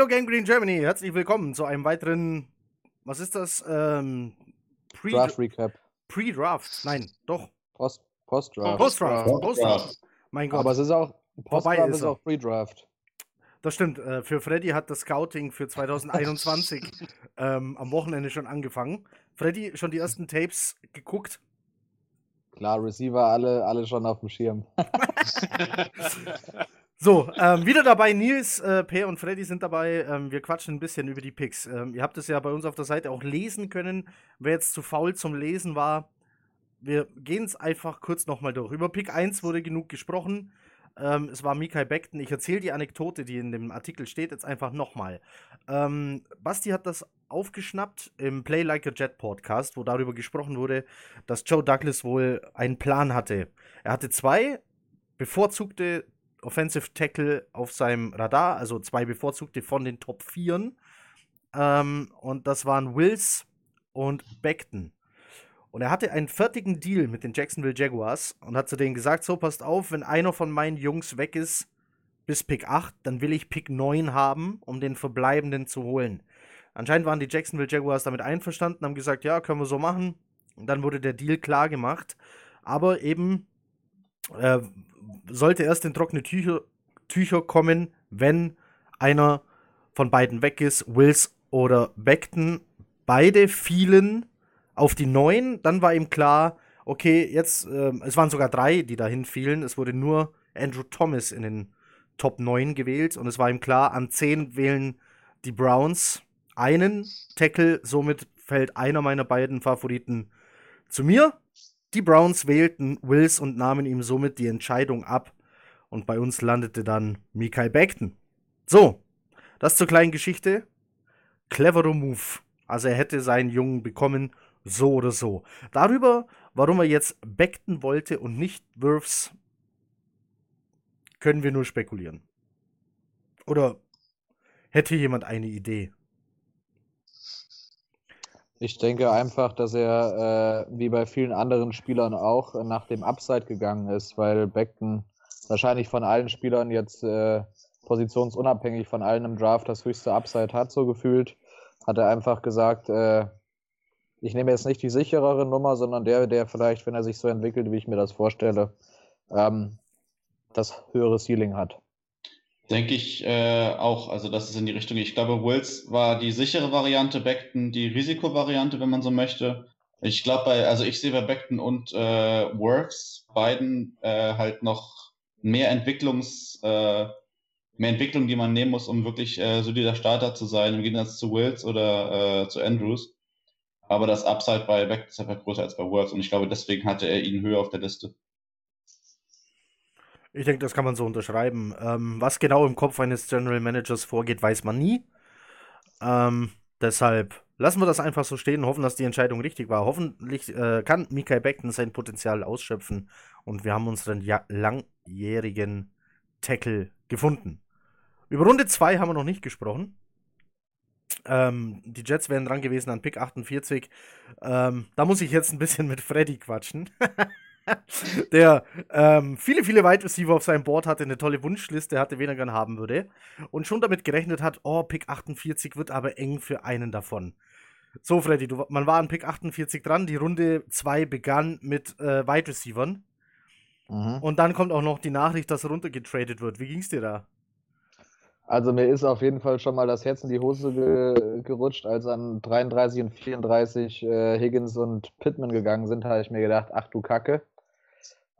Hallo Gang Green Germany, herzlich willkommen zu einem weiteren, was ist das? Ähm, Pre Draft Recap. Pre-Draft, nein, doch. Post, Post-Draft. Post-Draft, Post-Draft. Mein Gott. Aber es ist auch, Post-Draft ist, ist auch Pre-Draft. Das stimmt. Äh, für Freddy hat das Scouting für 2021 ähm, am Wochenende schon angefangen. Freddy, schon die ersten Tapes geguckt? Klar, Receiver alle, alle schon auf dem Schirm. So, ähm, wieder dabei Nils, äh, Per und Freddy sind dabei. Ähm, wir quatschen ein bisschen über die Picks. Ähm, ihr habt es ja bei uns auf der Seite auch lesen können. Wer jetzt zu faul zum Lesen war, wir gehen es einfach kurz nochmal durch. Über Pick 1 wurde genug gesprochen. Ähm, es war Mikael Beckton. Ich erzähle die Anekdote, die in dem Artikel steht, jetzt einfach nochmal. Ähm, Basti hat das aufgeschnappt im Play Like a Jet Podcast, wo darüber gesprochen wurde, dass Joe Douglas wohl einen Plan hatte. Er hatte zwei bevorzugte Offensive Tackle auf seinem Radar, also zwei bevorzugte von den Top 4. Ähm, und das waren Wills und Beckton. Und er hatte einen fertigen Deal mit den Jacksonville Jaguars und hat zu denen gesagt: So, passt auf, wenn einer von meinen Jungs weg ist bis Pick 8, dann will ich Pick 9 haben, um den verbleibenden zu holen. Anscheinend waren die Jacksonville Jaguars damit einverstanden, haben gesagt: Ja, können wir so machen. Und dann wurde der Deal klar gemacht. Aber eben äh, sollte erst in trockene Tücher, Tücher kommen, wenn einer von beiden weg ist, Wills oder Beckton. Beide fielen auf die neun. Dann war ihm klar, okay, jetzt, äh, es waren sogar drei, die dahin fielen. Es wurde nur Andrew Thomas in den Top 9 gewählt und es war ihm klar, an 10 wählen die Browns einen Tackle, somit fällt einer meiner beiden Favoriten zu mir. Die Browns wählten Wills und nahmen ihm somit die Entscheidung ab. Und bei uns landete dann Mikael Beckton. So, das zur kleinen Geschichte. Cleverer Move. Also er hätte seinen Jungen bekommen, so oder so. Darüber, warum er jetzt Beckton wollte und nicht Wirfs, können wir nur spekulieren. Oder hätte jemand eine Idee? Ich denke einfach, dass er, äh, wie bei vielen anderen Spielern auch, nach dem Upside gegangen ist, weil Beckton wahrscheinlich von allen Spielern jetzt äh, positionsunabhängig von allen im Draft das höchste Upside hat, so gefühlt. Hat er einfach gesagt, äh, ich nehme jetzt nicht die sicherere Nummer, sondern der, der vielleicht, wenn er sich so entwickelt, wie ich mir das vorstelle, ähm, das höhere Ceiling hat. Denke ich äh, auch, also das ist in die Richtung. Ich glaube, Wills war die sichere Variante, Beckton die Risikovariante, wenn man so möchte. Ich glaube, bei, also ich sehe bei Beckton und äh, Works beiden äh, halt noch mehr Entwicklungs, äh, mehr Entwicklung, die man nehmen muss, um wirklich äh, solider Starter zu sein, im Gegensatz zu Wills oder äh, zu Andrews. Aber das Upside bei Beckton ist einfach größer als bei Works und ich glaube, deswegen hatte er ihn höher auf der Liste. Ich denke, das kann man so unterschreiben. Ähm, was genau im Kopf eines General Managers vorgeht, weiß man nie. Ähm, deshalb lassen wir das einfach so stehen, hoffen, dass die Entscheidung richtig war. Hoffentlich äh, kann Mikael Beckton sein Potenzial ausschöpfen und wir haben unseren ja langjährigen Tackle gefunden. Über Runde 2 haben wir noch nicht gesprochen. Ähm, die Jets wären dran gewesen an Pick 48. Ähm, da muss ich jetzt ein bisschen mit Freddy quatschen. der ähm, viele, viele Wide Receiver auf seinem Board hatte, eine tolle Wunschliste hatte, wen er gern haben würde. Und schon damit gerechnet hat, oh, Pick 48 wird aber eng für einen davon. So, Freddy, du, man war an Pick 48 dran. Die Runde 2 begann mit äh, Wide Receivern. Mhm. Und dann kommt auch noch die Nachricht, dass runtergetradet wird. Wie ging's dir da? Also mir ist auf jeden Fall schon mal das Herz in die Hose ge gerutscht, als an 33 und 34 äh, Higgins und Pittman gegangen sind, habe ich mir gedacht, ach du Kacke.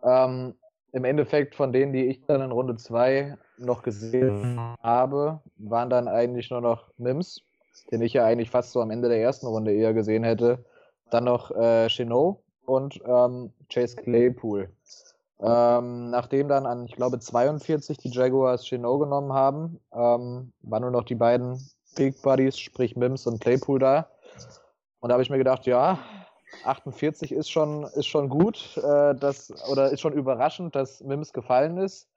Ähm, Im Endeffekt von denen, die ich dann in Runde 2 noch gesehen habe, waren dann eigentlich nur noch Mims, den ich ja eigentlich fast so am Ende der ersten Runde eher gesehen hätte. Dann noch äh, Chenot und ähm, Chase Claypool. Ähm, nachdem dann an, ich glaube, 42 die Jaguars Chino genommen haben, ähm, waren nur noch die beiden Big Buddies, sprich Mims und Claypool da. Und da habe ich mir gedacht, ja, 48 ist schon, ist schon gut, äh, dass, oder ist schon überraschend, dass Mims gefallen ist.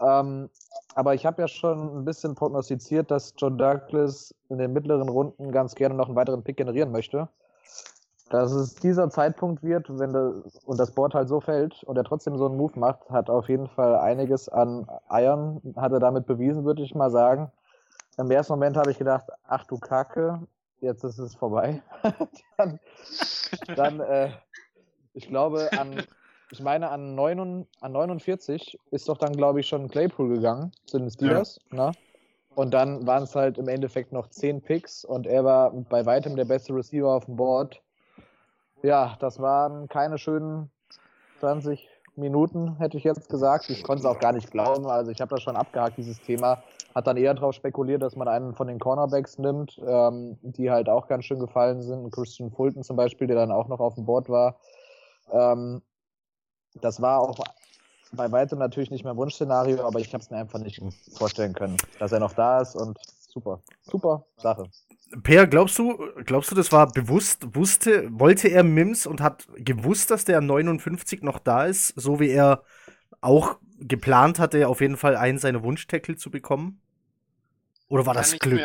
Ähm, aber ich habe ja schon ein bisschen prognostiziert, dass John Douglas in den mittleren Runden ganz gerne noch einen weiteren Pick generieren möchte. Dass es dieser Zeitpunkt wird, wenn der, und das Board halt so fällt und er trotzdem so einen Move macht, hat auf jeden Fall einiges an Eiern, hat er damit bewiesen, würde ich mal sagen. Im ersten Moment habe ich gedacht, ach du Kacke, jetzt ist es vorbei. dann, dann äh, ich glaube, an, ich meine, an, 9, an 49 ist doch dann, glaube ich, schon Claypool gegangen zu den Steelers. Ja. Ne? Und dann waren es halt im Endeffekt noch 10 Picks und er war bei weitem der beste Receiver auf dem Board. Ja, das waren keine schönen 20 Minuten, hätte ich jetzt gesagt. Ich konnte es auch gar nicht glauben. Also ich habe das schon abgehakt, dieses Thema. Hat dann eher darauf spekuliert, dass man einen von den Cornerbacks nimmt, ähm, die halt auch ganz schön gefallen sind. Christian Fulton zum Beispiel, der dann auch noch auf dem Board war. Ähm, das war auch bei weitem natürlich nicht mein Wunschszenario, aber ich habe es mir einfach nicht vorstellen können, dass er noch da ist und super, super Sache. Per, glaubst du, glaubst du, das war bewusst, wusste, wollte er Mims und hat gewusst, dass der 59 noch da ist, so wie er auch geplant hatte, auf jeden Fall einen seiner Wunschtackle zu bekommen? Oder war das Glück?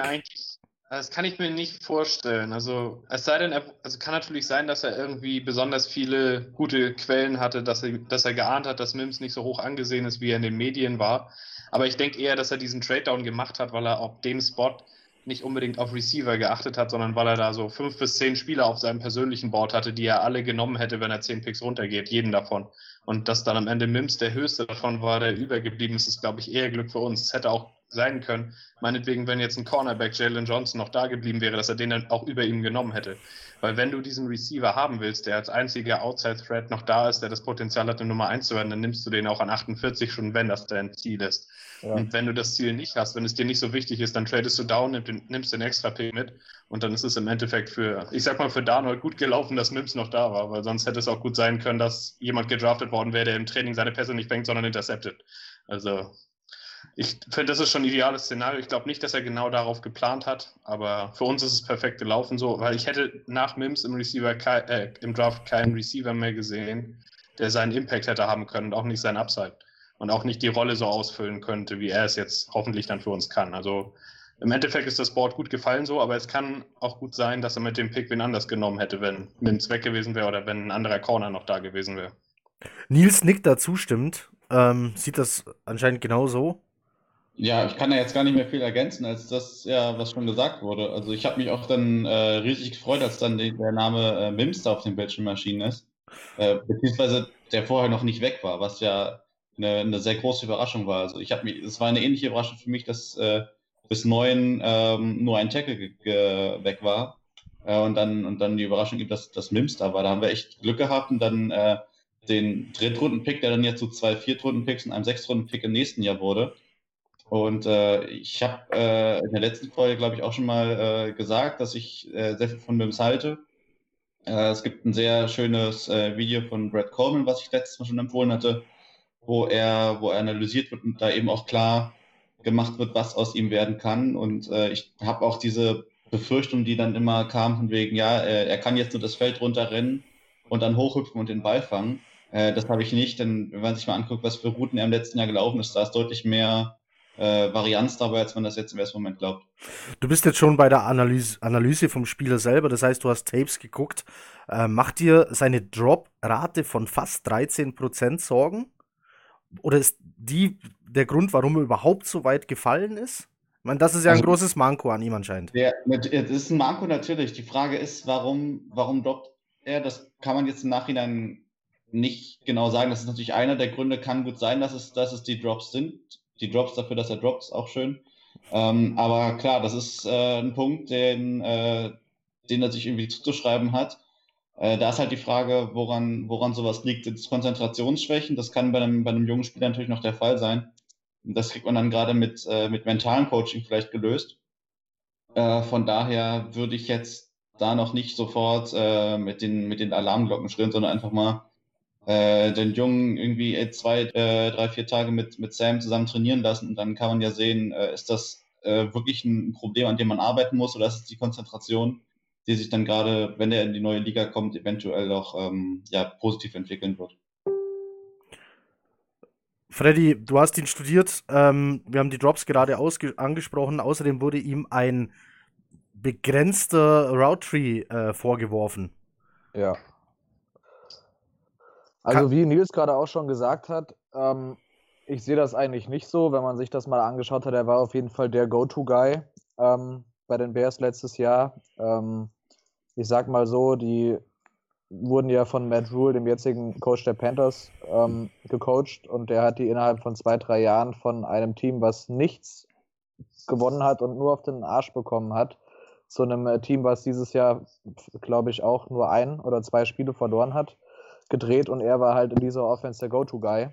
Das kann ich mir nicht vorstellen. Also, es sei denn, er, also kann natürlich sein, dass er irgendwie besonders viele gute Quellen hatte, dass er, dass er geahnt hat, dass Mims nicht so hoch angesehen ist, wie er in den Medien war. Aber ich denke eher, dass er diesen Trade-Down gemacht hat, weil er auf dem Spot nicht unbedingt auf Receiver geachtet hat, sondern weil er da so fünf bis zehn Spieler auf seinem persönlichen Board hatte, die er alle genommen hätte, wenn er zehn Picks runtergeht, jeden davon. Und dass dann am Ende Mims der höchste davon war, der übergeblieben ist, ist, glaube ich, eher Glück für uns. Es hätte auch sein können, meinetwegen, wenn jetzt ein Cornerback Jalen Johnson noch da geblieben wäre, dass er den dann auch über ihm genommen hätte. Weil wenn du diesen Receiver haben willst, der als einziger Outside-Threat noch da ist, der das Potenzial hat, eine Nummer 1 zu werden, dann nimmst du den auch an 48 schon, wenn das dein Ziel ist. Ja. Und wenn du das Ziel nicht hast, wenn es dir nicht so wichtig ist, dann tradest du down, nimmst den extra Pick mit und dann ist es im Endeffekt für, ich sag mal, für Darnold gut gelaufen, dass Mims noch da war, weil sonst hätte es auch gut sein können, dass jemand gedraftet worden wäre, der im Training seine Pässe nicht fängt, sondern interceptet. Also ich finde, das ist schon ein ideales Szenario. Ich glaube nicht, dass er genau darauf geplant hat, aber für uns ist es perfekt gelaufen so, weil ich hätte nach Mims im Receiver äh, im Draft keinen Receiver mehr gesehen, der seinen Impact hätte haben können und auch nicht seinen Upside und auch nicht die Rolle so ausfüllen könnte, wie er es jetzt hoffentlich dann für uns kann. Also im Endeffekt ist das Board gut gefallen so, aber es kann auch gut sein, dass er mit dem Pick wen anders genommen hätte, wenn Mims weg gewesen wäre oder wenn ein anderer Corner noch da gewesen wäre. Nils Nick da zustimmt, ähm, sieht das anscheinend genauso. Ja, ich kann da jetzt gar nicht mehr viel ergänzen, als das ja, was schon gesagt wurde. Also ich habe mich auch dann äh, riesig gefreut, als dann die, der Name äh, Mims da auf den Bildschirmmaschinen ist. Äh, beziehungsweise der vorher noch nicht weg war, was ja eine, eine sehr große Überraschung war. Also ich habe mich, es war eine ähnliche Überraschung für mich, dass äh, bis neun ähm, nur ein Tackle weg war. Äh, und dann und dann die Überraschung gibt, dass das Mims da war. Da haben wir echt Glück gehabt und dann äh, den Drittrunden-Pick, der dann jetzt zu zwei Viertrunden-Picks und einem Sechstrunden-Pick im nächsten Jahr wurde. Und äh, ich habe äh, in der letzten Folge, glaube ich, auch schon mal äh, gesagt, dass ich äh, sehr viel von Mims halte. Äh, es gibt ein sehr schönes äh, Video von Brad Coleman, was ich letztes Mal schon empfohlen hatte, wo er, wo er analysiert wird und da eben auch klar gemacht wird, was aus ihm werden kann. Und äh, ich habe auch diese Befürchtung, die dann immer kam, von wegen, ja, äh, er kann jetzt nur das Feld runterrennen und dann hochhüpfen und den Ball fangen. Äh, das habe ich nicht, denn wenn man sich mal anguckt, was für Routen er im letzten Jahr gelaufen ist, da ist deutlich mehr äh, Varianz dabei, als man das jetzt im ersten Moment glaubt. Du bist jetzt schon bei der Analyse, Analyse vom Spieler selber, das heißt, du hast Tapes geguckt. Äh, macht dir seine Drop-Rate von fast 13% Sorgen? Oder ist die der Grund, warum er überhaupt so weit gefallen ist? Ich meine, das ist ja also, ein großes Manko an ihm anscheinend. Ja, das ist ein Manko natürlich. Die Frage ist, warum, warum droppt er? Das kann man jetzt im Nachhinein nicht genau sagen. Das ist natürlich einer der Gründe, kann gut sein, dass es, dass es die Drops sind. Die Drops dafür, dass er droppt, ist auch schön. Ähm, aber klar, das ist äh, ein Punkt, den, äh, den er sich irgendwie zuzuschreiben hat. Äh, da ist halt die Frage, woran, woran sowas liegt. Sind es Konzentrationsschwächen? Das kann bei einem, bei einem jungen Spieler natürlich noch der Fall sein. Das kriegt man dann gerade mit, äh, mit mentalem Coaching vielleicht gelöst. Äh, von daher würde ich jetzt da noch nicht sofort äh, mit, den, mit den Alarmglocken schrillen, sondern einfach mal äh, den Jungen irgendwie äh, zwei, äh, drei, vier Tage mit, mit Sam zusammen trainieren lassen und dann kann man ja sehen, äh, ist das äh, wirklich ein Problem, an dem man arbeiten muss oder ist es die Konzentration, die sich dann gerade, wenn er in die neue Liga kommt, eventuell auch ähm, ja, positiv entwickeln wird. Freddy, du hast ihn studiert. Ähm, wir haben die Drops gerade angesprochen. Außerdem wurde ihm ein begrenzter Route Tree äh, vorgeworfen. Ja. Also wie Nils gerade auch schon gesagt hat, ähm, ich sehe das eigentlich nicht so, wenn man sich das mal angeschaut hat. Er war auf jeden Fall der Go-To-Guy ähm, bei den Bears letztes Jahr. Ähm, ich sag mal so, die wurden ja von Matt Rule, dem jetzigen Coach der Panthers, ähm, gecoacht und der hat die innerhalb von zwei, drei Jahren von einem Team, was nichts gewonnen hat und nur auf den Arsch bekommen hat, zu einem äh, Team, was dieses Jahr, glaube ich, auch nur ein oder zwei Spiele verloren hat, gedreht und er war halt in dieser Offense der Go-To-Guy.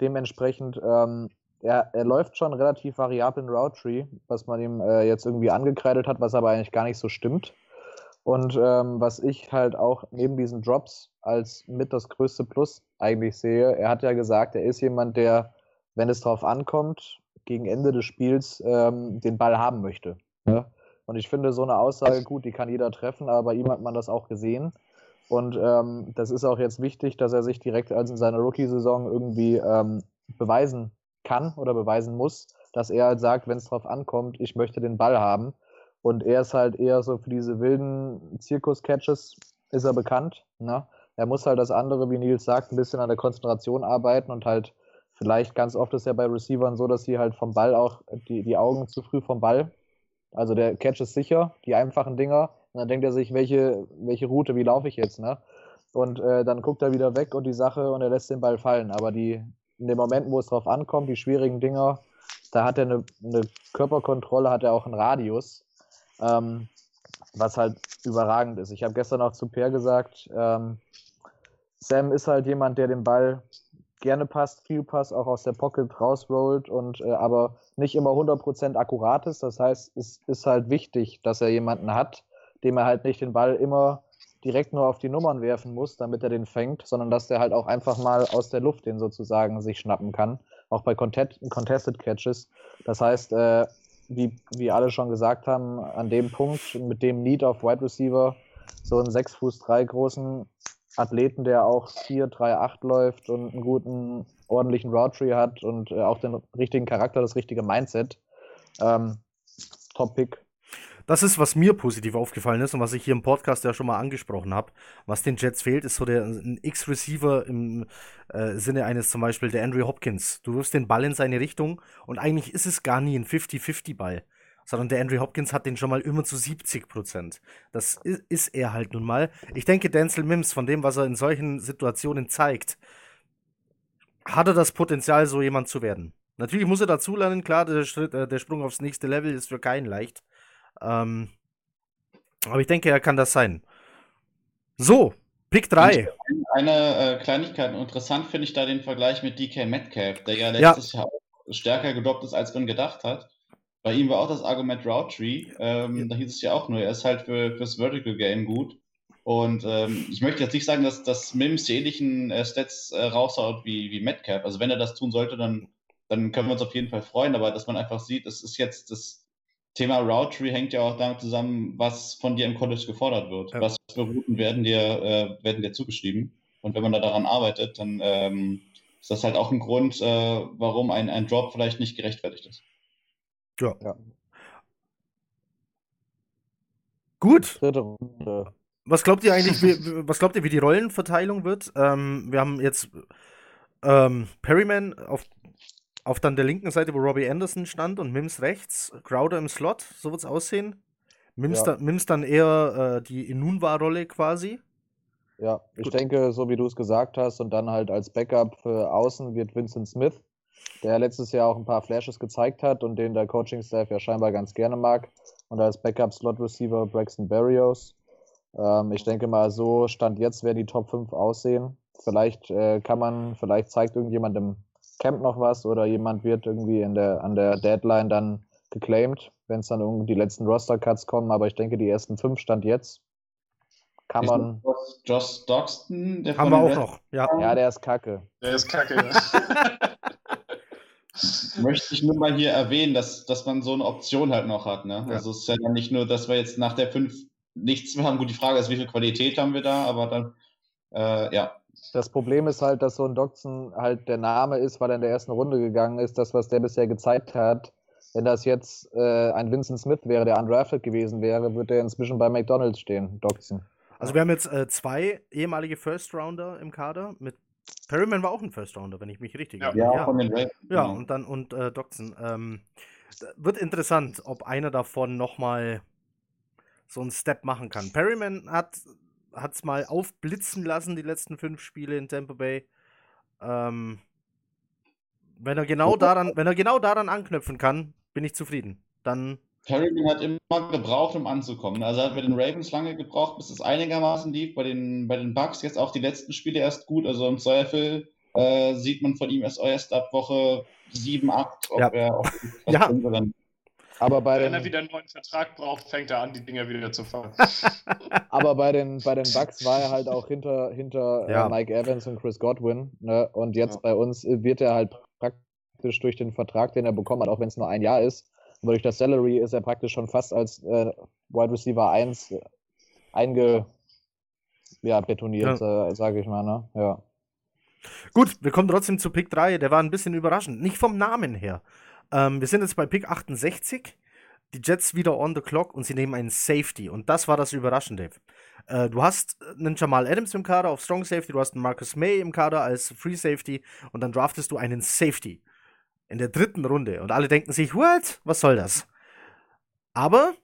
Dementsprechend, ähm, er, er läuft schon relativ variablen Route Tree, was man ihm äh, jetzt irgendwie angekreidet hat, was aber eigentlich gar nicht so stimmt. Und ähm, was ich halt auch neben diesen Drops als mit das größte Plus eigentlich sehe, er hat ja gesagt, er ist jemand, der, wenn es drauf ankommt, gegen Ende des Spiels ähm, den Ball haben möchte. Ne? Und ich finde so eine Aussage gut, die kann jeder treffen, aber bei ihm hat man das auch gesehen. Und ähm, das ist auch jetzt wichtig, dass er sich direkt als in seiner Rookie-Saison irgendwie ähm, beweisen kann oder beweisen muss, dass er halt sagt, wenn es drauf ankommt, ich möchte den Ball haben. Und er ist halt eher so für diese wilden Zirkus-Catches ist er bekannt. Ne? Er muss halt das andere, wie Nils sagt, ein bisschen an der Konzentration arbeiten und halt vielleicht ganz oft ist ja bei Receivern so, dass sie halt vom Ball auch die, die Augen zu früh vom Ball. Also der Catch ist sicher, die einfachen Dinger. Und dann denkt er sich, welche, welche Route, wie laufe ich jetzt, ne? Und äh, dann guckt er wieder weg und die Sache und er lässt den Ball fallen. Aber die, in dem Moment, wo es drauf ankommt, die schwierigen Dinger, da hat er eine, eine Körperkontrolle, hat er auch einen Radius ähm, was halt überragend ist. Ich habe gestern auch zu Per gesagt, ähm, Sam ist halt jemand, der den Ball gerne passt, viel passt, auch aus der Pocket rausrollt und äh, aber nicht immer 100% akkurat ist. Das heißt, es ist halt wichtig, dass er jemanden hat, dem er halt nicht den Ball immer direkt nur auf die Nummern werfen muss, damit er den fängt, sondern dass der halt auch einfach mal aus der Luft den sozusagen sich schnappen kann, auch bei Contested Catches. Das heißt, äh, wie, wie alle schon gesagt haben, an dem Punkt mit dem Need auf Wide Receiver so einen 6 Fuß 3 großen Athleten, der auch 4, 3, 8 läuft und einen guten, ordentlichen Route hat und äh, auch den richtigen Charakter, das richtige Mindset. Ähm, Top Pick das ist, was mir positiv aufgefallen ist und was ich hier im Podcast ja schon mal angesprochen habe. Was den Jets fehlt, ist so der X-Receiver im äh, Sinne eines zum Beispiel der Andrew Hopkins. Du wirfst den Ball in seine Richtung und eigentlich ist es gar nie ein 50-50-Ball sondern der Andrew Hopkins hat den schon mal immer zu 70 Prozent. Das ist er halt nun mal. Ich denke, Denzel Mims, von dem, was er in solchen Situationen zeigt, hat er das Potenzial, so jemand zu werden. Natürlich muss er dazulernen, klar, der, Schritt, äh, der Sprung aufs nächste Level ist für keinen leicht. Ähm, aber ich denke, er kann das sein. So, Pick 3. Eine äh, Kleinigkeit, interessant finde ich da den Vergleich mit DK Metcalf, der ja letztes ja. Jahr stärker gedoppt ist, als man gedacht hat. Bei ihm war auch das Argument Route Tree. Ähm, ja. Da hieß es ja auch nur, er ist halt für, fürs Vertical Game gut. Und ähm, ich möchte jetzt nicht sagen, dass, dass Mims die ähnlichen äh, Stats äh, raushaut wie, wie Metcalf. Also wenn er das tun sollte, dann, dann können wir uns auf jeden Fall freuen. Aber dass man einfach sieht, es ist jetzt das Thema Route hängt ja auch damit zusammen, was von dir im College gefordert wird. Ja. Was für Routen werden dir, äh, werden dir zugeschrieben. Und wenn man da daran arbeitet, dann ähm, ist das halt auch ein Grund, äh, warum ein, ein Drop vielleicht nicht gerechtfertigt ist. Ja. ja. Gut. Was glaubt ihr eigentlich, wie, was glaubt ihr, wie die Rollenverteilung wird? Ähm, wir haben jetzt ähm, Perryman auf auf dann der linken Seite, wo Robbie Anderson stand und Mims rechts, Crowder im Slot, so wird es aussehen. Mims, ja. da, Mims dann eher äh, die Inunwa-Rolle quasi. Ja, ich Gut. denke, so wie du es gesagt hast, und dann halt als Backup für außen wird Vincent Smith, der letztes Jahr auch ein paar Flashes gezeigt hat und den der Coaching-Staff ja scheinbar ganz gerne mag. Und als Backup-Slot-Receiver Braxton Berrios. Ähm, ich denke mal, so Stand jetzt werden die Top 5 aussehen. Vielleicht äh, kann man, vielleicht zeigt irgendjemand im Camp noch was oder jemand wird irgendwie in der, an der Deadline dann geclaimed, wenn es dann irgendwie die letzten Roster-Cuts kommen, aber ich denke, die ersten fünf stand jetzt. Kann Ist man. Josh Doxton, der Haben wir auch Red- noch. Ja. Ja, der ist kacke. Der ist kacke. Möchte ich nur mal hier erwähnen, dass, dass man so eine Option halt noch hat. Ne? Ja. Also es ist ja dann nicht nur, dass wir jetzt nach der 5 nichts mehr haben. Gut, die Frage ist, wie viel Qualität haben wir da, aber dann, äh, ja. Das Problem ist halt, dass so ein Doxon halt der Name ist, weil er in der ersten Runde gegangen ist. Das, was der bisher gezeigt hat, wenn das jetzt äh, ein Vincent Smith wäre, der undrafted gewesen wäre, würde er inzwischen bei McDonalds stehen, Doxon. Also wir haben jetzt äh, zwei ehemalige First Rounder im Kader. Mit Perryman war auch ein First Rounder, wenn ich mich richtig Ja. erinnere. Ja, von den Ravens. Ja, genau. und dann und äh, Doxon. Ähm, wird interessant, ob einer davon nochmal so einen Step machen kann. Perryman hat es mal aufblitzen lassen, die letzten fünf Spiele in Tampa Bay. Ähm, wenn er genau daran, wenn er genau daran anknüpfen kann, bin ich zufrieden. Dann Perryman hat immer gebraucht, um anzukommen. Also hat bei den Ravens lange gebraucht, bis es einigermaßen lief. Bei den, bei den Bucks jetzt auch die letzten Spiele erst gut. Also im Zweifel äh, sieht man von ihm erst, erst ab Woche 7, 8, ob Ja. er auch Ja. nicht. Aber bei Wenn den, er wieder einen neuen Vertrag braucht, fängt er an, die Dinger wieder zu fangen. aber bei den, bei den Bucks war er halt auch hinter, hinter Ja. äh, Mike Evans und Chris Godwin. Ne? Und jetzt Ja. bei uns wird er halt praktisch durch den Vertrag, den er bekommen hat, auch wenn es nur ein Jahr ist, aber durch das Salary ist er praktisch schon fast als äh, Wide Receiver 1 einge ja, betoniert, äh, sage ich mal. Ne? Ja. Gut, wir kommen trotzdem zu Pick 3. Der war ein bisschen überraschend. Nicht vom Namen her. Ähm, wir sind jetzt bei Pick 68. Die Jets wieder on the clock und sie nehmen einen Safety. Und das war das Überraschende. Äh, du hast einen Jamal Adams im Kader auf Strong Safety, du hast einen Marcus May im Kader als Free Safety und dann draftest du einen Safety in der dritten Runde. Und alle denken sich, what? Was soll das? Aber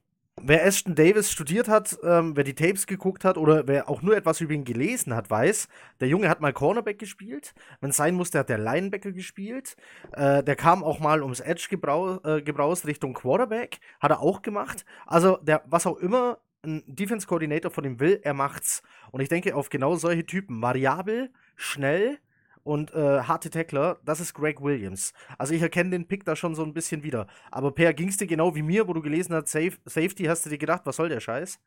wer Ashton Davis studiert hat, ähm, wer die Tapes geguckt hat oder wer auch nur etwas über ihn gelesen hat, weiß, der Junge hat mal Cornerback gespielt. Wenn es sein musste, hat der Linebacker gespielt. Äh, der kam auch mal ums Edge gebrau äh, gebraust Richtung Quarterback. Hat er auch gemacht. Also, der, was auch immer ein Defense Coordinator von ihm will, er macht's. Und ich denke, auf genau solche Typen, variabel, schnell und äh, harte Tackler, das ist Greg Williams. Also ich erkenne den Pick da schon so ein bisschen wieder. Aber Per, ging's dir genau wie mir, wo du gelesen hast, Safe Safety, hast du dir gedacht, was soll der Scheiß?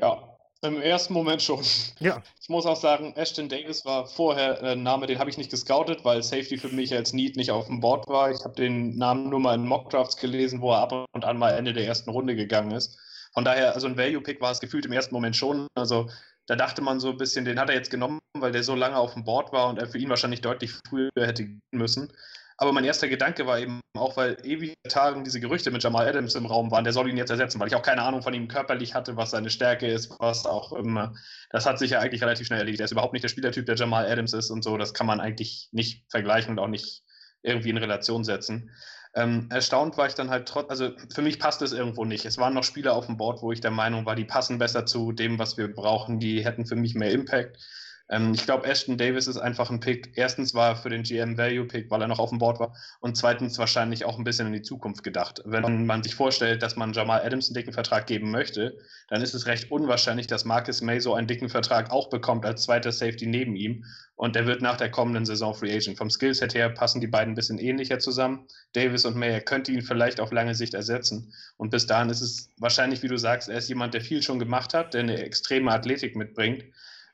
Ja, im ersten Moment schon. Ja. Ich muss auch sagen, Ashton Davis war vorher ein Name, den habe ich nicht gescoutet, weil Safety für mich als Need nicht auf dem Board war. Ich habe den Namen nur mal in Mockdrafts gelesen, wo er ab und an mal Ende der ersten Runde gegangen ist. Von daher, also ein Value-Pick war es gefühlt im ersten Moment schon. Also da dachte man so ein bisschen, den hat er jetzt genommen, weil der so lange auf dem Board war und er für ihn wahrscheinlich deutlich früher hätte gehen müssen. Aber mein erster Gedanke war eben auch, weil ewig Tagen diese Gerüchte mit Jamal Adams im Raum waren, der soll ihn jetzt ersetzen, weil ich auch keine Ahnung von ihm körperlich hatte, was seine Stärke ist, was auch immer. Das hat sich ja eigentlich relativ schnell erledigt. Er ist überhaupt nicht der Spielertyp, der Jamal Adams ist und so. Das kann man eigentlich nicht vergleichen und auch nicht irgendwie in Relation setzen. Ähm, erstaunt war ich dann halt trotz, also für mich passt es irgendwo nicht. Es waren noch Spieler auf dem Board, wo ich der Meinung war, die passen besser zu dem, was wir brauchen. Die hätten für mich mehr Impact. Ähm, ich glaube, Ashton Davis ist einfach ein Pick. Erstens war er für den GM Value Pick, weil er noch auf dem Board war. Und zweitens wahrscheinlich auch ein bisschen in die Zukunft gedacht. Wenn man sich vorstellt, dass man Jamal Adams einen dicken Vertrag geben möchte, dann ist es recht unwahrscheinlich, dass Marcus May so einen dicken Vertrag auch bekommt als zweiter Safety neben ihm. Und der wird nach der kommenden Saison Free Agent. Vom Skillset her passen die beiden ein bisschen ähnlicher zusammen. Davis und May, er könnte ihn vielleicht auf lange Sicht ersetzen. Und bis dahin ist es wahrscheinlich, wie du sagst, er ist jemand, der viel schon gemacht hat, der eine extreme Athletik mitbringt.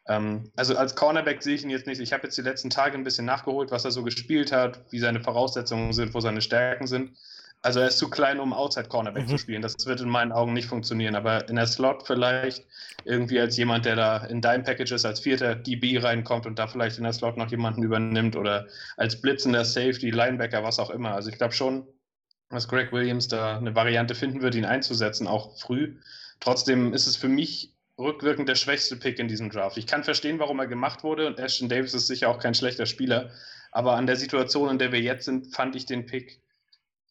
Ähm, also als Cornerback sehe ich ihn jetzt nicht. Ich habe jetzt die letzten Tage ein bisschen nachgeholt, was er so gespielt hat, wie seine Voraussetzungen sind, wo seine Stärken sind. Also er ist zu klein, um Outside Cornerback Mhm. zu spielen. Das wird in meinen Augen nicht funktionieren. Aber in der Slot vielleicht irgendwie als jemand, der da in Dime Packages als vierter DB reinkommt und da vielleicht in der Slot noch jemanden übernimmt oder als blitzender Safety, Linebacker, was auch immer. Also ich glaube schon, dass Greg Williams da eine Variante finden wird, ihn einzusetzen, auch früh. Trotzdem ist es für mich rückwirkend der schwächste Pick in diesem Draft. Ich kann verstehen, warum er gemacht wurde und Ashton Davis ist sicher auch kein schlechter Spieler. Aber an der Situation, in der wir jetzt sind, fand ich den Pick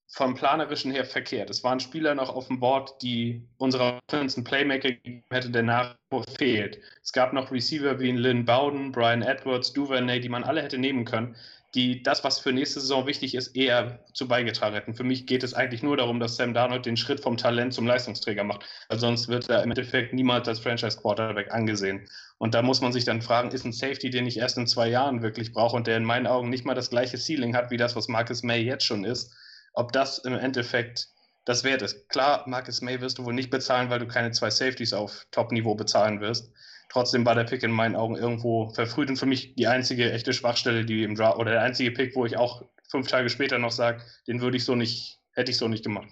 vom Planerischen her verkehrt. Es waren Spieler noch auf dem Board, die unserer Offense Playmaker gegeben hätte, der nach fehlt. Es gab noch Receiver wie Lynn Bowden, Brian Edwards, Duvernay, die man alle hätte nehmen können, die das, was für nächste Saison wichtig ist, eher zu beigetragen hätten. Für mich geht es eigentlich nur darum, dass Sam Darnold den Schritt vom Talent zum Leistungsträger macht, weil sonst wird er im Endeffekt niemals als Franchise Quarterback angesehen. Und da muss man sich dann fragen, ist ein Safety, den ich erst in zwei Jahren wirklich brauche und der in meinen Augen nicht mal das gleiche Ceiling hat wie das, was Marcus May jetzt schon ist, ob das im Endeffekt das wert ist. Klar, Marcus May wirst du wohl nicht bezahlen, weil du keine zwei Safeties auf Top-Niveau bezahlen wirst. Trotzdem war der Pick in meinen Augen irgendwo verfrüht und für mich die einzige echte Schwachstelle, die im Draft oder der einzige Pick, wo ich auch fünf Tage später noch sage, den würde ich so nicht, hätte ich so nicht gemacht.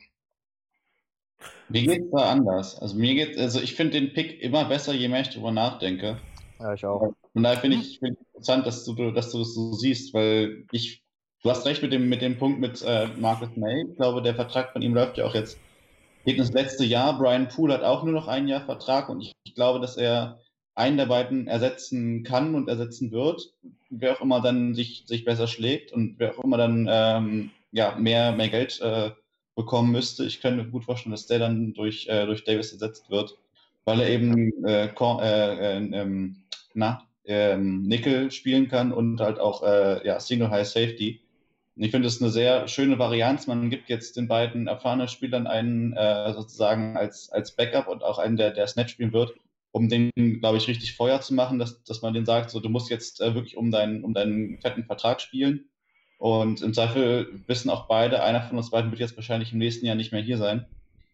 Mir geht es da anders. Also mir geht, also ich finde den Pick immer besser, je mehr ich darüber nachdenke. Ja, ich auch. Und daher finde ich, find interessant, dass du, dass du das so siehst, weil ich, du hast recht mit dem, mit dem Punkt mit äh, Marcus May. Ich glaube, der Vertrag von ihm läuft ja auch jetzt, geht ins letzte Jahr. Brian Poole hat auch nur noch ein Jahr Vertrag und ich, ich glaube, dass er einen der beiden ersetzen kann und ersetzen wird, wer auch immer dann sich, sich besser schlägt und wer auch immer dann ähm, ja, mehr, mehr Geld äh, bekommen müsste. Ich könnte mir gut vorstellen, dass der dann durch, äh, durch Davis ersetzt wird, weil er eben äh, äh, ähm, na, ähm, Nickel spielen kann und halt auch äh, ja, Single High Safety. Ich finde es eine sehr schöne Varianz. Man gibt jetzt den beiden erfahrenen Spielern einen äh, sozusagen als, als Backup und auch einen, der, der Snap spielen wird, um den, glaube ich, richtig Feuer zu machen, dass, dass man den sagt, so du musst jetzt äh, wirklich um deinen, um deinen fetten Vertrag spielen. Und im Zweifel wissen auch beide, einer von uns beiden wird jetzt wahrscheinlich im nächsten Jahr nicht mehr hier sein.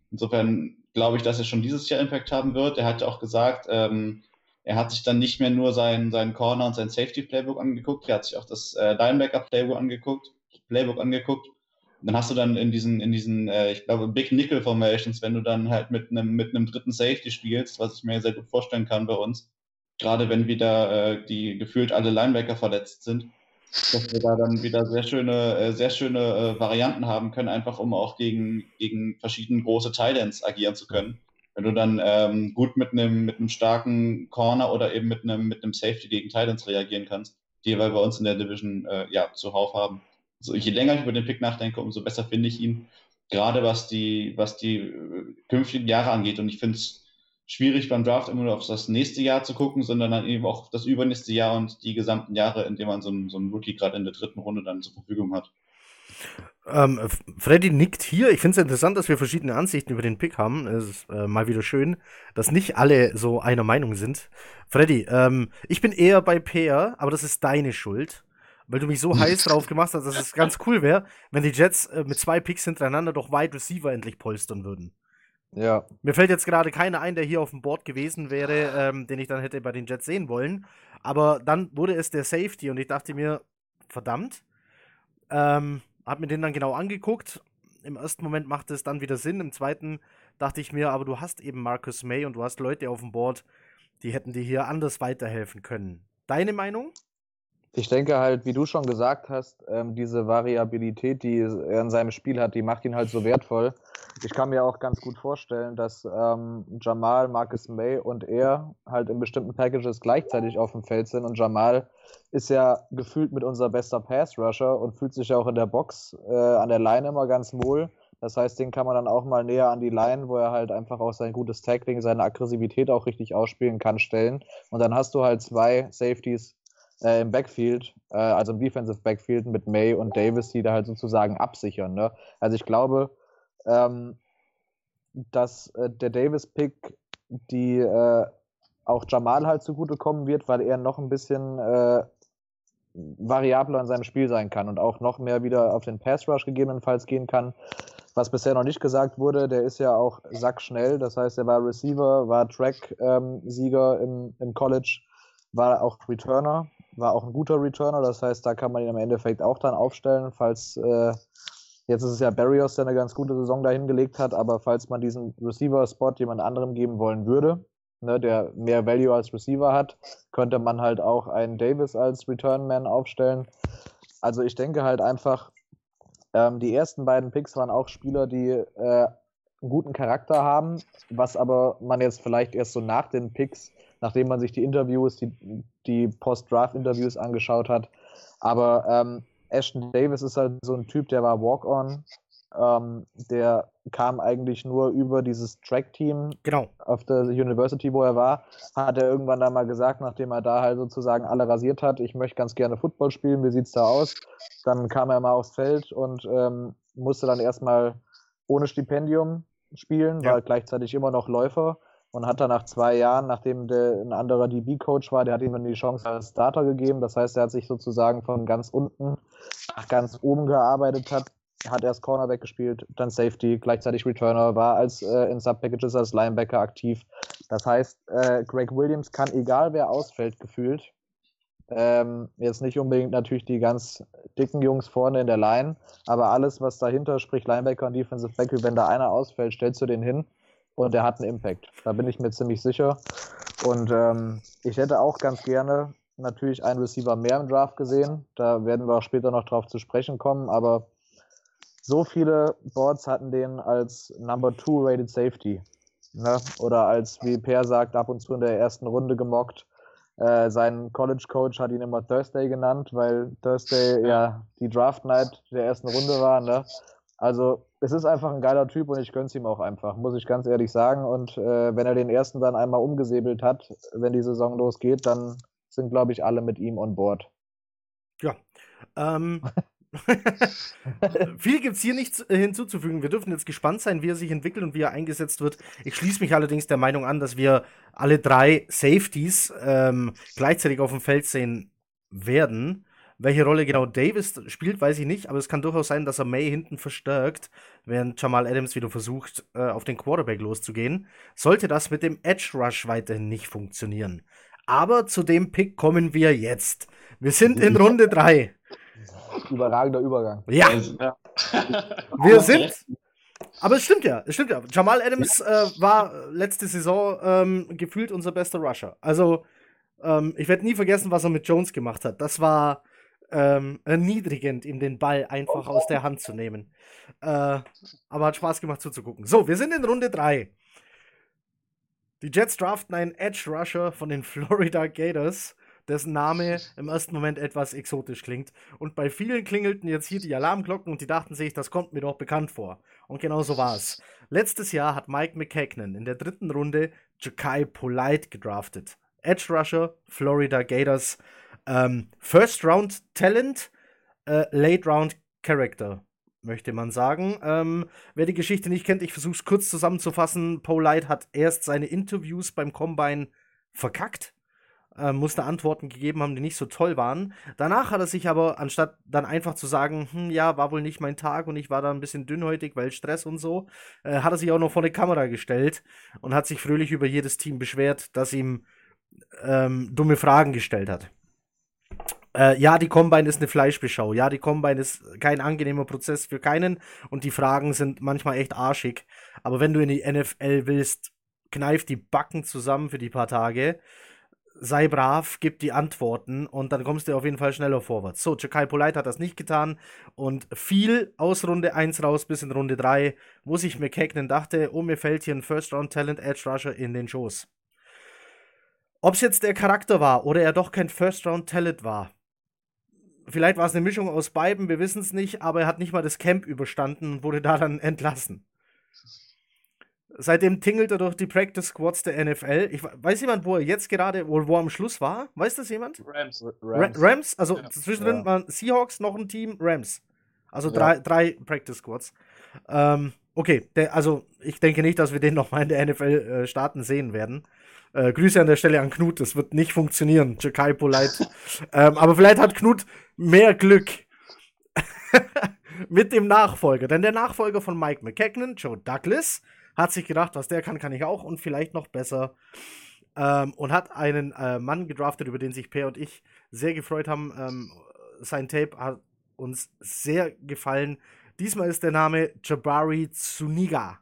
Insofern glaube ich, dass er schon dieses Jahr Impact haben wird. Er hat ja auch gesagt, ähm, er hat sich dann nicht mehr nur sein, sein Corner und sein Safety Playbook angeguckt, er hat sich auch das äh, Linebacker Playbook angeguckt, Playbook angeguckt. Dann hast du dann in diesen, in diesen, äh, ich glaube, Big Nickel Formations, wenn du dann halt mit einem mit einem dritten Safety spielst, was ich mir sehr gut vorstellen kann bei uns, gerade wenn wieder äh, die gefühlt alle Linebacker verletzt sind, dass wir da dann wieder sehr schöne, äh, sehr schöne äh, Varianten haben können, einfach um auch gegen, gegen verschiedene große Titans agieren zu können. Wenn du dann ähm, gut mit einem mit einem starken Corner oder eben mit einem mit einem Safety gegen Titans reagieren kannst, die wir bei uns in der Division äh, ja zuhauf haben. Also je länger ich über den Pick nachdenke, umso besser finde ich ihn. Gerade was die was die äh, künftigen Jahre angeht. Und ich finde es schwierig beim Draft immer nur auf das nächste Jahr zu gucken, sondern dann eben auch das übernächste Jahr und die gesamten Jahre, in denen man so einen, so einen Rookie gerade in der dritten Runde dann zur Verfügung hat. Ähm, Freddy nickt hier. Ich finde es interessant, dass wir verschiedene Ansichten über den Pick haben. Es ist äh, mal wieder schön, dass nicht alle so einer Meinung sind. Freddy, ähm, ich bin eher bei Peer, aber das ist deine Schuld. Weil du mich so heiß drauf gemacht hast, dass es ganz cool wäre, wenn die Jets äh, mit zwei Picks hintereinander doch Wide Receiver endlich polstern würden. Ja. Mir fällt jetzt gerade keiner ein, der hier auf dem Board gewesen wäre, ähm, den ich dann hätte bei den Jets sehen wollen. Aber dann wurde es der Safety und ich dachte mir, verdammt. Ähm, hab mir den dann genau angeguckt. Im ersten Moment machte es dann wieder Sinn. Im zweiten dachte ich mir, aber du hast eben Marcus May und du hast Leute auf dem Board, die hätten dir hier anders weiterhelfen können. Deine Meinung? Ich denke halt, wie du schon gesagt hast, ähm, diese Variabilität, die er in seinem Spiel hat, die macht ihn halt so wertvoll. Ich kann mir auch ganz gut vorstellen, dass ähm, Jamal, Marcus May und er halt in bestimmten Packages gleichzeitig auf dem Feld sind. Und Jamal ist ja gefühlt mit unser bester Pass-Rusher und fühlt sich ja auch in der Box äh, an der Line immer ganz wohl. Das heißt, den kann man dann auch mal näher an die Line, wo er halt einfach auch sein gutes Tackling, seine Aggressivität auch richtig ausspielen kann, stellen. Und dann hast du halt zwei Safeties äh, im Backfield, äh, also im Defensive Backfield mit May und Davis, die da halt sozusagen absichern. Ne? Also ich glaube, ähm, dass äh, der Davis-Pick die äh, auch Jamal halt zugutekommen wird, weil er noch ein bisschen äh, variabler in seinem Spiel sein kann und auch noch mehr wieder auf den Pass Rush gegebenenfalls gehen kann. Was bisher noch nicht gesagt wurde, der ist ja auch sackschnell, das heißt, er war Receiver, war Track-Sieger ähm, im, im College, war auch Returner war auch ein guter Returner, das heißt, da kann man ihn im Endeffekt auch dann aufstellen, falls äh, jetzt ist es ja Barrios, der eine ganz gute Saison dahin gelegt hat, aber falls man diesen Receiver-Spot jemand anderem geben wollen würde, ne, der mehr Value als Receiver hat, könnte man halt auch einen Davis als Return-Man aufstellen. Also ich denke halt einfach, ähm, die ersten beiden Picks waren auch Spieler, die äh, einen guten Charakter haben, was aber man jetzt vielleicht erst so nach den Picks nachdem man sich die Interviews, die, die Post-Draft-Interviews angeschaut hat. Aber ähm, Ashton Davis ist halt so ein Typ, der war Walk-On. Ähm, der kam eigentlich nur über dieses Track-Team genau. auf der University, wo er war. Hat er irgendwann da mal gesagt, nachdem er da halt sozusagen alle rasiert hat, ich möchte ganz gerne Football spielen, wie sieht's da aus? Dann kam er mal aufs Feld und ähm, musste dann erstmal ohne Stipendium spielen, ja. war gleichzeitig immer noch Läufer und hat dann nach zwei Jahren, nachdem der, ein anderer DB-Coach war, der hat ihm dann die Chance als Starter gegeben. Das heißt, er hat sich sozusagen von ganz unten nach ganz oben gearbeitet hat, hat erst Cornerback gespielt, dann Safety, gleichzeitig Returner, war als äh, in Sub-Packages als Linebacker aktiv. Das heißt, äh, Greg Williams kann, egal wer ausfällt, gefühlt, ähm, jetzt nicht unbedingt natürlich die ganz dicken Jungs vorne in der Line, aber alles, was dahinter, sprich Linebacker und Defensive Backfield, wenn da einer ausfällt, stellst du den hin und der hat einen Impact. Da bin ich mir ziemlich sicher. Und ähm, ich hätte auch ganz gerne natürlich einen Receiver mehr im Draft gesehen. Da werden wir auch später noch drauf zu sprechen kommen, aber so viele Boards hatten den als Number Two Rated Safety. Ne? Oder als, wie Per sagt, ab und zu in der ersten Runde gemockt. Äh, sein College Coach hat ihn immer Thursday genannt, weil Thursday ja die Draft Night der ersten Runde war. Ne? Also es ist einfach ein geiler Typ und ich gönne es ihm auch einfach, muss ich ganz ehrlich sagen. Und äh, wenn er den ersten dann einmal umgesäbelt hat, wenn die Saison losgeht, dann sind, glaube ich, alle mit ihm on board. Ja. Ähm, Viel gibt es hier nichts äh, hinzuzufügen. Wir dürfen jetzt gespannt sein, wie er sich entwickelt und wie er eingesetzt wird. Ich schließe mich allerdings der Meinung an, dass wir alle drei Safeties ähm, gleichzeitig auf dem Feld sehen werden. Welche Rolle genau Davis spielt, weiß ich nicht, aber es kann durchaus sein, dass er May hinten verstärkt, während Jamal Adams wieder versucht, äh, auf den Quarterback loszugehen. Sollte das mit dem Edge Rush weiterhin nicht funktionieren. Aber zu dem Pick kommen wir jetzt. Wir sind in Runde 3. Überragender Übergang. Ja. ja. Wir sind. Aber es stimmt ja, es stimmt ja. Jamal Adams ja. Äh, war letzte Saison ähm, gefühlt unser bester Rusher. Also, ähm, ich werde nie vergessen, was er mit Jones gemacht hat. Das war ähm, erniedrigend, ihm den Ball einfach aus der Hand zu nehmen. Äh, aber hat Spaß gemacht zuzugucken. So, wir sind in Runde 3. Die Jets draften einen Edge Rusher von den Florida Gators dessen Name im ersten Moment etwas exotisch klingt. Und bei vielen klingelten jetzt hier die Alarmglocken und die dachten sich, das kommt mir doch bekannt vor. Und genau so war es. Letztes Jahr hat Mike McKagan in der dritten Runde Jakai Polite gedraftet. Edge Rusher, Florida Gators, ähm, First Round Talent, äh, Late Round Character möchte man sagen. Ähm, wer die Geschichte nicht kennt, ich versuche es kurz zusammenzufassen. Polite hat erst seine Interviews beim Combine verkackt äh, musste Antworten gegeben haben, die nicht so toll waren. Danach hat er sich aber, anstatt dann einfach zu sagen, hm, ja, war wohl nicht mein Tag und ich war da ein bisschen dünnhäutig, weil Stress und so, äh, hat er sich auch noch vor eine Kamera gestellt und hat sich fröhlich über jedes Team beschwert, das ihm ähm, dumme Fragen gestellt hat. Äh, ja, die Combine ist eine Fleischbeschau. Ja, die Combine ist kein angenehmer Prozess für keinen und die Fragen sind manchmal echt arschig. Aber wenn du in die NFL willst, kneif die Backen zusammen für die paar Tage sei brav, gib die Antworten und dann kommst du auf jeden Fall schneller vorwärts. So, Jakai Polite hat das nicht getan und viel aus Runde 1 raus bis in Runde 3, wo sich McKagan dachte, oh, mir fällt hier ein First-Round-Talent Edge Rusher in den Schoß. Ob es jetzt der Charakter war oder er doch kein First-Round-Talent war, vielleicht war es eine Mischung aus beiden, wir wissen es nicht, aber er hat nicht mal das Camp überstanden und wurde da dann entlassen. Seitdem tingelt er durch die Practice Squads der NFL. Ich, weiß jemand, wo er jetzt gerade, wo, wo er am Schluss war? Weiß das jemand? Rams. Rams. Rams? Also ja. zwischendrin ja. waren Seahawks noch ein Team, Rams. Also drei, ja. drei Practice Squads. Ähm, okay, der, also ich denke nicht, dass wir den nochmal in der NFL äh, starten sehen werden. Äh, Grüße an der Stelle an Knut, das wird nicht funktionieren. Jakai Polite. ähm, aber vielleicht hat Knut mehr Glück mit dem Nachfolger. Denn der Nachfolger von Mike McKagan, Joe Douglas, hat sich gedacht, was der kann, kann ich auch und vielleicht noch besser. Ähm, und hat einen äh, Mann gedraftet, über den sich Per und ich sehr gefreut haben. Ähm, sein Tape hat uns sehr gefallen. Diesmal ist der Name Jabari Zuniga.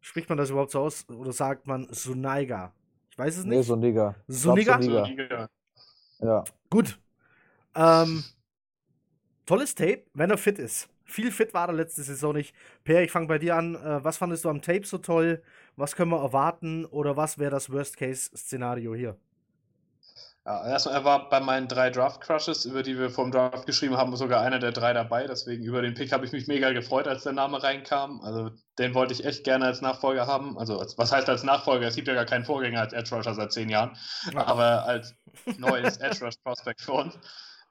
Spricht man das überhaupt so aus oder sagt man Sunaiga? Ich weiß es nicht. Nee, Suniga. Suniga? Suniga. Ja. Gut. Ähm, tolles Tape, wenn er fit ist. Viel fit war er letzte Saison nicht. Per, ich fange bei dir an. Äh, was fandest du am Tape so toll? Was können wir erwarten? Oder was wäre das Worst-Case-Szenario hier? Ja, erstmal, er war bei meinen drei Draft-Crushes, über die wir vom Draft geschrieben haben, sogar einer der drei dabei. Deswegen über den Pick habe ich mich mega gefreut, als der Name reinkam. Also den wollte ich echt gerne als Nachfolger haben. Also als, was heißt als Nachfolger? Es gibt ja gar keinen Vorgänger als Edge Rusher seit zehn Jahren. Ja. Aber als neues Edge Rush Prospect für uns.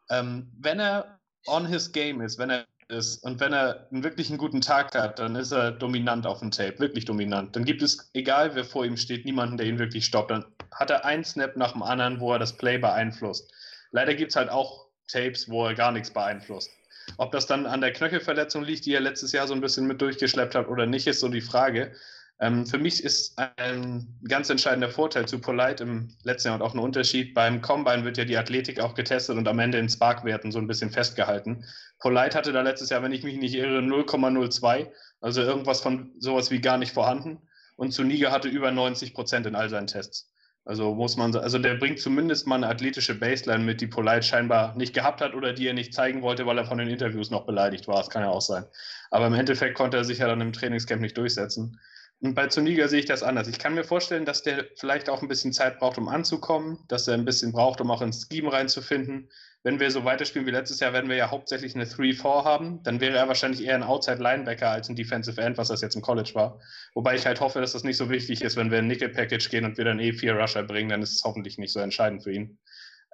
Ähm, wenn er on his game ist, wenn er ist und wenn er einen wirklich einen guten Tag hat, dann ist er dominant auf dem Tape, wirklich dominant. Dann gibt es, egal wer vor ihm steht, niemanden, der ihn wirklich stoppt. Dann hat er einen Snap nach dem anderen, wo er das Play beeinflusst. Leider gibt es halt auch Tapes, wo er gar nichts beeinflusst. Ob das dann an der Knöchelverletzung liegt, die er letztes Jahr so ein bisschen mit durchgeschleppt hat oder nicht, ist so die Frage. Ähm, für mich ist ein ganz entscheidender Vorteil zu Polite im letzten Jahr und auch ein Unterschied. Beim Combine wird ja die Athletik auch getestet und am Ende in Spark-Werten so ein bisschen festgehalten. Polite hatte da letztes Jahr, wenn ich mich nicht irre, 0,02, also irgendwas von sowas wie gar nicht vorhanden. Und Zuniga hatte über 90 Prozent in all seinen Tests. Also muss man, also der bringt zumindest mal eine athletische Baseline mit, die Polite scheinbar nicht gehabt hat oder die er nicht zeigen wollte, weil er von den Interviews noch beleidigt war. Das kann ja auch sein. Aber im Endeffekt konnte er sich ja dann im Trainingscamp nicht durchsetzen. Und bei Zuniga sehe ich das anders. Ich kann mir vorstellen, dass der vielleicht auch ein bisschen Zeit braucht, um anzukommen, dass er ein bisschen braucht, um auch ins Scheme reinzufinden. Wenn wir so weiterspielen wie letztes Jahr, werden wir ja hauptsächlich eine 3-4 haben. Dann wäre er wahrscheinlich eher ein Outside-Linebacker als ein Defensive End, was das jetzt im College war. Wobei ich halt hoffe, dass das nicht so wichtig ist, wenn wir ein Nickel-Package gehen und wir dann eh vier Rusher bringen, dann ist es hoffentlich nicht so entscheidend für ihn.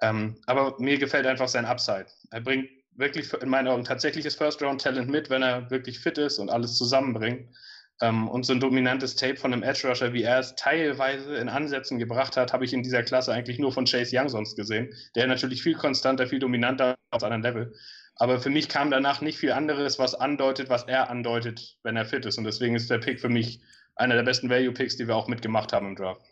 Ähm, aber mir gefällt einfach sein Upside. Er bringt wirklich in meinen Augen tatsächliches First-Round-Talent mit, wenn er wirklich fit ist und alles zusammenbringt. Ähm, und so ein dominantes Tape von einem Edge Rusher, wie er es teilweise in Ansätzen gebracht hat, habe ich in dieser Klasse eigentlich nur von Chase Young sonst gesehen. Der natürlich viel konstanter, viel dominanter auf einem Level. Aber für mich kam danach nicht viel anderes, was andeutet, was er andeutet, wenn er fit ist. Und deswegen ist der Pick für mich einer der besten Value-Picks, die wir auch mitgemacht haben im Draft.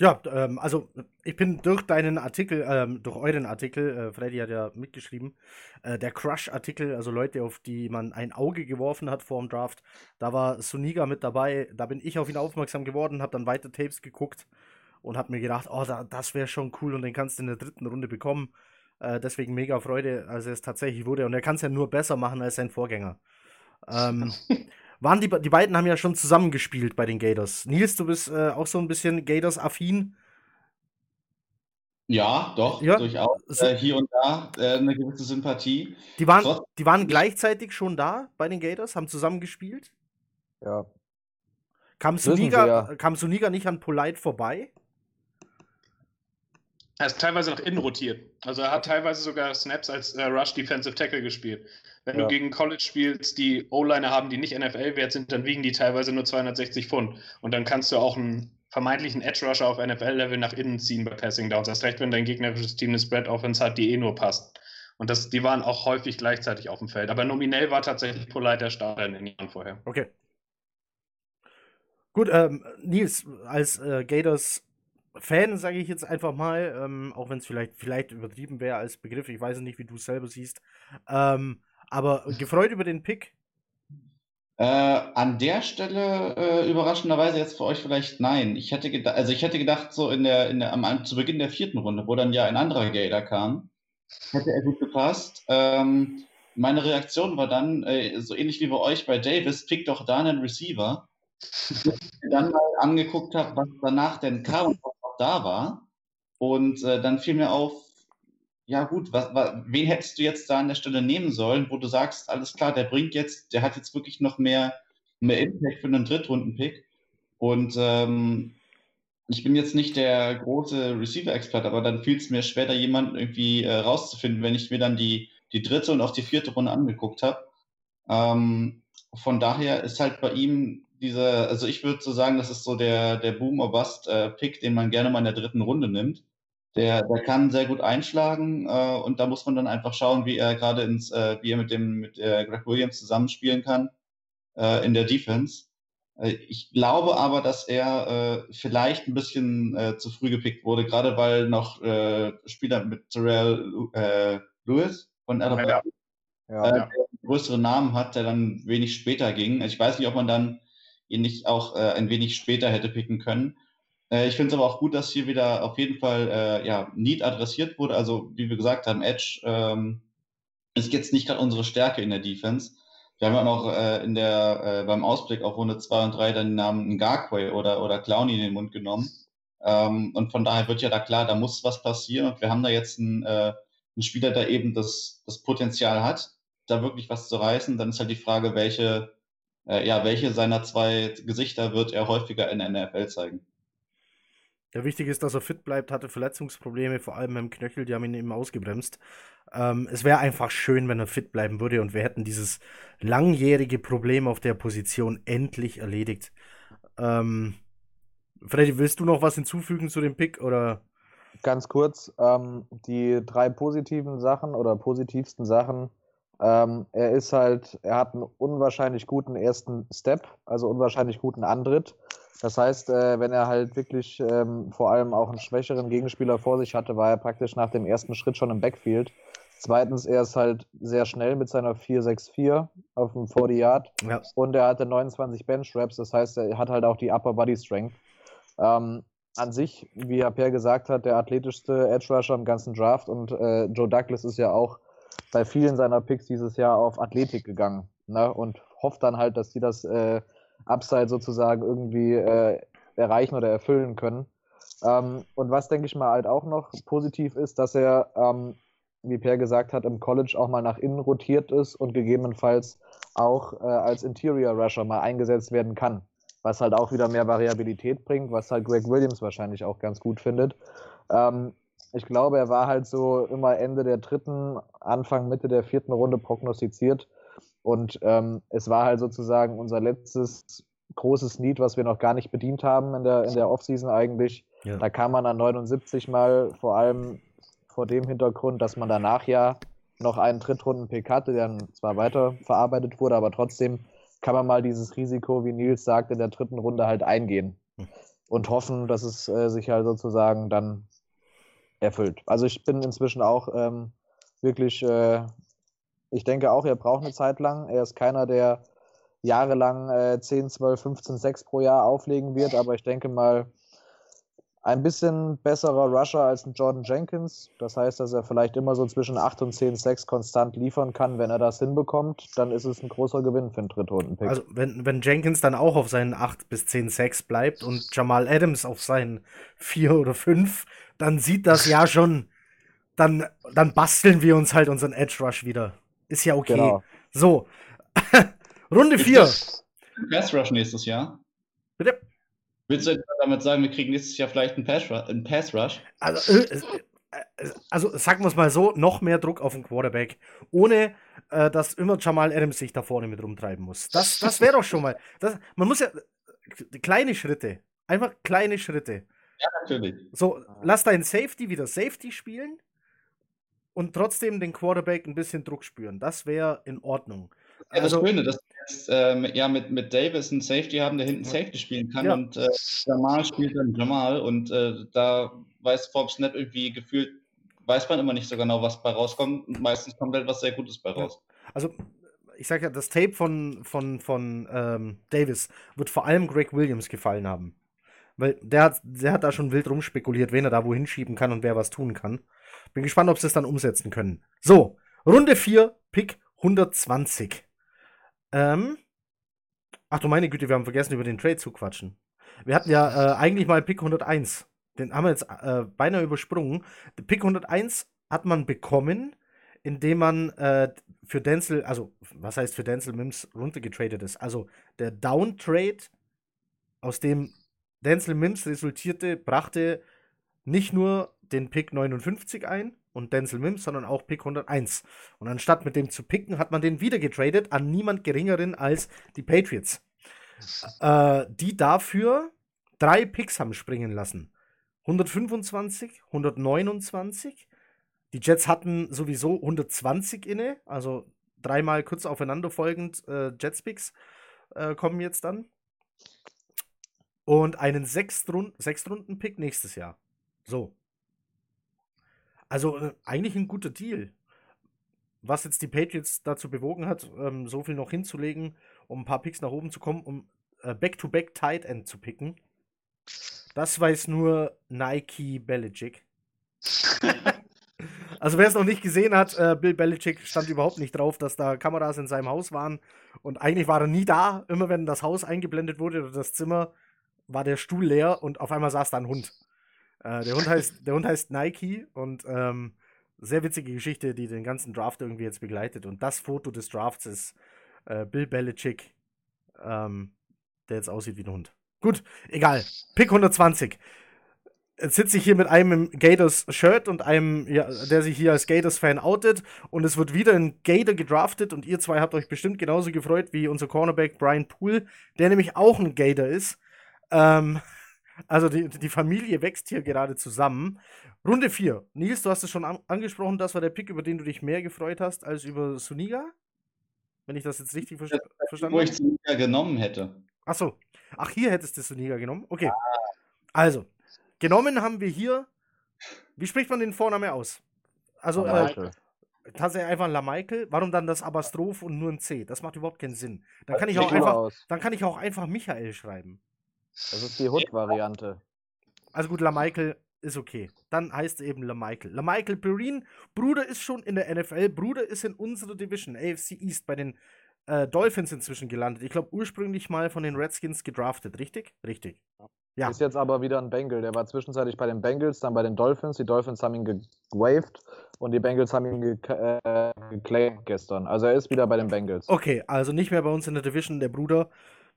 Ja, ähm, also ich bin durch deinen Artikel, ähm, durch euren Artikel, äh, Freddy hat ja mitgeschrieben, äh, der Crush-Artikel, also Leute, auf die man ein Auge geworfen hat vor dem Draft, da war Suniga mit dabei, da bin ich auf ihn aufmerksam geworden, habe dann weiter Tapes geguckt und habe mir gedacht, oh, da, das wäre schon cool und den kannst du in der dritten Runde bekommen. Äh, deswegen mega Freude, als er es tatsächlich wurde und er kann es ja nur besser machen als sein Vorgänger. Ähm, waren die, die beiden haben ja schon zusammengespielt bei den Gators. Nils, du bist äh, auch so ein bisschen Gators-affin. Ja, doch, ja. durchaus. Äh, hier und da äh, eine gewisse Sympathie. Die waren, Trotz die waren gleichzeitig schon da bei den Gators, haben zusammen gespielt. Ja. Kam Suniga, ja. kam Suniga nicht an Polite vorbei? Er ist teilweise nach innen rotiert. Also er hat teilweise sogar Snaps als äh, Rush Defensive Tackle gespielt. Wenn ja. du gegen College spielst, die O-Liner haben, die nicht NFL-Wert sind, dann wiegen die teilweise nur 260 Pfund. Und dann kannst du auch einen vermeintlichen Edge Rusher auf NFL-Level nach innen ziehen bei Passing Downs. Das recht, wenn dein gegnerisches Team eine Spread-Offense hat, die eh nur passt. Und das, die waren auch häufig gleichzeitig auf dem Feld. Aber nominell war tatsächlich Polite der Starter in den Jahren vorher. Okay. Gut, ähm, Nils, als äh, Gators Fan, sage ich jetzt einfach mal, ähm, auch wenn es vielleicht, vielleicht übertrieben wäre als Begriff, ich weiß nicht, wie du es selber siehst. Ähm, aber gefreut über den Pick? Äh, an der Stelle äh, überraschenderweise jetzt für euch vielleicht nein. Ich hätte gedacht, also ich hätte gedacht, so in der, in der, am, zu Beginn der vierten Runde, wo dann ja ein anderer Gator kam, hätte er gut gepasst. Ähm, meine Reaktion war dann, äh, so ähnlich wie bei euch bei Davis, pick doch da einen Receiver. dann mal angeguckt habe, was danach denn kam und was da war. Und äh, dann fiel mir auf, ja gut, was, was, wen hättest du jetzt da an der Stelle nehmen sollen, wo du sagst, alles klar, der bringt jetzt, der hat jetzt wirklich noch mehr, mehr Impact für einen Drittrunden-Pick. Und ähm, ich bin jetzt nicht der große Receiver-Experte, aber dann fiel es mir schwer, da jemanden irgendwie äh, rauszufinden, wenn ich mir dann die, die dritte und auch die vierte Runde angeguckt habe. Ähm, von daher ist halt bei ihm dieser, also ich würde so sagen, das ist so der, der Boom-or-Bust-Pick, äh, den man gerne mal in der dritten Runde nimmt. Der, der kann sehr gut einschlagen äh, und da muss man dann einfach schauen, wie er gerade ins, äh, wie er mit dem mit äh, Greg Williams zusammenspielen kann äh, in der Defense. Äh, ich glaube aber, dass er äh, vielleicht ein bisschen äh, zu früh gepickt wurde, gerade weil noch äh, Spieler mit Terrell äh, Lewis von Alabama ja. äh, größeren Namen hat, der dann wenig später ging. Ich weiß nicht, ob man dann ihn nicht auch äh, ein wenig später hätte picken können. Äh, ich finde es aber auch gut, dass hier wieder auf jeden Fall äh, ja, Need adressiert wurde. Also, wie wir gesagt haben, Edge ähm, ist jetzt nicht gerade unsere Stärke in der Defense. Wir haben ja noch äh, in der, äh, beim Ausblick auf Runde 2 und 3 dann den Namen Ngakwe oder, oder Clowny in den Mund genommen. Ähm, und von daher wird ja da klar, da muss was passieren. Und wir haben da jetzt einen, äh, einen Spieler, der eben das, das Potenzial hat, da wirklich was zu reißen. Dann ist halt die Frage, welche, äh, ja, welche seiner zwei Gesichter wird er häufiger in der NFL zeigen. Ja, wichtig ist, dass er fit bleibt, hatte Verletzungsprobleme, vor allem im Knöchel, die haben ihn eben ausgebremst. Ähm, es wäre einfach schön, wenn er fit bleiben würde und wir hätten dieses langjährige Problem auf der Position endlich erledigt. Ähm, Freddy, willst du noch was hinzufügen zu dem Pick oder? ganz kurz, ähm, die drei positiven Sachen oder positivsten Sachen. Ähm, er ist halt, er hat einen unwahrscheinlich guten ersten Step, also unwahrscheinlich guten Antritt. Das heißt, äh, wenn er halt wirklich ähm, vor allem auch einen schwächeren Gegenspieler vor sich hatte, war er praktisch nach dem ersten Schritt schon im Backfield. Zweitens, er ist halt sehr schnell mit seiner 4-6-4 auf dem 40 Yard. Ja. Und er hatte 29 Bench Raps, das heißt, er hat halt auch die Upper Body Strength. Ähm, an sich, wie Herr Per gesagt hat, der athletischste Edge Rusher im ganzen Draft und äh, Joe Douglas ist ja auch bei vielen seiner Picks dieses Jahr auf Athletik gegangen ne? und hofft dann halt, dass die das äh, Upside sozusagen irgendwie äh, erreichen oder erfüllen können. Ähm, und was denke ich mal halt auch noch positiv ist, dass er, ähm, wie Per gesagt hat, im College auch mal nach innen rotiert ist und gegebenenfalls auch äh, als Interior Rusher mal eingesetzt werden kann was halt auch wieder mehr Variabilität bringt, was halt Greg Williams wahrscheinlich auch ganz gut findet. Ähm, ich glaube, er war halt so immer Ende der dritten, Anfang, Mitte der vierten Runde prognostiziert. Und ähm, es war halt sozusagen unser letztes großes Need, was wir noch gar nicht bedient haben in der, in der Offseason eigentlich. Ja. Da kam man an 79 mal, vor allem vor dem Hintergrund, dass man danach ja noch einen Drittrunden-Pick hatte, der dann zwar weiter verarbeitet wurde, aber trotzdem kann man mal dieses Risiko, wie Nils sagt, in der dritten Runde halt eingehen hm. und hoffen, dass es äh, sich halt sozusagen dann erfüllt. Also ich bin inzwischen auch ähm, wirklich, äh, ich denke auch, er braucht eine Zeit lang. Er ist keiner, der jahrelang äh, 10, 12, 15, 6 pro Jahr auflegen wird, aber ich denke mal, ein bisschen besserer Rusher als ein Jordan Jenkins. Das heißt, dass er vielleicht immer so zwischen 8 und 10 Sex konstant liefern kann. Wenn er das hinbekommt, dann ist es ein großer Gewinn für einen Drittrunden-Pick. Also, wenn, wenn Jenkins dann auch auf seinen 8 bis 10 Sex bleibt und Jamal Adams auf seinen 4 oder 5, dann sieht das ja schon, dann, dann basteln wir uns halt unseren Edge Rush wieder. Ist ja okay. Genau. So, Runde 4. Pass Rush nächstes Jahr. Bitte? Willst du damit sagen, wir kriegen nächstes Jahr vielleicht einen Pass, einen Pass Rush? Also, äh, äh, also sagen wir es mal so, noch mehr Druck auf den Quarterback, ohne äh, dass immer Jamal Adams sich da vorne mit rumtreiben muss. Das, das wäre doch schon mal. Das, man muss ja kleine Schritte, einfach kleine Schritte. Ja, natürlich. So, lass deinen Safety wieder Safety spielen und trotzdem den Quarterback ein bisschen Druck spüren. Das wäre in Ordnung. Ja, das also, Schöne, dass jetzt äh, ja, mit, mit Davis einen Safety haben, der hinten Safety spielen kann ja. und äh, Jamal spielt dann Jamal und äh, da weiß Forbes nicht irgendwie gefühlt, weiß man immer nicht so genau, was bei rauskommt und meistens kommt halt was sehr Gutes bei raus. Also ich sage ja, das Tape von, von, von ähm, Davis wird vor allem Greg Williams gefallen haben. Weil der hat, der hat da schon wild rumspekuliert, wen er da wohin schieben kann und wer was tun kann. Bin gespannt, ob sie es dann umsetzen können. So, Runde 4, Pick 120. Ähm, ach du meine Güte, wir haben vergessen, über den Trade zu quatschen. Wir hatten ja äh, eigentlich mal Pick 101. Den haben wir jetzt äh, beinahe übersprungen. Pick 101 hat man bekommen, indem man äh, für Denzel, also was heißt für Denzel Mims runtergetradet ist. Also der Down-Trade, aus dem Denzel Mims resultierte, brachte nicht nur den Pick 59 ein, und Denzel Mims, sondern auch Pick 101. Und anstatt mit dem zu picken, hat man den wieder getradet an niemand geringeren als die Patriots. Äh, die dafür drei Picks haben springen lassen. 125, 129. Die Jets hatten sowieso 120 inne, also dreimal kurz aufeinanderfolgend äh, Jets-Picks äh, kommen jetzt dann. Und einen Sechstrunden-Pick nächstes Jahr. So. Also äh, eigentlich ein guter Deal. Was jetzt die Patriots dazu bewogen hat, ähm, so viel noch hinzulegen, um ein paar Picks nach oben zu kommen, um äh, Back-to-Back Tight End zu picken. Das weiß nur Nike Belichick. also wer es noch nicht gesehen hat, äh, Bill Belichick stand überhaupt nicht drauf, dass da Kameras in seinem Haus waren. Und eigentlich war er nie da. Immer wenn das Haus eingeblendet wurde oder das Zimmer, war der Stuhl leer und auf einmal saß da ein Hund. Äh, der, Hund heißt, der Hund heißt Nike und ähm, sehr witzige Geschichte, die den ganzen Draft irgendwie jetzt begleitet. Und das Foto des Drafts ist äh, Bill Belichick, ähm, der jetzt aussieht wie ein Hund. Gut, egal. Pick 120. Jetzt sitze ich hier mit einem Gators-Shirt und einem, ja, der sich hier als Gators-Fan outet. Und es wird wieder ein Gator gedraftet. Und ihr zwei habt euch bestimmt genauso gefreut wie unser Cornerback Brian Poole, der nämlich auch ein Gator ist. Ähm, also die, die Familie wächst hier gerade zusammen. Runde 4. Nils, du hast es schon an angesprochen, das war der Pick, über den du dich mehr gefreut hast als über Suniga. Wenn ich das jetzt richtig ver verstanden Wo habe. ich Suniga genommen hätte. Achso. Ach, hier hättest du Suniga genommen. Okay. Also, genommen haben wir hier. Wie spricht man den Vornamen aus? Also, äh, tatsächlich einfach Lamichael. Warum dann das Apostroph und nur ein C? Das macht überhaupt keinen Sinn. Dann kann ich auch einfach, dann kann ich auch einfach Michael schreiben. Das ist die Hood-Variante. Also gut, LaMichael ist okay. Dann heißt es eben LaMichael. LaMichael Perrine, Bruder ist schon in der NFL, Bruder ist in unserer Division, AFC East, bei den äh, Dolphins inzwischen gelandet. Ich glaube, ursprünglich mal von den Redskins gedraftet, richtig? Richtig. Ja. Ist jetzt aber wieder ein Bengal. Der war zwischenzeitlich bei den Bengals, dann bei den Dolphins. Die Dolphins haben ihn gewaved und die Bengals haben ihn ge äh, geclaimed gestern. Also er ist wieder bei den Bengals. Okay, also nicht mehr bei uns in der Division, der Bruder.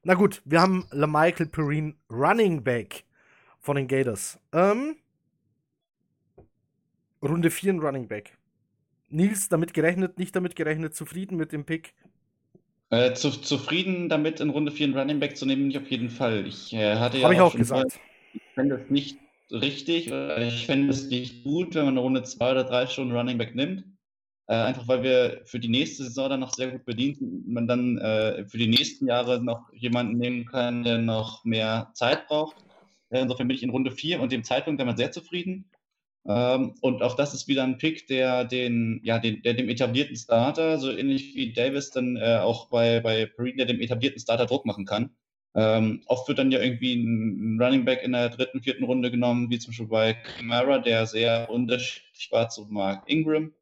Na gut, wir haben LaMichael Perrine, Running Back von den Gators. Ähm, Runde 4 ein Running Back. Nils, damit gerechnet, nicht damit gerechnet, zufrieden mit dem Pick. Äh, zu, zufrieden damit, in Runde 4 einen Running Back zu nehmen, nicht auf jeden Fall. Ich äh, hatte ja Habe ich auch schon gesagt. Ich fände es nicht richtig, oder ich fände es nicht gut, wenn man eine Runde 2 oder 3 schon einen Running Back nimmt. Äh, einfach weil wir für die nächste Saison dann noch sehr gut bedient man dann äh, für die nächsten Jahre noch jemanden nehmen kann, der noch mehr Zeit braucht. Äh, insofern bin ich in Runde 4 und dem Zeitpunkt damit sehr zufrieden. Ähm, und auch das ist wieder ein Pick, der den, ja, den, der dem etablierten Starter, so ähnlich wie Davis dann äh, auch bei, bei Perrine, der dem etablierten Starter Druck machen kann. Ähm, oft wird dann ja irgendwie ein Running Back in der dritten, vierten Runde genommen, wie zum Beispiel bei Kamara, der sehr unterschiedlich war zu Mark Ingram.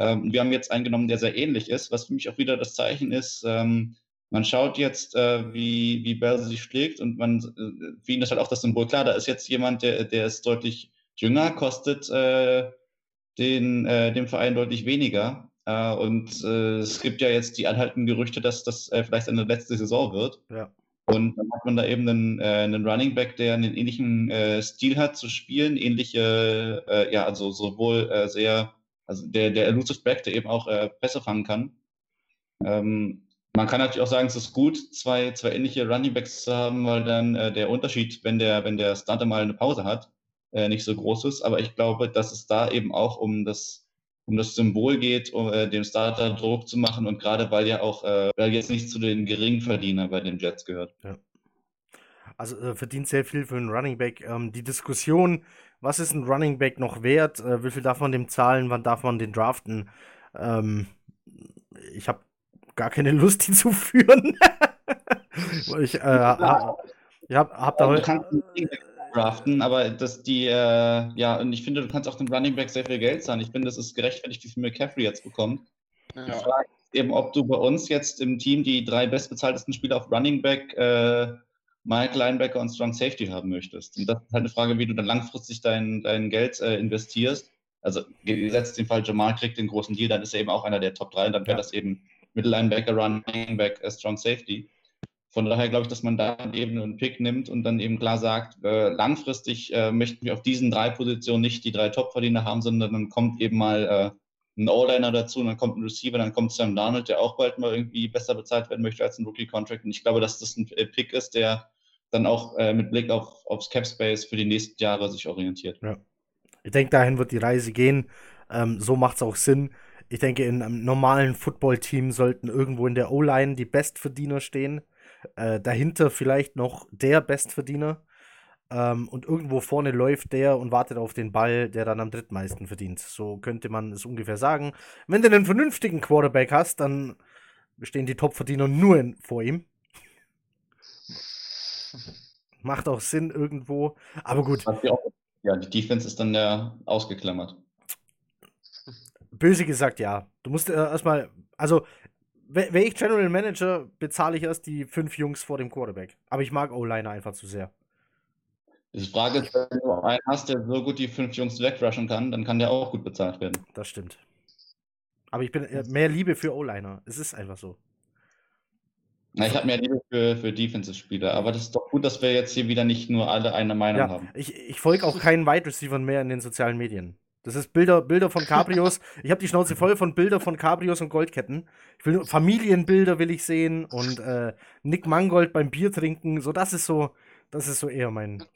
Ähm, wir haben jetzt einen genommen, der sehr ähnlich ist, was für mich auch wieder das Zeichen ist. Ähm, man schaut jetzt, äh, wie, wie Bell sich schlägt und man, äh, für ihn ist halt auch das Symbol. Klar, da ist jetzt jemand, der, der ist deutlich jünger, kostet äh, den, äh, dem Verein deutlich weniger. Äh, und äh, es gibt ja jetzt die anhaltenden Gerüchte, dass das äh, vielleicht seine letzte Saison wird. Ja. Und dann hat man da eben einen, äh, einen Running Back, der einen ähnlichen äh, Stil hat zu spielen, ähnliche, äh, ja, also sowohl äh, sehr, also der, der Elusive Back, der eben auch äh, Pässe fangen kann. Ähm, man kann natürlich auch sagen, es ist gut, zwei, zwei ähnliche Running Backs zu haben, weil dann äh, der Unterschied, wenn der, wenn der Starter mal eine Pause hat, äh, nicht so groß ist. Aber ich glaube, dass es da eben auch um das, um das Symbol geht, um äh, dem Starter Druck zu machen und gerade weil ja auch, äh, weil jetzt nicht zu den Geringverdienern bei den Jets gehört. Also äh, verdient sehr viel für einen Running Back. Ähm, die Diskussion, was ist ein Running Back noch wert? Äh, wie viel darf man dem zahlen? Wann darf man den draften? Ähm, ich habe gar keine Lust, die zu führen. Ich äh, hab, ich hab, hab da du heute. kannst einen Running Back draften, aber dass die, äh, ja, und ich finde, du kannst auch dem Running Back sehr viel Geld zahlen. Ich finde, das ist gerechtfertigt, wie viel McCaffrey jetzt bekommt. Die Ja. Frage ist eben, ob du bei uns jetzt im Team die drei bestbezahltesten Spieler auf Running Back, äh, Mike Linebacker und Strong Safety haben möchtest. Und das ist halt eine Frage, wie du dann langfristig dein, dein Geld äh, investierst. Also gesetzt den Fall, Jamal kriegt den großen Deal, dann ist er eben auch einer der Top 3 und dann wäre Ja. das eben Mittellinebacker, Running Back, äh, Strong Safety. Von daher glaube ich, dass man da eben einen Pick nimmt und dann eben klar sagt, äh, langfristig äh, möchten wir auf diesen drei Positionen nicht die drei Top-Verdiener haben, sondern dann kommt eben mal äh, ein O-Liner dazu, und dann kommt ein Receiver, dann kommt Sam Darnold, der auch bald mal irgendwie besser bezahlt werden möchte als ein Rookie-Contract. Und ich glaube, dass das ein äh, Pick ist, der dann auch äh, mit Blick auf, aufs Cap-Space für die nächsten Jahre sich orientiert. Ich denke, dahin wird die Reise gehen. Ähm, so macht es auch Sinn. Ich denke, in einem normalen Football-Team sollten irgendwo in der O-Line die Bestverdiener stehen. Äh, dahinter vielleicht noch der Bestverdiener. Ähm, und irgendwo vorne läuft der und wartet auf den Ball, der dann am drittmeisten verdient. So könnte man es ungefähr sagen. Wenn du einen vernünftigen Quarterback hast, dann stehen die Top-Verdiener nur in, vor ihm. Macht auch Sinn irgendwo. Aber gut, Ja, die Defense ist dann ja ausgeklammert. Böse gesagt, ja. Du musst äh, erstmal, also, wäre ich General Manager, bezahle ich erst die fünf Jungs vor dem Quarterback. Aber ich mag O-Liner einfach zu sehr. Die Frage ist, wenn du einen hast, der so gut die fünf Jungs wegrushen kann, dann kann der auch gut bezahlt werden. Das stimmt. Aber ich bin äh, mehr Liebe für O-Liner. Es ist einfach so. Na, ich habe mehr Liebe für, für Defensive-Spieler, aber das ist doch gut, dass wir jetzt hier wieder nicht nur alle eine Meinung Ja, haben. ich, ich folge auch keinen Wide Receivern mehr in den sozialen Medien. Das ist Bilder, Bilder von Cabrios. Ich habe die Schnauze voll von Bilder von Cabrios und Goldketten. Ich will Familienbilder will ich sehen und äh, Nick Mangold beim Bier trinken. So, das ist so, das ist so eher mein.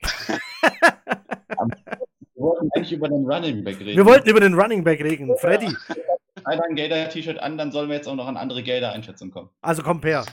Du wollten eigentlich über den Running Back reden. Wir wollten über den Running Back reden. Freddy. Einer ein Gator-T-Shirt an, dann sollen wir jetzt auch noch an andere Gator-Einschätzungen kommen. Also komm, Per.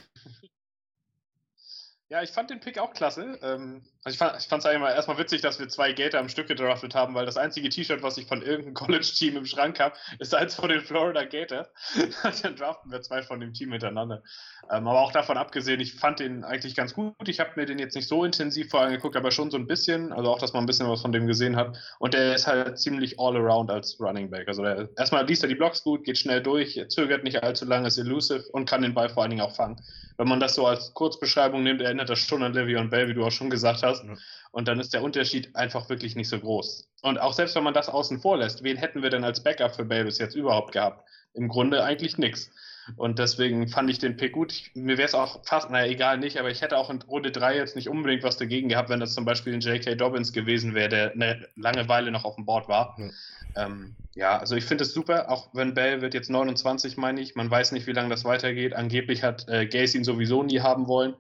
Ja, ich fand den Pick auch klasse. Ähm, also ich fand es ich eigentlich erstmal witzig, dass wir zwei Gator am Stück gedraftet haben, weil das einzige T-Shirt, was ich von irgendeinem College-Team im Schrank habe, ist eins von den Florida Gators. Dann draften wir zwei von dem Team hintereinander. Ähm, aber auch davon abgesehen, ich fand den eigentlich ganz gut. Ich habe mir den jetzt nicht so intensiv vorher angeguckt, aber schon so ein bisschen. Also auch, dass man ein bisschen was von dem gesehen hat. Und der ist halt ziemlich all around als Running Back. Also der, erstmal liest er die Blocks gut, geht schnell durch, zögert nicht allzu lange, ist elusive und kann den Ball vor allen Dingen auch fangen wenn man das so als Kurzbeschreibung nimmt, erinnert das schon an Le'Veon Bell, wie du auch schon gesagt hast. Ja. Und dann ist der Unterschied einfach wirklich nicht so groß. Und auch selbst wenn man das außen vor lässt, wen hätten wir denn als Backup für Bell bis jetzt überhaupt gehabt? Im Grunde eigentlich nichts. Und deswegen fand ich den Pick gut. Ich, mir wäre es auch fast, naja, egal nicht, aber ich hätte auch in Runde 3 jetzt nicht unbedingt was dagegen gehabt, wenn das zum Beispiel ein J.K. Dobbins gewesen wäre, der eine lange Weile noch auf dem Board war. Ja, ähm, ja also ich finde es super, auch wenn Bell wird jetzt 29, meine ich. Man weiß nicht, wie lange das weitergeht. Angeblich hat äh, Gaze ihn sowieso nie haben wollen.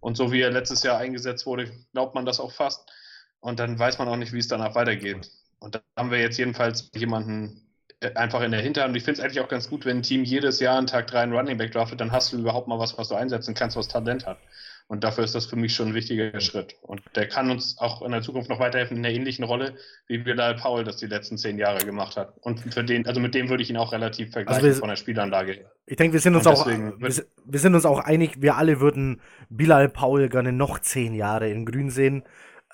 Und so wie er letztes Jahr eingesetzt wurde, glaubt man das auch fast. Und dann weiß man auch nicht, wie es danach weitergeht. Und da haben wir jetzt jedenfalls jemanden äh, einfach in der Hinterhand. Und ich finde es eigentlich auch ganz gut, wenn ein Team jedes Jahr an Tag 3 einen Running Back draftet, dann hast du überhaupt mal was, was du einsetzen kannst, was Talent hat. Und dafür ist das für mich schon ein wichtiger Schritt. Und der kann uns auch in der Zukunft noch weiterhelfen in einer ähnlichen Rolle, wie Bilal Paul das die letzten zehn Jahre gemacht hat. Und für den, also mit dem würde ich ihn auch relativ vergleichen also wir, von der Spielanlage. Ich denke, wir sind uns auch, wir, wir, sind uns auch einig, wir alle würden Bilal Paul gerne noch zehn Jahre in Grün sehen.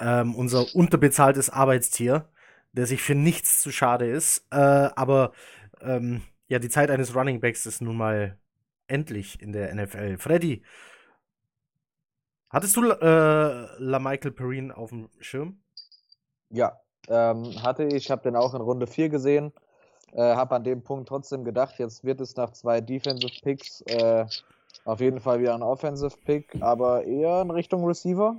Ähm, unser unterbezahltes Arbeitstier der sich für nichts zu schade ist. Äh, aber ähm, ja, die Zeit eines Running Backs ist nun mal endlich in der NFL. Freddy, hattest du äh, La Michael Perrine auf dem Schirm? Ja, ähm, hatte ich. Ich habe den auch in Runde 4 gesehen. Äh, habe an dem Punkt trotzdem gedacht, jetzt wird es nach zwei Defensive Picks äh, auf jeden Fall wieder ein Offensive Pick, aber eher in Richtung Receiver.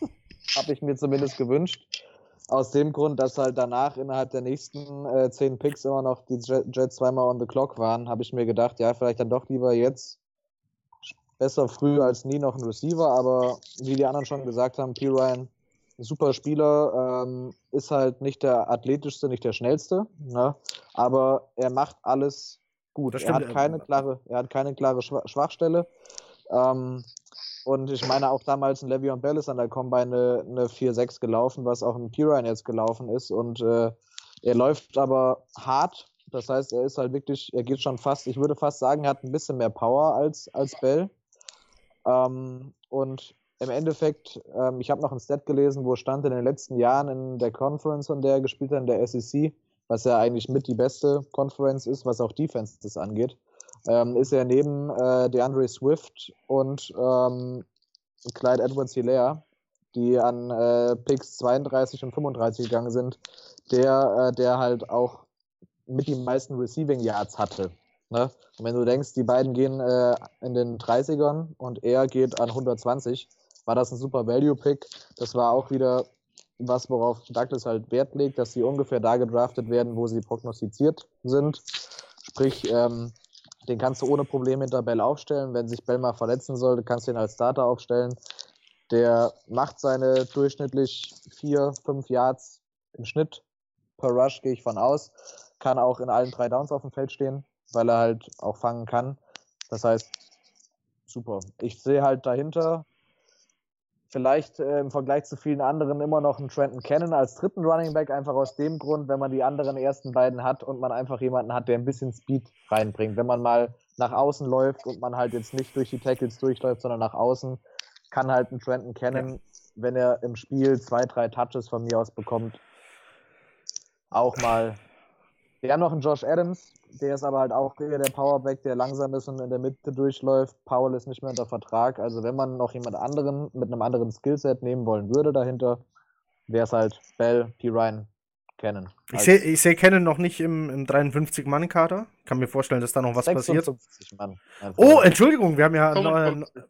habe ich mir zumindest gewünscht aus dem Grund, dass halt danach innerhalb der nächsten äh, zehn Picks immer noch die Jets zweimal on the clock waren, habe ich mir gedacht, ja, vielleicht dann doch lieber jetzt besser früh als nie noch ein Receiver, aber wie die anderen schon gesagt haben, P. Ryan, super Spieler, ähm, ist halt nicht der athletischste, nicht der schnellste, ne? aber er macht alles gut. er hat keine klare, er hat keine klare Schwachstelle. Ähm, und ich meine auch damals ein Le'Veon Bell ist an der Combine eine, eine 4-6 gelaufen, was auch ein Piran jetzt gelaufen ist. Und äh, er läuft aber hart. Das heißt, er ist halt wirklich, er geht schon fast, ich würde fast sagen, er hat ein bisschen mehr Power als, als Bell. Ähm, und im Endeffekt, ähm, ich habe noch ein Stat gelesen, wo stand in den letzten Jahren in der Conference, in der er gespielt hat, in der SEC, was ja eigentlich mit die beste Conference ist, was auch Defenses angeht ähm, ist er neben äh, DeAndre Swift und ähm, Clyde Edwards Hilaire, die an äh, Picks 32 und 35 gegangen sind, der, äh, der halt auch mit den meisten Receiving Yards hatte. Ne? Und wenn du denkst, die beiden gehen äh, in den 30ern und er geht an 120, war das ein super Value-Pick. Das war auch wieder was, worauf Douglas halt Wert legt, dass sie ungefähr da gedraftet werden, wo sie prognostiziert sind. Sprich, ähm, den kannst du ohne Probleme hinter Bell aufstellen. Wenn sich Bell mal verletzen sollte, kannst du ihn als Starter aufstellen. Der macht seine durchschnittlich vier, fünf Yards im Schnitt per Rush, gehe ich von aus. Kann auch in allen drei Downs auf dem Feld stehen, weil er halt auch fangen kann. Das heißt, super. Ich sehe halt dahinter vielleicht äh, im Vergleich zu vielen anderen immer noch einen Trenton Cannon als dritten Running Back, einfach aus dem Grund, wenn man die anderen ersten beiden hat und man einfach jemanden hat, der ein bisschen Speed reinbringt. Wenn man mal nach außen läuft und man halt jetzt nicht durch die Tackles durchläuft, sondern nach außen, kann halt ein Trenton Cannon, ja. wenn er im Spiel zwei, drei Touches von mir aus bekommt, auch mal. Wir haben noch einen Josh Adams, der ist aber halt auch eher der Powerback, der langsam ist und in der Mitte durchläuft. Paul ist nicht mehr unter Vertrag. Also wenn man noch jemand anderen mit einem anderen Skillset nehmen wollen würde dahinter, wäre es halt Bell, P. Ryan, Cannon. Ich sehe ich seh Cannon noch nicht im, im 53-Mann-Kader. Kann mir vorstellen, dass da noch was 56 passiert. Mann. Oh, Entschuldigung, wir haben ja 55.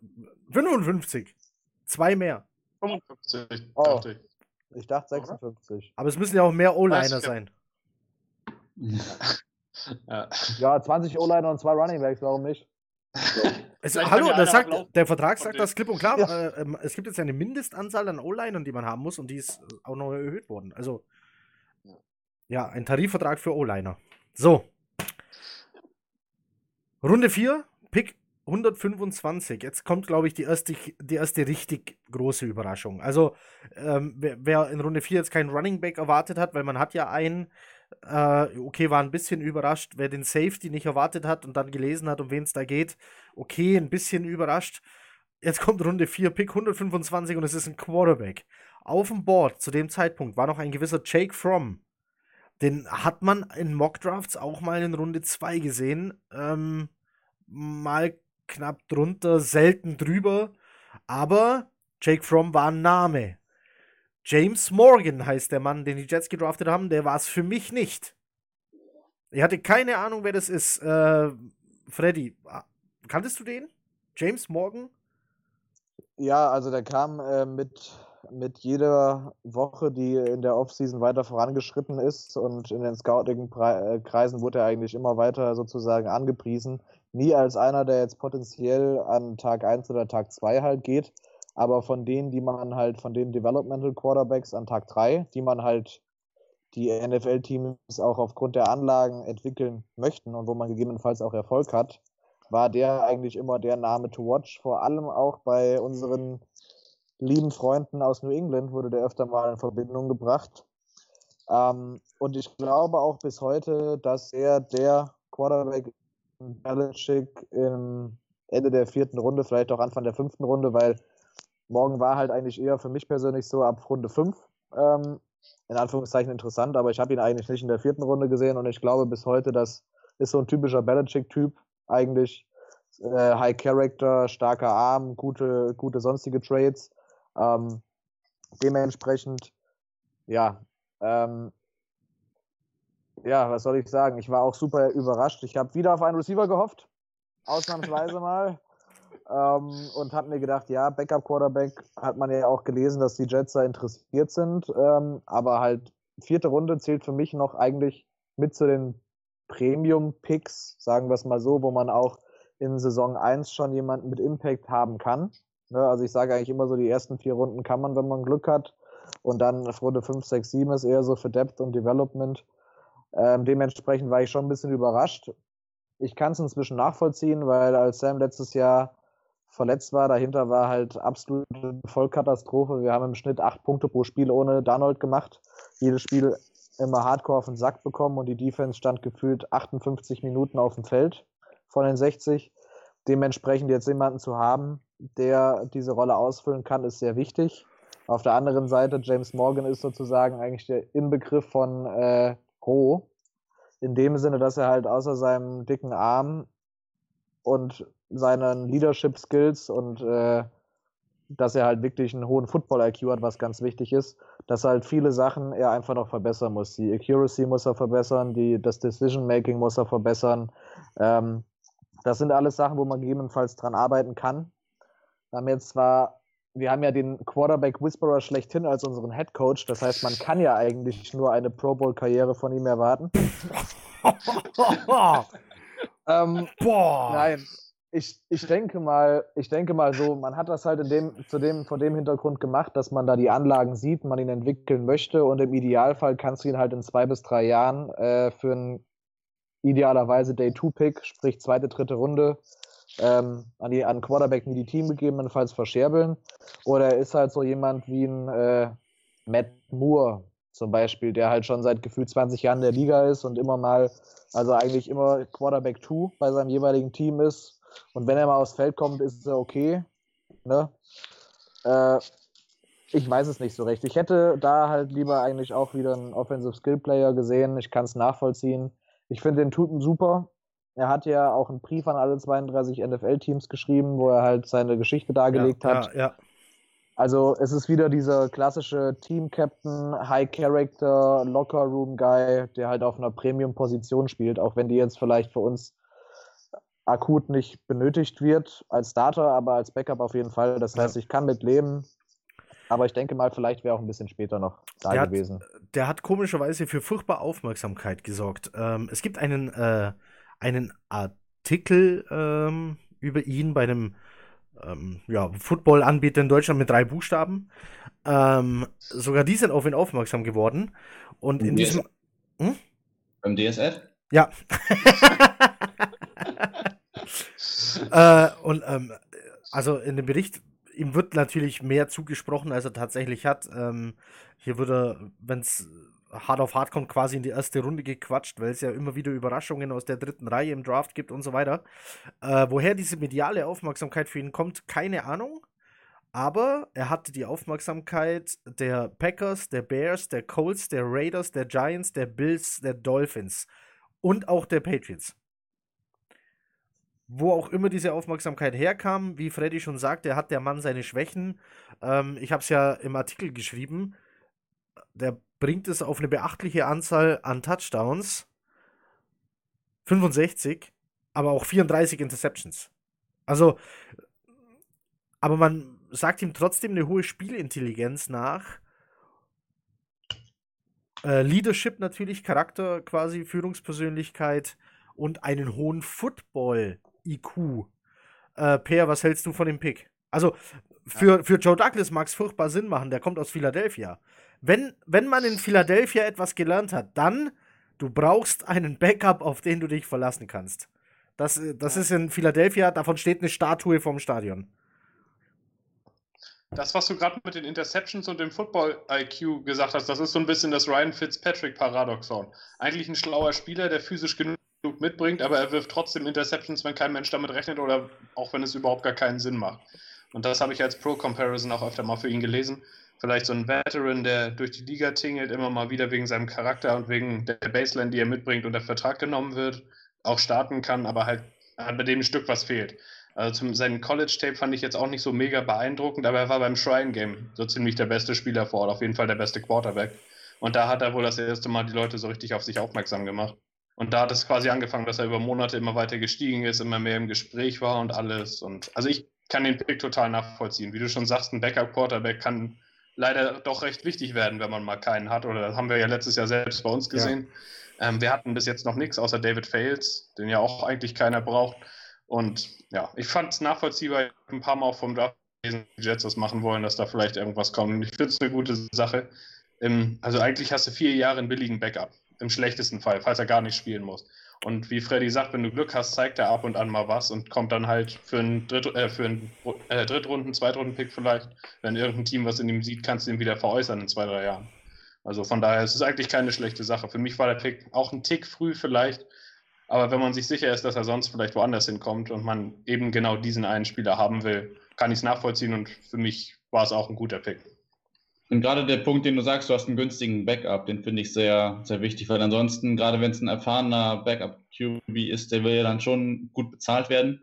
55. Zwei mehr. 55, oh, dachte ich. Ich dachte 56. Aber es müssen ja auch mehr O-Liner sein. Ja, ja 20 O-Liner und zwei Running Backs, warum nicht? Es, hallo, das sagt, der Vertrag sagt das klipp und klar. Ja. Äh, ähm, es gibt jetzt eine Mindestanzahl an O-Linern, die man haben muss und die ist auch noch erhöht worden. Also Ja, ein Tarifvertrag für O-Liner. So. Runde 4, Pick 125. Jetzt kommt, glaube ich, die erste, die erste richtig große Überraschung. Also, ähm, wer, wer, in Runde 4 jetzt keinen Running Back erwartet hat, weil man hat ja einen, äh, okay, war ein bisschen überrascht. Wer den Safety nicht erwartet hat und dann gelesen hat, um wen es da geht, okay, ein bisschen überrascht. Jetzt kommt Runde 4, Pick 125 und es ist ein Quarterback. Auf dem Board zu dem Zeitpunkt war noch ein gewisser Jake Fromm. Den hat man in Mockdrafts auch mal in Runde 2 gesehen. Ähm, mal knapp drunter, selten drüber. Aber Jake Fromm war ein Name. James Morgan heißt der Mann, den die Jets gedraftet haben. Der war es für mich nicht. Ich hatte keine Ahnung, wer das ist. Äh, Freddy, kanntest du den? James Morgan? Ja, also der kam äh, mit mit jeder Woche, die in der Offseason weiter vorangeschritten ist und in den Scouting-Kreisen wurde er eigentlich immer weiter sozusagen angepriesen. Nie als einer, der jetzt potenziell an Tag 1 oder Tag 2 halt geht, aber von denen, die man halt, von den Developmental Quarterbacks an Tag 3, die man halt die NFL-Teams auch aufgrund der Anlagen entwickeln möchten und wo man gegebenenfalls auch Erfolg hat, war der eigentlich immer der Name to watch, vor allem auch bei unseren lieben Freunden aus New England wurde der öfter mal in Verbindung gebracht. Ähm, und ich glaube auch bis heute, dass er der Quarterback Belichick im Ende der vierten Runde, vielleicht auch Anfang der fünften Runde, weil morgen war halt eigentlich eher für mich persönlich so ab Runde fünf ähm, in Anführungszeichen interessant, aber ich habe ihn eigentlich nicht in der vierten Runde gesehen und ich glaube bis heute, das ist so ein typischer Belichick-Typ eigentlich. Äh, High Character, starker Arm, gute, gute sonstige Trades. Ähm, dementsprechend, ja, ähm, ja, was soll ich sagen? Ich war auch super überrascht. Ich habe wieder auf einen Receiver gehofft, ausnahmsweise mal. Ähm, und habe mir gedacht, ja, Backup Quarterback hat man ja auch gelesen, dass die Jets da interessiert sind. Ähm, aber halt, vierte Runde zählt für mich noch eigentlich mit zu den Premium-Picks, sagen wir es mal so, wo man auch in Saison 1 schon jemanden mit Impact haben kann. Ne? Also ich sage eigentlich immer so, die ersten vier Runden kann man, wenn man Glück hat. Und dann Runde 5, 6, 7 ist eher so für Depth und Development. Ähm, dementsprechend war ich schon ein bisschen überrascht. Ich kann es inzwischen nachvollziehen, weil als Sam letztes Jahr verletzt war, dahinter war halt absolute Vollkatastrophe. Wir haben im Schnitt acht Punkte pro Spiel ohne Darnold gemacht. Jedes Spiel immer hardcore auf den Sack bekommen und die Defense stand gefühlt 58 Minuten auf dem Feld von den 60. Dementsprechend jetzt jemanden zu haben, der diese Rolle ausfüllen kann, ist sehr wichtig. Auf der anderen Seite, James Morgan ist sozusagen eigentlich der Inbegriff von äh, roh. In dem Sinne, dass er halt außer seinem dicken Arm und seinen Leadership Skills und äh, dass er halt wirklich einen hohen Football-IQ hat, was ganz wichtig ist, dass halt viele Sachen er einfach noch verbessern muss. Die Accuracy muss er verbessern, die, das Decision-Making muss er verbessern. Ähm, das sind alles Sachen, wo man gegebenenfalls dran arbeiten kann. Wir haben jetzt zwar, wir haben ja den Quarterback Whisperer schlechthin als unseren Head Coach. Das heißt, man kann ja eigentlich nur eine Pro Bowl Karriere von ihm erwarten. ähm, Boah. Nein, ich, ich denke mal, ich denke mal so, man hat das halt in dem, zu dem, vor dem Hintergrund gemacht, dass man da die Anlagen sieht, man ihn entwickeln möchte und im Idealfall kannst du ihn halt in zwei bis drei Jahren äh, für einen idealerweise Day-2-Pick, sprich zweite, dritte Runde, ähm, an, die, an Quarterback nie die Team gegebenenfalls verscherbeln. Oder er ist halt so jemand wie ein äh, Matt Moore zum Beispiel, der halt schon seit gefühlt 20 Jahren in der Liga ist und immer mal, also eigentlich immer Quarterback 2 bei seinem jeweiligen Team ist. Und wenn er mal aufs Feld kommt, ist er okay. Ne? Äh, ich weiß es nicht so recht. Ich hätte da halt lieber eigentlich auch wieder einen Offensive Skill Player gesehen. Ich kann es nachvollziehen. Ich finde den Typen super. Er hat ja auch einen Brief an alle 32 NFL-Teams geschrieben, wo er halt seine Geschichte dargelegt ja, hat. Ja, ja. Also es ist wieder dieser klassische Team-Captain, High-Character, Locker-Room-Guy, der halt auf einer Premium-Position spielt, auch wenn die jetzt vielleicht für uns akut nicht benötigt wird als Starter, aber als Backup auf jeden Fall. Das heißt, ich kann mit leben. Aber ich denke mal, vielleicht wäre auch ein bisschen später noch da der gewesen. Hat, der hat komischerweise für furchtbar Aufmerksamkeit gesorgt. Ähm, es gibt einen äh, einen Artikel ähm, über ihn bei einem ähm, ja, Football-Anbieter in Deutschland mit drei Buchstaben. Ähm, sogar die sind auf ihn aufmerksam geworden. Und in diesem, Hm? Beim DSF? Ja. äh, und ähm, also in dem Bericht, ihm wird natürlich mehr zugesprochen, als er tatsächlich hat. Ähm, hier würde, wenn es hart auf hart kommt, quasi in die erste Runde gequatscht, weil es ja immer wieder Überraschungen aus der dritten Reihe im Draft gibt und so weiter. Äh, woher diese mediale Aufmerksamkeit für ihn kommt, keine Ahnung. Aber er hatte die Aufmerksamkeit der Packers, der Bears, der Colts, der Raiders, der Giants, der Bills, der Dolphins und auch der Patriots. Wo auch immer diese Aufmerksamkeit herkam, wie Freddy schon sagte, hat der Mann seine Schwächen. Ähm, ich habe es ja im Artikel geschrieben. Der bringt es auf eine beachtliche Anzahl an Touchdowns. 65, aber auch 34 Interceptions. Also, aber man sagt ihm trotzdem eine hohe Spielintelligenz nach. Äh, Leadership natürlich, Charakter quasi, Führungspersönlichkeit und einen hohen Football-IQ. Äh, per, was hältst du von dem Pick? Also, für, für Joe Douglas mag es furchtbar Sinn machen, der kommt aus Philadelphia. Wenn, wenn man in Philadelphia etwas gelernt hat, dann, du brauchst einen Backup, auf den du dich verlassen kannst. Das, das ist in Philadelphia, davon steht eine Statue vom Stadion. Das, was du gerade mit den Interceptions und dem Football-IQ gesagt hast, das ist so ein bisschen das Ryan Fitzpatrick-Paradoxon. Eigentlich ein schlauer Spieler, der physisch genug mitbringt, aber er wirft trotzdem Interceptions, wenn kein Mensch damit rechnet oder auch wenn es überhaupt gar keinen Sinn macht. Und das habe ich als Pro-Comparison auch öfter mal für ihn gelesen. Vielleicht so ein Veteran, der durch die Liga tingelt, immer mal wieder wegen seinem Charakter und wegen der Baseline, die er mitbringt und der Vertrag genommen wird, auch starten kann, aber halt bei dem ein Stück was fehlt. Also zum, seinen College-Tape fand ich jetzt auch nicht so mega beeindruckend, aber er war beim Shrine-Game so ziemlich der beste Spieler vor Ort, auf jeden Fall der beste Quarterback. Und da hat er wohl das erste Mal die Leute so richtig auf sich aufmerksam gemacht. Und da hat es quasi angefangen, dass er über Monate immer weiter gestiegen ist, immer mehr im Gespräch war und alles. Und also ich kann den Pick total nachvollziehen. Wie du schon sagst, ein Backup-Quarterback kann leider doch recht wichtig werden, wenn man mal keinen hat. Oder das haben wir ja letztes Jahr selbst bei uns gesehen. Ja. Ähm, wir hatten bis jetzt noch nichts außer David Fails, den ja auch eigentlich keiner braucht. Und ja, ich fand es nachvollziehbar, ein paar Mal auch vom Draft die Jets das machen wollen, dass da vielleicht irgendwas kommt. Und ich finde es eine gute Sache. Im, also eigentlich hast du vier Jahre einen billigen Backup. Im schlechtesten Fall, falls er gar nicht spielen muss. Und wie Freddy sagt, wenn du Glück hast, zeigt er ab und an mal was und kommt dann halt für einen, Dritt, äh, für einen äh, Drittrunden-, Zweitrunden-Pick vielleicht. Wenn irgendein Team was in ihm sieht, kannst du ihn wieder veräußern in zwei, drei Jahren. Also von daher ist es eigentlich keine schlechte Sache. Für mich war der Pick auch ein Tick früh vielleicht, aber wenn man sich sicher ist, dass er sonst vielleicht woanders hinkommt und man eben genau diesen einen Spieler haben will, kann ich es nachvollziehen und für mich war es auch ein guter Pick. Und gerade der Punkt, den du sagst, du hast einen günstigen Backup, den finde ich sehr, sehr wichtig, weil ansonsten, gerade wenn es ein erfahrener Backup-QB ist, der will ja dann schon gut bezahlt werden.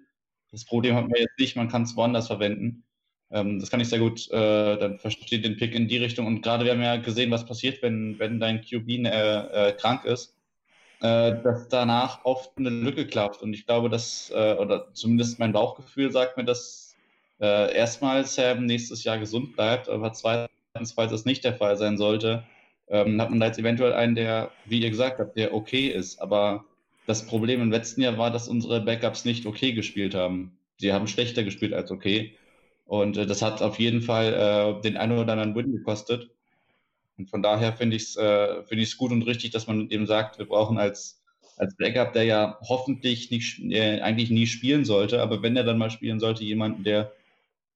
Das Problem hat man jetzt nicht, man kann es woanders verwenden. Ähm, das kann ich sehr gut, äh, dann verstehe den Pick in die Richtung. Und gerade wir haben ja gesehen, was passiert, wenn, wenn dein QB äh, äh, krank ist äh, dass danach oft eine Lücke klappt. Und ich glaube, dass, äh, oder zumindest mein Bauchgefühl sagt mir, dass äh, erstmal Sam nächstes Jahr gesund bleibt, aber zweitens, falls das nicht der Fall sein sollte, ähm, hat man da jetzt eventuell einen, der, wie ihr gesagt habt, der okay ist. Aber das Problem im letzten Jahr war, dass unsere Backups nicht okay gespielt haben. Sie haben schlechter gespielt als okay. Und äh, das hat auf jeden Fall äh, den einen oder anderen Win gekostet. Und von daher finde ich es äh, find gut und richtig, dass man eben sagt, wir brauchen als, als Backup, der ja hoffentlich nicht, äh, eigentlich nie spielen sollte, aber wenn er dann mal spielen sollte, jemanden, der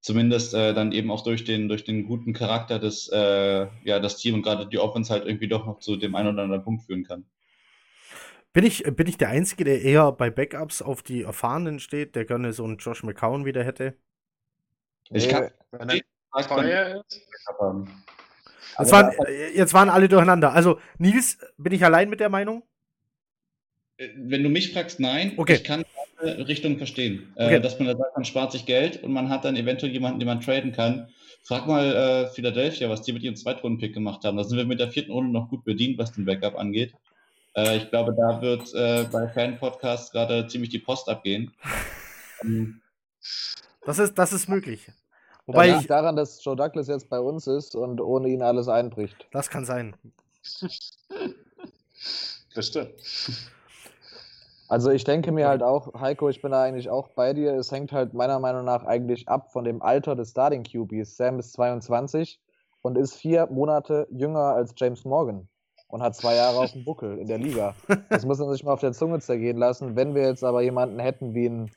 zumindest äh, dann eben auch durch den, durch den guten Charakter des, äh, ja, das Team und gerade die Offense halt irgendwie doch noch zu dem einen oder anderen Punkt führen kann. Bin ich, bin ich der Einzige, der eher bei Backups auf die Erfahrenen steht, der gerne so einen Josh McCown wieder hätte? Ich kann. Wenn er teuer ist. Jetzt waren, jetzt waren alle durcheinander. Also, Nils, bin ich allein mit der Meinung? Äh, wenn du mich fragst, nein. Okay. Ich kann alle Richtungen verstehen. Äh, okay. dass man da sagt, man spart sich Geld und man hat dann eventuell jemanden, den man traden kann. Frag mal äh, Philadelphia, was die mit ihrem Zweitrunden-Pick gemacht haben. Da sind wir mit der vierten Runde noch gut bedient, was den Backup angeht. Äh, ich glaube, da wird äh, bei Fan-Podcasts gerade ziemlich die Post abgehen. das, ist, das ist möglich. Wobei das liegt daran, dass Joe Douglas jetzt bei uns ist und ohne ihn alles einbricht. Das kann sein. Das stimmt. Also ich denke mir halt auch, Heiko, ich bin da eigentlich auch bei dir. Es hängt halt meiner Meinung nach eigentlich ab von dem Alter des Starting QBs. Sam ist 22 und ist vier Monate jünger als James Morgan. und hat zwei Jahre auf dem Buckel in der Liga. Das muss man sich mal auf der Zunge zergehen lassen. Wenn wir jetzt aber jemanden hätten wie ein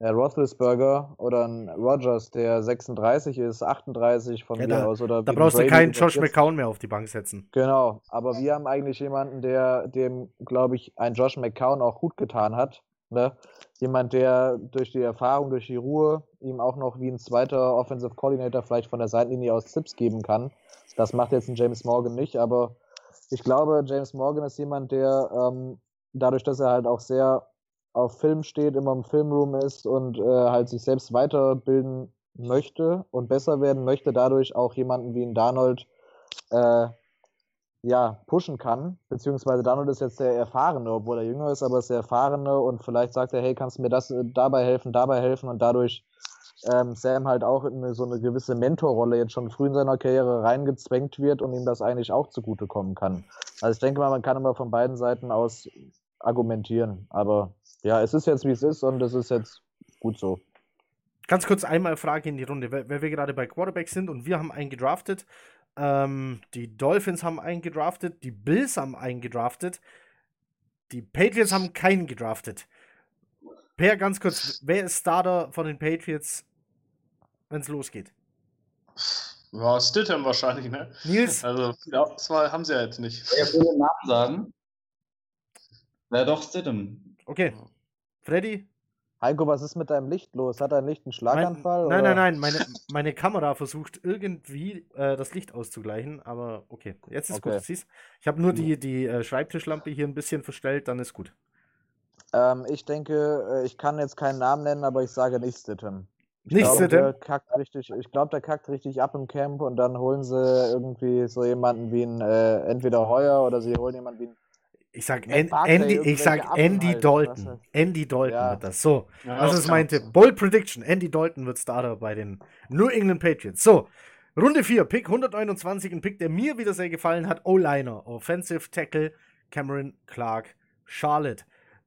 äh, Roethlisberger oder ein Rogers, der 36 ist, 38 von Ja, mir da- aus. Oder Da brauchst du keinen Josh McCown mehr auf die Bank setzen. Genau, aber wir haben eigentlich jemanden, der dem, glaube ich, ein Josh McCown auch gut getan hat. Ne? Jemand, der durch die Erfahrung, durch die Ruhe ihm auch noch wie ein zweiter Offensive Coordinator vielleicht von der Seitenlinie aus Tipps geben kann. Das macht jetzt ein James Morgan nicht, aber ich glaube, James Morgan ist jemand, der ähm, dadurch, dass er halt auch sehr auf Film steht, immer im Filmroom ist und äh, halt sich selbst weiterbilden möchte und besser werden möchte, dadurch auch jemanden wie ein Darnold äh, ja, pushen kann, beziehungsweise Donald ist jetzt der Erfahrene, obwohl er jünger ist, aber ist der Erfahrene und vielleicht sagt er, hey, kannst du mir das äh, dabei helfen, dabei helfen und dadurch ähm, Sam halt auch in so eine gewisse Mentorrolle jetzt schon früh in seiner Karriere reingezwängt wird und ihm das eigentlich auch zugutekommen kann. Also ich denke mal, man kann immer von beiden Seiten aus argumentieren, aber ja, es ist jetzt wie es ist und es ist jetzt gut so. Ganz kurz einmal Frage in die Runde, weil, wir gerade bei Quarterback sind und wir haben einen gedraftet. Ähm, die Dolphins haben einen gedraftet, die Bills haben einen gedraftet, die Patriots haben keinen gedraftet. Per, ganz kurz, wer ist Starter von den Patriots, wenn es losgeht? Ja, Stidham wahrscheinlich, ne? Nils? Also, ja, das war, haben sie ja jetzt nicht. Wer will den Namen sagen? Ja, doch, Stidham. Okay. Freddy? Heiko, was ist mit deinem Licht los? Hat dein Licht einen Mein, Schlaganfall? nein, oder? nein, nein, meine, meine Kamera versucht irgendwie äh, das Licht auszugleichen, aber okay, jetzt ist Okay. gut. Siehst, ich habe nur die, die äh, Schreibtischlampe hier ein bisschen verstellt, dann ist gut. Ähm, ich denke, äh, ich kann jetzt keinen Namen nennen, aber ich sage nicht Stidham. Ich Nicht glaube, Stidham? der kackt richtig, ich glaube, der kackt richtig ab im Camp und dann holen sie irgendwie so jemanden wie ein äh, entweder Heuer oder sie holen jemanden wie ein Ich sag, An Andy, ich sag Andy Dalton. Andy Dalton Ja. wird das. So, Ja, das ist meine sein. Bold Prediction. Andy Dalton wird Starter bei den New England Patriots. So, Runde 4, Pick 129, ein Pick, der mir wieder sehr gefallen hat. O-Liner, Offensive Tackle, Cameron Clark, Charlotte.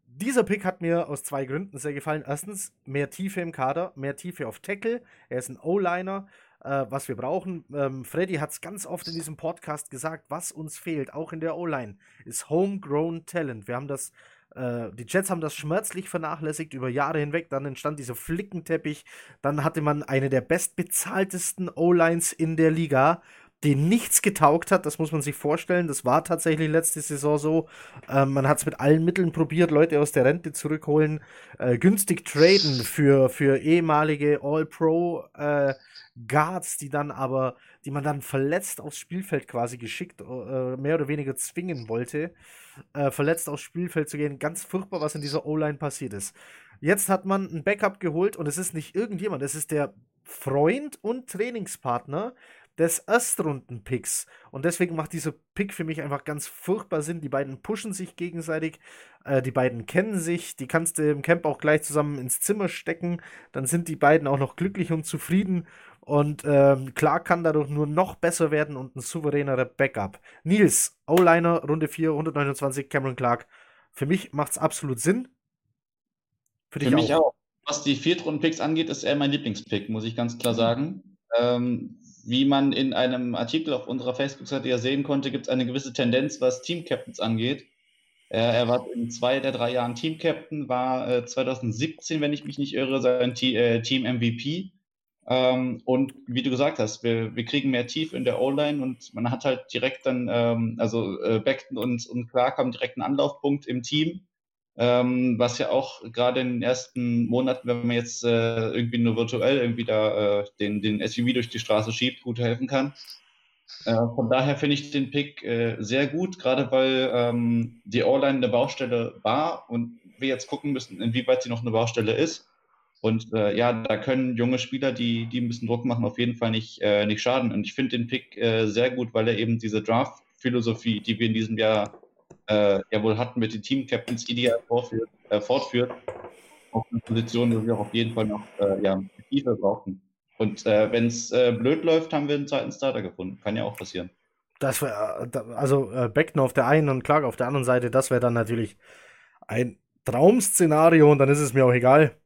Dieser Pick hat mir aus zwei Gründen sehr gefallen. Erstens, mehr Tiefe im Kader, mehr Tiefe auf Tackle. Er ist ein O-Liner, äh, was wir brauchen. Ähm, Freddy hat es ganz oft in diesem Podcast gesagt, was uns fehlt, auch in der O-Line, ist Homegrown Talent. Wir haben das äh, die Jets haben das schmerzlich vernachlässigt über Jahre hinweg. Dann entstand dieser Flickenteppich. Dann hatte man eine der bestbezahltesten O-Lines in der Liga, die nichts getaugt hat. Das muss man sich vorstellen. Das war tatsächlich letzte Saison so. Ähm, man hat es mit allen Mitteln probiert, Leute aus der Rente zurückholen, äh, günstig traden für, für ehemalige All-Pro äh, Guards, die dann aber, die man dann verletzt aufs Spielfeld quasi geschickt, äh, mehr oder weniger zwingen wollte äh, verletzt aufs Spielfeld zu gehen. Ganz furchtbar, was in dieser O-Line passiert ist. Jetzt hat man ein Backup geholt und es ist nicht irgendjemand, es ist der Freund und Trainingspartner des Erstrunden-Picks. Und deswegen macht dieser Pick für mich einfach ganz furchtbar Sinn. Die beiden pushen sich gegenseitig, äh, die beiden kennen sich, die kannst du im Camp auch gleich zusammen ins Zimmer stecken. Dann sind die beiden auch noch glücklich und zufrieden. Und ähm, Clark kann dadurch nur noch besser werden und ein souveränerer Backup. Nils, O-Liner, Runde 4, 129, Cameron Clark. Für mich macht es absolut Sinn. Für dich Für mich auch. auch. Was die Viertrunden-Picks angeht, ist er mein Lieblingspick, muss ich ganz klar sagen. Ähm, wie man in einem Artikel auf unserer Facebook-Seite ja sehen konnte, gibt es eine gewisse Tendenz, was Team-Captains angeht. Er, er war in zwei der drei Jahren Team-Captain, war äh, 2017, wenn ich mich nicht irre, sein T äh, Team-MVP. Ähm, und wie du gesagt hast, wir, wir kriegen mehr Tief in der O-Line und man hat halt direkt dann, ähm, also äh, Beckton und, und Clark haben direkt einen Anlaufpunkt im Team. Ähm, was ja auch gerade in den ersten Monaten, wenn man jetzt äh, irgendwie nur virtuell irgendwie da äh, den, den SUV durch die Straße schiebt, gut helfen kann. Äh, von daher finde ich den Pick äh, sehr gut, gerade weil ähm, die O-Line eine Baustelle war und wir jetzt gucken müssen, inwieweit sie noch eine Baustelle ist. Und äh, ja, da können junge Spieler, die, die ein bisschen Druck machen, auf jeden Fall nicht, äh, nicht schaden. Und ich finde den Pick äh, sehr gut, weil er eben diese Draft-Philosophie, die wir in diesem Jahr äh, ja wohl hatten mit den Team-Captains, ideal vorführt, äh, fortführt. Auf eine Position, wo wir auch auf jeden Fall noch äh, ja, Tiefe brauchen. Und wenn es blöd läuft, haben wir einen zweiten Starter gefunden. Kann ja auch passieren. Das wär, also Beckton auf der einen und Clark auf der anderen Seite, das wäre dann natürlich ein Traum-Szenario und dann ist es mir auch egal,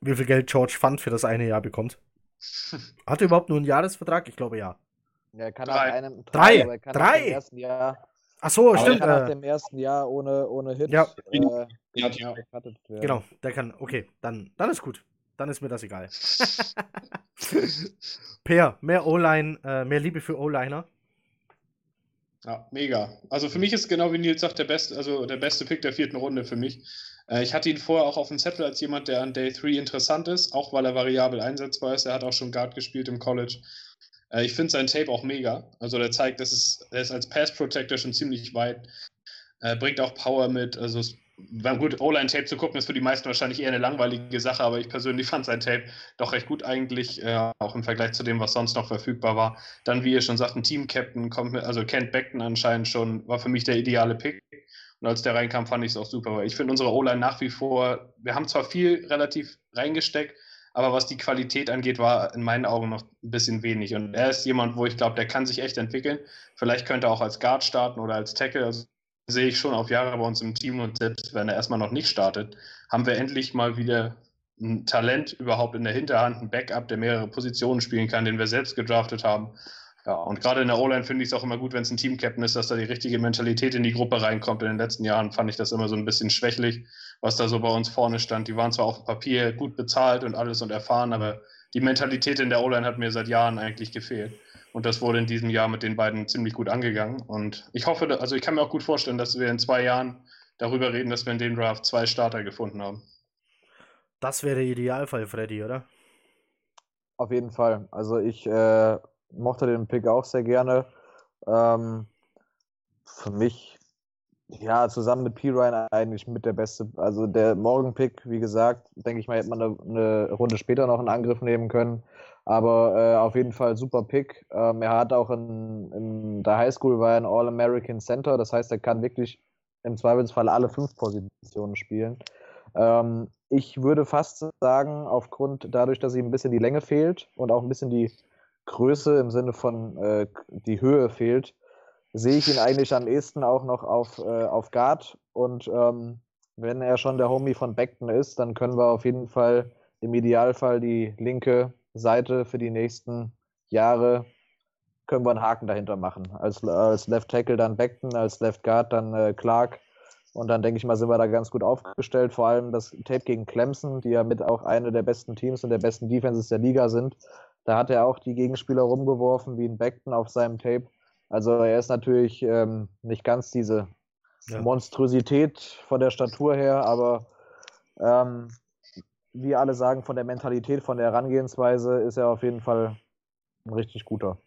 wie viel Geld George Fund für das eine Jahr bekommt. Hat er überhaupt nur einen Jahresvertrag? Ich glaube ja. Er kann Drei. einem Drei. aber er kann Drei. Ersten Jahr, Ach so, Aber stimmt. Nach Äh, dem ersten Jahr ohne, ohne Hit Ja. äh, Ja, Ja. genau, der kann. Okay, dann, dann ist gut. Dann ist mir das egal. Per, mehr O-Line, äh, mehr Liebe für O-Liner. Ja, mega. Also für mich ist genau wie Nils sagt, der beste, also der beste Pick der vierten Runde für mich. Äh, ich hatte ihn vorher auch auf dem Zettel als jemand, der an Day 3 interessant ist, auch weil er variabel einsetzbar ist. Er hat auch schon Guard gespielt im College. Äh, ich finde sein Tape auch mega. Also der zeigt, dass es, er ist als Pass Protector schon ziemlich weit. Äh, bringt auch Power mit. Also war gut, O-Line-Tape zu gucken, ist für die meisten wahrscheinlich eher eine langweilige Sache, aber ich persönlich fand sein Tape doch recht gut eigentlich, auch im Vergleich zu dem, was sonst noch verfügbar war. Dann, wie ihr schon sagt, ein Team-Captain kommt mit, also Kent Beckton anscheinend schon, war für mich der ideale Pick. Und als der reinkam, fand ich es auch super, weil ich finde unsere O-Line nach wie vor, wir haben zwar viel relativ reingesteckt, aber was die Qualität angeht, war in meinen Augen noch ein bisschen wenig. Und er ist jemand, wo ich glaube, der kann sich echt entwickeln. Vielleicht könnte er auch als Guard starten oder als Tackle. Also sehe ich schon auf Jahre bei uns im Team und selbst wenn er erstmal noch nicht startet, haben wir endlich mal wieder ein Talent überhaupt in der Hinterhand, ein Backup, der mehrere Positionen spielen kann, den wir selbst gedraftet haben. Ja, und gerade in der O-Line finde ich es auch immer gut, wenn es ein Team-Captain ist, dass da die richtige Mentalität in die Gruppe reinkommt. In den letzten Jahren fand ich das immer so ein bisschen schwächlich, was da so bei uns vorne stand. Die waren zwar auf dem Papier gut bezahlt und alles und erfahren, aber die Mentalität in der O-Line hat mir seit Jahren eigentlich gefehlt. Und das wurde in diesem Jahr mit den beiden ziemlich gut angegangen. Und ich hoffe, also ich kann mir auch gut vorstellen, dass wir in zwei Jahren darüber reden, dass wir in dem Draft zwei Starter gefunden haben. Das wäre der Idealfall, Freddy, oder? Auf jeden Fall. Also ich äh, mochte den Pick auch sehr gerne. Ähm, für mich, ja, zusammen mit P. Ryan eigentlich mit der beste. Also der Morgan-Pick, wie gesagt, denke ich mal, hätte man eine, eine Runde später noch in Angriff nehmen können. Aber äh, auf jeden Fall super Pick. Ähm, er hat auch in, in der Highschool war er ein All-American Center. Das heißt, er kann wirklich im Zweifelsfall alle fünf Positionen spielen. Ähm, ich würde fast sagen, aufgrund dadurch, dass ihm ein bisschen die Länge fehlt und auch ein bisschen die Größe im Sinne von äh, die Höhe fehlt, sehe ich ihn eigentlich am ehesten auch noch auf, äh, auf Guard. Und ähm, wenn er schon der Homie von Beckton ist, dann können wir auf jeden Fall im Idealfall die linke Seite für die nächsten Jahre können wir einen Haken dahinter machen. Als, als Left Tackle dann Beckton, als Left Guard dann äh, Clark. Und dann denke ich mal, sind wir da ganz gut aufgestellt. Vor allem das Tape gegen Clemson, die ja mit auch eine der besten Teams und der besten Defenses der Liga sind. Da hat er auch die Gegenspieler rumgeworfen, wie ein Beckton auf seinem Tape. Also er ist natürlich ähm, nicht ganz diese Ja. Monstrosität von der Statur her, aber ähm, wie alle sagen, von der Mentalität, von der Herangehensweise ist er auf jeden Fall ein richtig guter.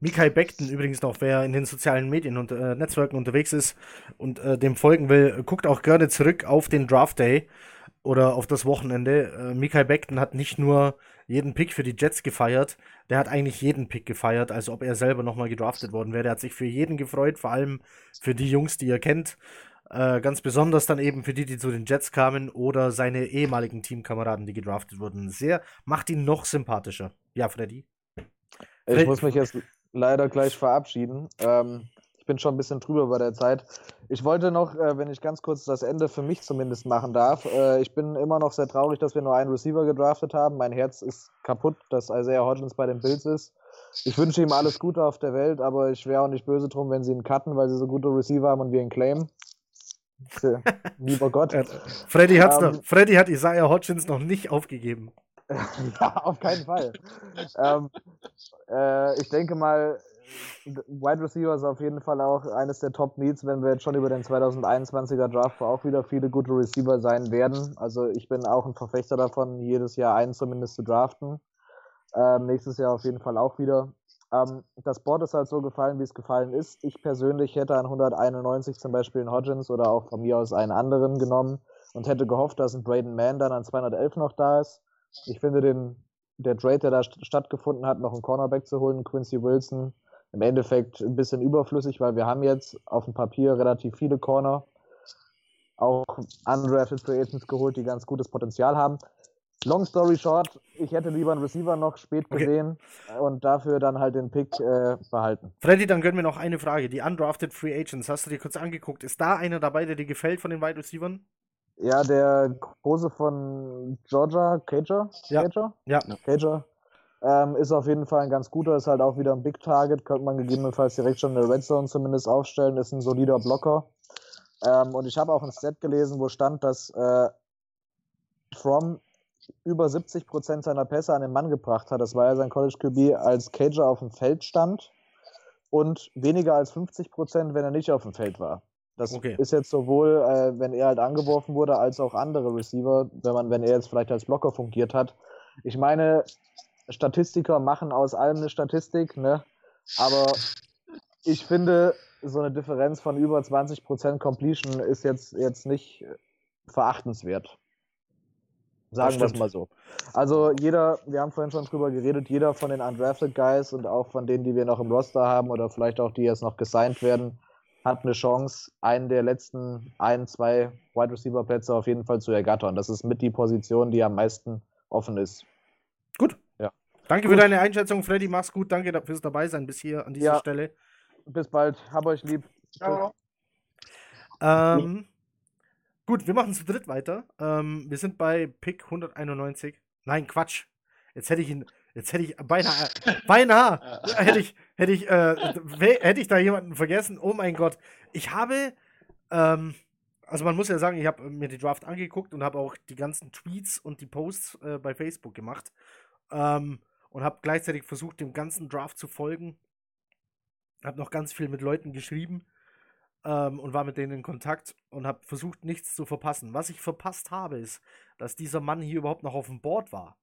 Mikael Beckton übrigens noch, wer in den sozialen Medien und äh, Netzwerken unterwegs ist und äh, dem folgen will, guckt auch gerne zurück auf den Draft Day oder auf das Wochenende. Äh, Mikael Beckton hat nicht nur jeden Pick für die Jets gefeiert, der hat eigentlich jeden Pick gefeiert, als ob er selber nochmal gedraftet worden wäre. Der hat sich für jeden gefreut, vor allem für die Jungs, die er kennt. Äh, ganz besonders dann eben für die, die zu den Jets kamen oder seine ehemaligen Teamkameraden, die gedraftet wurden. Sehr, macht ihn noch sympathischer. Ja, Freddy. Ich Fred- muss mich jetzt leider gleich verabschieden. Ähm, bin schon ein bisschen drüber bei der Zeit. Ich wollte noch, äh, wenn ich ganz kurz das Ende für mich zumindest machen darf, äh, ich bin immer noch sehr traurig, dass wir nur einen Receiver gedraftet haben. Mein Herz ist kaputt, dass Isaiah Hodgins bei den Bills ist. Ich wünsche ihm alles Gute auf der Welt, aber ich wäre auch nicht böse drum, wenn sie ihn cutten, weil sie so gute Receiver haben und wir ihn claimen. Lieber Gott. Freddy, hat's Ähm, noch, Freddy hat Isaiah Hodgins noch nicht aufgegeben. ja, auf keinen Fall. ähm, äh, ich denke mal, Wide Receiver ist auf jeden Fall auch eines der Top Needs, wenn wir jetzt schon über den 2021er Draft wo auch wieder viele gute Receiver sein werden. Also ich bin auch ein Verfechter davon, jedes Jahr einen zumindest zu draften. Ähm, nächstes Jahr auf jeden Fall auch wieder. Ähm, das Board ist halt so gefallen, wie es gefallen ist. Ich persönlich hätte an 191 zum Beispiel einen Hodgins oder auch von mir aus einen anderen genommen und hätte gehofft, dass ein Braden Mann dann an 211 noch da ist. Ich finde den, der Trade, der da st stattgefunden hat, noch einen Cornerback zu holen, Quincy Wilson, im Endeffekt ein bisschen überflüssig, weil wir haben jetzt auf dem Papier relativ viele Corner, auch undrafted Free Agents geholt, die ganz gutes Potenzial haben. Long story short, ich hätte lieber einen Receiver noch spät Okay. gesehen und dafür dann halt den Pick äh, behalten. Freddy, dann gönnen wir noch eine Frage. Die Undrafted Free Agents, hast du dir kurz angeguckt? Ist da einer dabei, der dir gefällt von den Wide Receivern? Ja, der Große von Georgia, Cager? Ja. Cager? Ja. Cager. Ähm, ist auf jeden Fall ein ganz guter, ist halt auch wieder ein Big Target, könnte man gegebenenfalls direkt schon in der Red Zone zumindest aufstellen, ist ein solider Blocker. Ähm, und ich habe auch ein Stat gelesen, wo stand, dass äh, From über 70% seiner Pässe an den Mann gebracht hat. Das war ja sein College QB, als Cager auf dem Feld stand und weniger als 50%, wenn er nicht auf dem Feld war. Das okay. ist jetzt sowohl, äh, wenn er halt angeworfen wurde, als auch andere Receiver, wenn man, wenn er jetzt vielleicht als Blocker fungiert hat. Ich meine, Statistiker machen aus allem eine Statistik, ne? Aber ich finde, so eine Differenz von über 20% Completion ist jetzt, jetzt nicht verachtenswert. Sagen wir es mal so. Also jeder, wir haben vorhin schon drüber geredet, jeder von den Undrafted Guys und auch von denen, die wir noch im Roster haben oder vielleicht auch die jetzt noch gesigned werden, hat eine Chance, einen der letzten ein, zwei Wide Receiver Plätze auf jeden Fall zu ergattern. Das ist mit die Position, die am meisten offen ist. Gut. Danke gut. für deine Einschätzung, Freddy. Mach's gut. Danke fürs Dabeisein bis hier an dieser ja. Stelle. Bis bald. Hab euch lieb. Ciao. Ähm, Gut, wir machen zu dritt weiter. Ähm, wir sind bei Pick 191. Nein, Quatsch. Jetzt hätte ich ihn, jetzt hätte ich beinahe, beinahe hätte ich, hätte ich, äh, hätte ich da jemanden vergessen. Oh mein Gott. Ich habe, ähm, also man muss ja sagen, ich habe mir die Draft angeguckt und habe auch die ganzen Tweets und die Posts äh, bei Facebook gemacht ähm, und habe gleichzeitig versucht, dem ganzen Draft zu folgen. Habe noch ganz viel mit Leuten geschrieben ähm, und war mit denen in Kontakt und habe versucht, nichts zu verpassen. Was ich verpasst habe, ist, dass dieser Mann hier überhaupt noch auf dem Board war.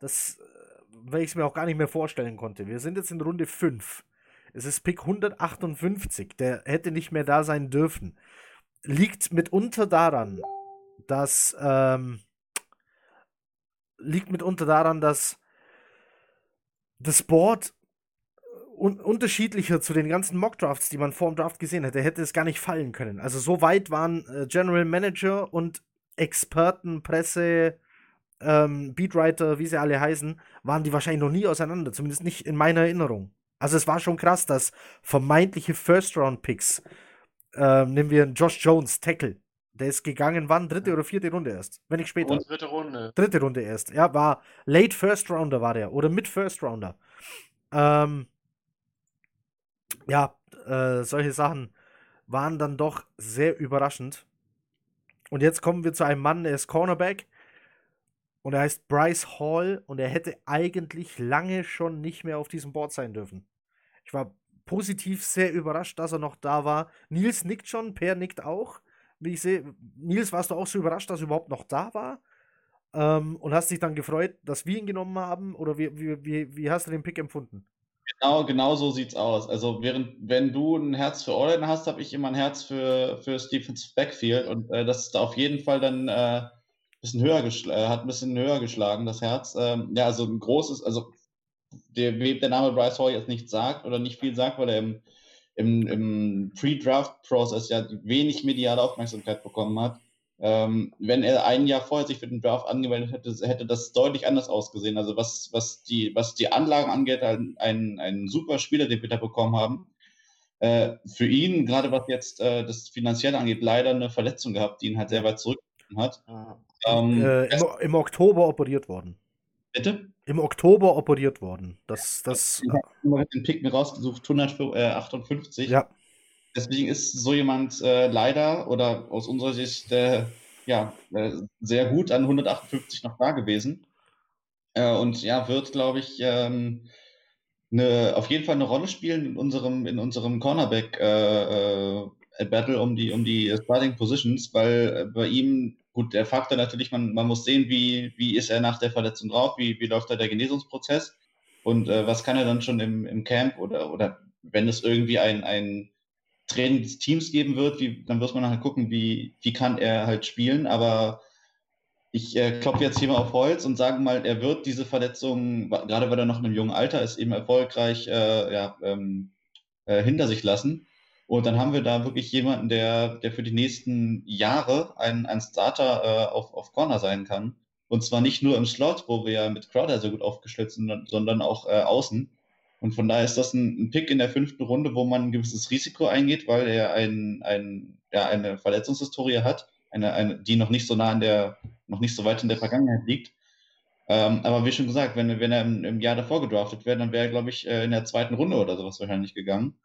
Das, äh, weil ich es mir auch gar nicht mehr vorstellen konnte. Wir sind jetzt in Runde 5. Es ist Pick 158. Der hätte nicht mehr da sein dürfen. Liegt mitunter daran, dass ähm, liegt mitunter daran, dass das Board un unterschiedlicher zu den ganzen Mock-Drafts, die man vor dem Draft gesehen hätte, hätte es gar nicht fallen können. Also so weit waren äh, General Manager und Experten, Presse, ähm, Beatwriter, wie sie alle heißen, waren die wahrscheinlich noch nie auseinander, zumindest nicht in meiner Erinnerung. Also es war schon krass, dass vermeintliche First-Round-Picks, äh, nehmen wir Josh Jones, Tackle, der ist gegangen, wann? Dritte oder vierte Runde erst? Wenn nicht später. Und dritte Runde. Dritte Runde erst. Ja, war Late First Rounder war der. Oder mit First Rounder. Ähm, ja, äh, solche Sachen waren dann doch sehr überraschend. Und jetzt kommen wir zu einem Mann, der ist Cornerback und er heißt Bryce Hall und er hätte eigentlich lange schon nicht mehr auf diesem Board sein dürfen. Ich war positiv sehr überrascht, dass er noch da war. Nils nickt schon, Per nickt auch. Wie ich sehe, Nils, warst du auch so überrascht, dass er überhaupt noch da war? Ähm, und hast dich dann gefreut, dass wir ihn genommen haben? Oder wie, wie, wie, wie hast du den Pick empfunden? Genau, genau so sieht's aus. Also während, wenn du ein Herz für Orlan hast, habe ich immer ein Herz für, für Stephens Backfield und äh, das ist auf jeden Fall dann äh, bisschen höher äh, hat ein bisschen höher geschlagen, das Herz. Ähm, ja, also ein großes, also der, der Name Bryce Hall jetzt nicht sagt oder nicht viel sagt, weil er im, im, im Pre-Draft-Process ja wenig mediale Aufmerksamkeit bekommen hat. Ähm, wenn er ein Jahr vorher sich für den Draft angemeldet hätte, hätte das deutlich anders ausgesehen. Also was, was, die, was die Anlagen angeht, ein, ein, ein super Spieler, den wir da bekommen haben. Äh, für ihn, gerade was jetzt äh, das Finanzielle angeht, leider eine Verletzung gehabt, die ihn halt sehr weit zurückgehalten hat. Ähm, äh, im, im, Oktober operiert worden. Bitte? Im Oktober operiert worden. Das, das. Ich habe den Pick mir rausgesucht, 158. Ja deswegen ist so jemand äh, leider oder aus unserer Sicht äh, ja, äh, sehr gut an 158 noch da gewesen. Äh, und ja, wird, glaube ich, ähm, eine, auf jeden Fall eine Rolle spielen in unserem, in unserem Cornerback-Battle äh, um die, um die Starting Positions, weil bei ihm, gut, der Faktor natürlich, man, man muss sehen, wie, wie ist er nach der Verletzung drauf, wie, wie läuft da der Genesungsprozess und was kann er dann schon im, im Camp oder, oder wenn es irgendwie ein, ein Training des Teams geben wird, wie, dann wird man halt gucken, wie, wie kann er halt spielen. Aber ich äh, klopfe jetzt hier mal auf Holz und sage mal, er wird diese Verletzung, gerade weil er noch in einem jungen Alter ist, eben erfolgreich äh, ja, ähm, äh, hinter sich lassen. Und dann haben wir da wirklich jemanden, der, der für die nächsten Jahre ein, ein Starter äh, auf, auf Corner sein kann. Und zwar nicht nur im Slot, wo wir ja mit Crowder so gut aufgestellt sind, sondern auch äh, außen. Und von daher ist das ein, ein, Pick in der fünften Runde, wo man ein gewisses Risiko eingeht, weil er ein, ein, ja, eine Verletzungshistorie hat, eine, eine, die noch nicht so nah in der, noch nicht so weit in der Vergangenheit liegt. Ähm, aber wie schon gesagt, wenn, wenn er im, im Jahr davor gedraftet wäre, dann wäre er, glaube ich, äh, in der zweiten Runde oder sowas wahrscheinlich gegangen.